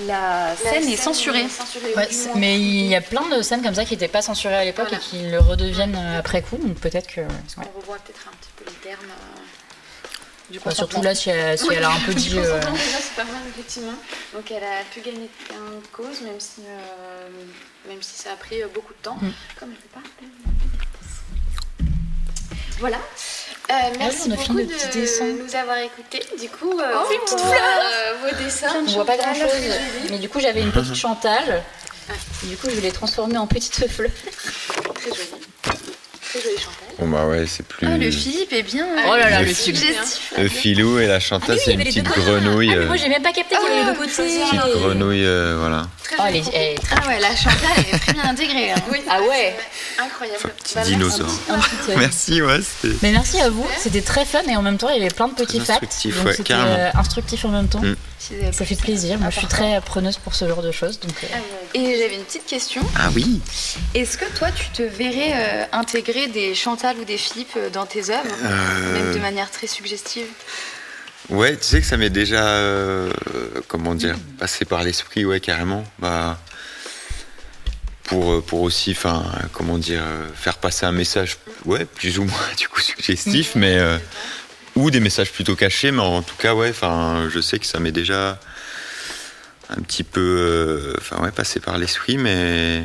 Speaker 8: la
Speaker 7: La
Speaker 8: scène est censurée.
Speaker 7: est
Speaker 1: Ouais, mais il y a plein de scènes comme ça qui n'étaient pas censurées à l'époque
Speaker 7: Voilà.
Speaker 1: et qui le redeviennent euh, après coup, donc peut-être que. ouais.
Speaker 7: On revoit peut-être un petit peu les termes. euh, du consentement.
Speaker 1: surtout là, si elle, si elle a un peu dit. euh,
Speaker 7: c'est pas mal, effectivement. Donc, elle a pu gagner de cause, même si, euh, même si ça a pris beaucoup de temps.
Speaker 1: Mm.
Speaker 7: Comme elle fait pas. Voilà. Euh, merci
Speaker 1: on a
Speaker 7: beaucoup
Speaker 1: fini
Speaker 7: de
Speaker 1: nos petits dessins.
Speaker 7: nous avoir écoutés. Du coup, euh,
Speaker 1: Oh, une petite
Speaker 7: pour, euh, vos dessins.
Speaker 1: On voit pas grand chose. Mais du coup, j'avais une petite Chantal. Et du coup, je l'ai transformée en petite fleur.
Speaker 7: Très joli. Très joli Chantal.
Speaker 2: Bon bah ouais, c'est plus.
Speaker 8: Ah, le Philippe est bien.
Speaker 1: Oh là là,
Speaker 2: Le
Speaker 1: le
Speaker 8: suggestif.
Speaker 2: Le filou et la Chantal, c'est une petite grenouille.
Speaker 1: Ah, mais
Speaker 2: euh,
Speaker 1: moi, j'ai même pas capté qu'il y avait les deux côtés.
Speaker 2: Petite grenouille, euh, voilà.
Speaker 7: Très
Speaker 1: Oh,
Speaker 7: joli.
Speaker 1: elle est, elle est très.
Speaker 8: Ah ouais, la Chantal elle est très bien intégrée. hein.
Speaker 7: Oui,
Speaker 1: Ah ouais.
Speaker 7: Incroyable.
Speaker 2: Enfin, petit
Speaker 7: Bah, merci.
Speaker 2: dinosaure. Merci, ouais.
Speaker 1: Mais merci à vous, c'était très fun et en même temps il y avait plein de petits
Speaker 2: Très
Speaker 1: facts.
Speaker 2: instructif, ouais, carrément.
Speaker 1: euh, instructif en même temps.
Speaker 2: Mm.
Speaker 1: Ça fait plaisir, moi je suis très preneuse pour ce genre de choses. Donc, euh,
Speaker 7: Ah.
Speaker 8: Et j'avais une petite question.
Speaker 2: Ah oui
Speaker 8: Est-ce que toi, tu te verrais euh, des Chantal ou des Philippe euh, dans tes œuvres, même
Speaker 2: Euh,
Speaker 8: de manière très suggestive
Speaker 2: Ouais, tu sais que ça m'est déjà, euh, comment dire, passé par l'esprit, ouais, carrément. Bah, pour, pour aussi, enfin, comment dire, faire passer un message, ouais, plus ou moins, du coup, suggestif, mais. euh, ou des messages plutôt cachés, mais en tout cas, ouais, enfin, je sais que ça m'est déjà un petit peu, enfin, ouais, passé par l'esprit, mais.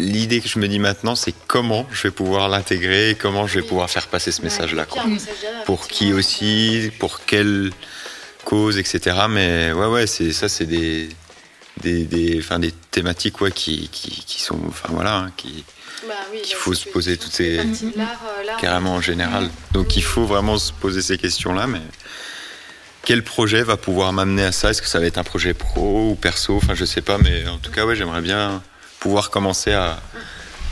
Speaker 2: L'idée que je me dis maintenant, c'est comment je vais pouvoir l'intégrer comment je vais pouvoir faire passer ce message-là. Pour qui aussi, pour quelle cause, etc. Mais ouais, ouais, c'est ça, c'est des des, des, des thématiques ouais, qui, qui, qui sont, enfin voilà, hein, qui
Speaker 7: Bah oui,
Speaker 2: qu'il faut se poser
Speaker 7: tout
Speaker 2: toutes ces-
Speaker 7: euh,
Speaker 2: carrément en général. Donc il faut vraiment se poser ces questions-là, mais quel projet va pouvoir m'amener à ça? Est-ce que ça va être un projet pro ou perso? Enfin, je sais pas, mais en tout cas, ouais, j'aimerais bien pouvoir commencer à,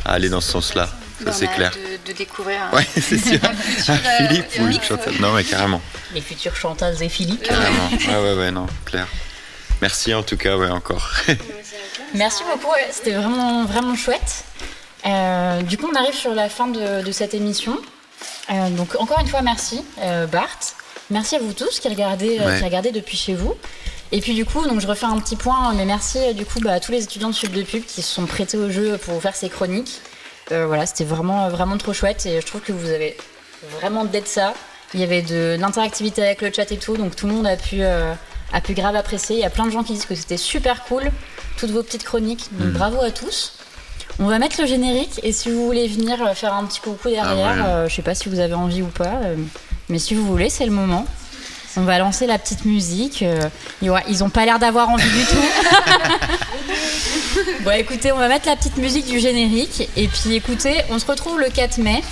Speaker 2: à aller dans ce sens-là. Ça, c'est clair.
Speaker 8: De, de découvrir un,
Speaker 2: Ouais, c'est sûr.
Speaker 8: un futur, euh,
Speaker 2: Philippe ou
Speaker 8: mix.
Speaker 2: Chantal Non, mais carrément.
Speaker 1: les futurs Chantal et Philippe.
Speaker 2: Carrément. Ouais, ouais, ouais, non, clair. Merci en tout cas, ouais, encore.
Speaker 1: Merci beaucoup, ouais, c'était vraiment, vraiment chouette. Euh, du coup, on arrive sur la fin de, de cette émission. Euh, donc, encore une fois, merci, euh, Bart. Merci à vous tous qui regardez,
Speaker 2: Ouais.
Speaker 1: qui regardez depuis chez vous. Et puis, du coup, donc, je refais un petit point, mais merci euh, du coup bah, à tous les étudiants de Sud de Pub qui se sont prêtés au jeu pour faire ces chroniques. Euh, voilà, c'était vraiment, vraiment trop chouette et je trouve que vous avez vraiment d'être ça. Il y avait de l'interactivité avec le chat et tout, donc tout le monde a pu, euh, a pu grave apprécier. Il y a plein de gens qui disent que c'était super cool, toutes vos petites chroniques, donc bravo à tous. On va mettre le générique et si vous voulez venir euh, faire un petit coucou derrière,
Speaker 2: Ah ouais.
Speaker 1: euh, je sais pas si vous avez envie ou pas, euh, mais si vous voulez, c'est le moment. On va lancer la petite musique. euh, ils ont pas l'air d'avoir envie du tout. bon, écoutez, on va mettre la petite musique du générique et puis écoutez, on se retrouve le 4 mai.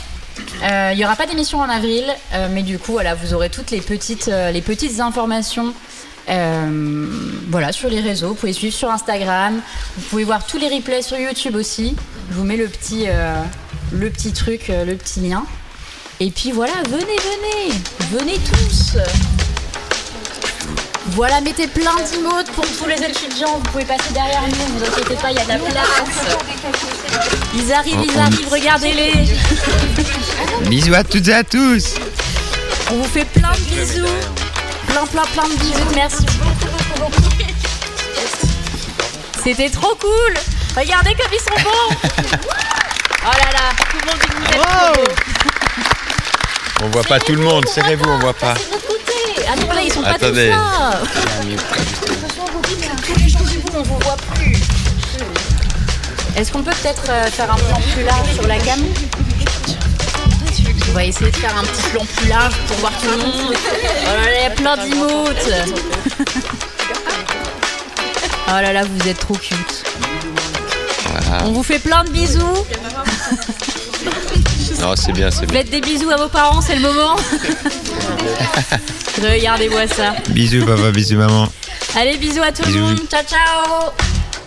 Speaker 1: Euh, Il y aura pas d'émission en avril, euh, mais du coup, voilà, vous aurez toutes les petites, euh, les petites informations. voilà, sur les réseaux, vous pouvez suivre sur Instagram, vous pouvez voir tous les replays sur YouTube aussi. Je vous mets le petit, le petit truc, le petit lien. Et puis voilà, venez, venez, venez tous. Voilà, mettez plein d'emotes pour tous les étudiants. Vous pouvez passer derrière nous, vous inquiétez pas, il y a de la place. Ils arrivent, ils arrivent, regardez-les.
Speaker 2: Bisous à toutes et à tous.
Speaker 1: On vous fait plein de bisous. Plein, plein, plein de bisous. Merci beaucoup, beaucoup, beaucoup. C'était trop cool. Regardez comme ils sont bons. Oh là là, tout le monde dit que vous êtes trop beaux.
Speaker 2: On voit pas tout le monde, serrez-vous, on voit pas.
Speaker 1: Côté. Ah non, là, ils sont pas tous là. Tous les gens du bout, on vous voit plus. Est-ce qu'on peut peut-être euh, faire un plan plus large sur la gamme On va essayer de faire un petit plan plus large pour voir tout le monde. Oh là là, il y a plein d'emotes. Oh là là, vous êtes trop cute.
Speaker 2: Voilà.
Speaker 1: On vous fait plein de bisous.
Speaker 2: Non, c'est bien, c'est bien.
Speaker 1: Faites des bisous à vos parents, c'est le moment. Regardez-moi ça.
Speaker 2: Bisous papa, bisous maman.
Speaker 1: Allez, bisous à tout le monde. Ciao, ciao.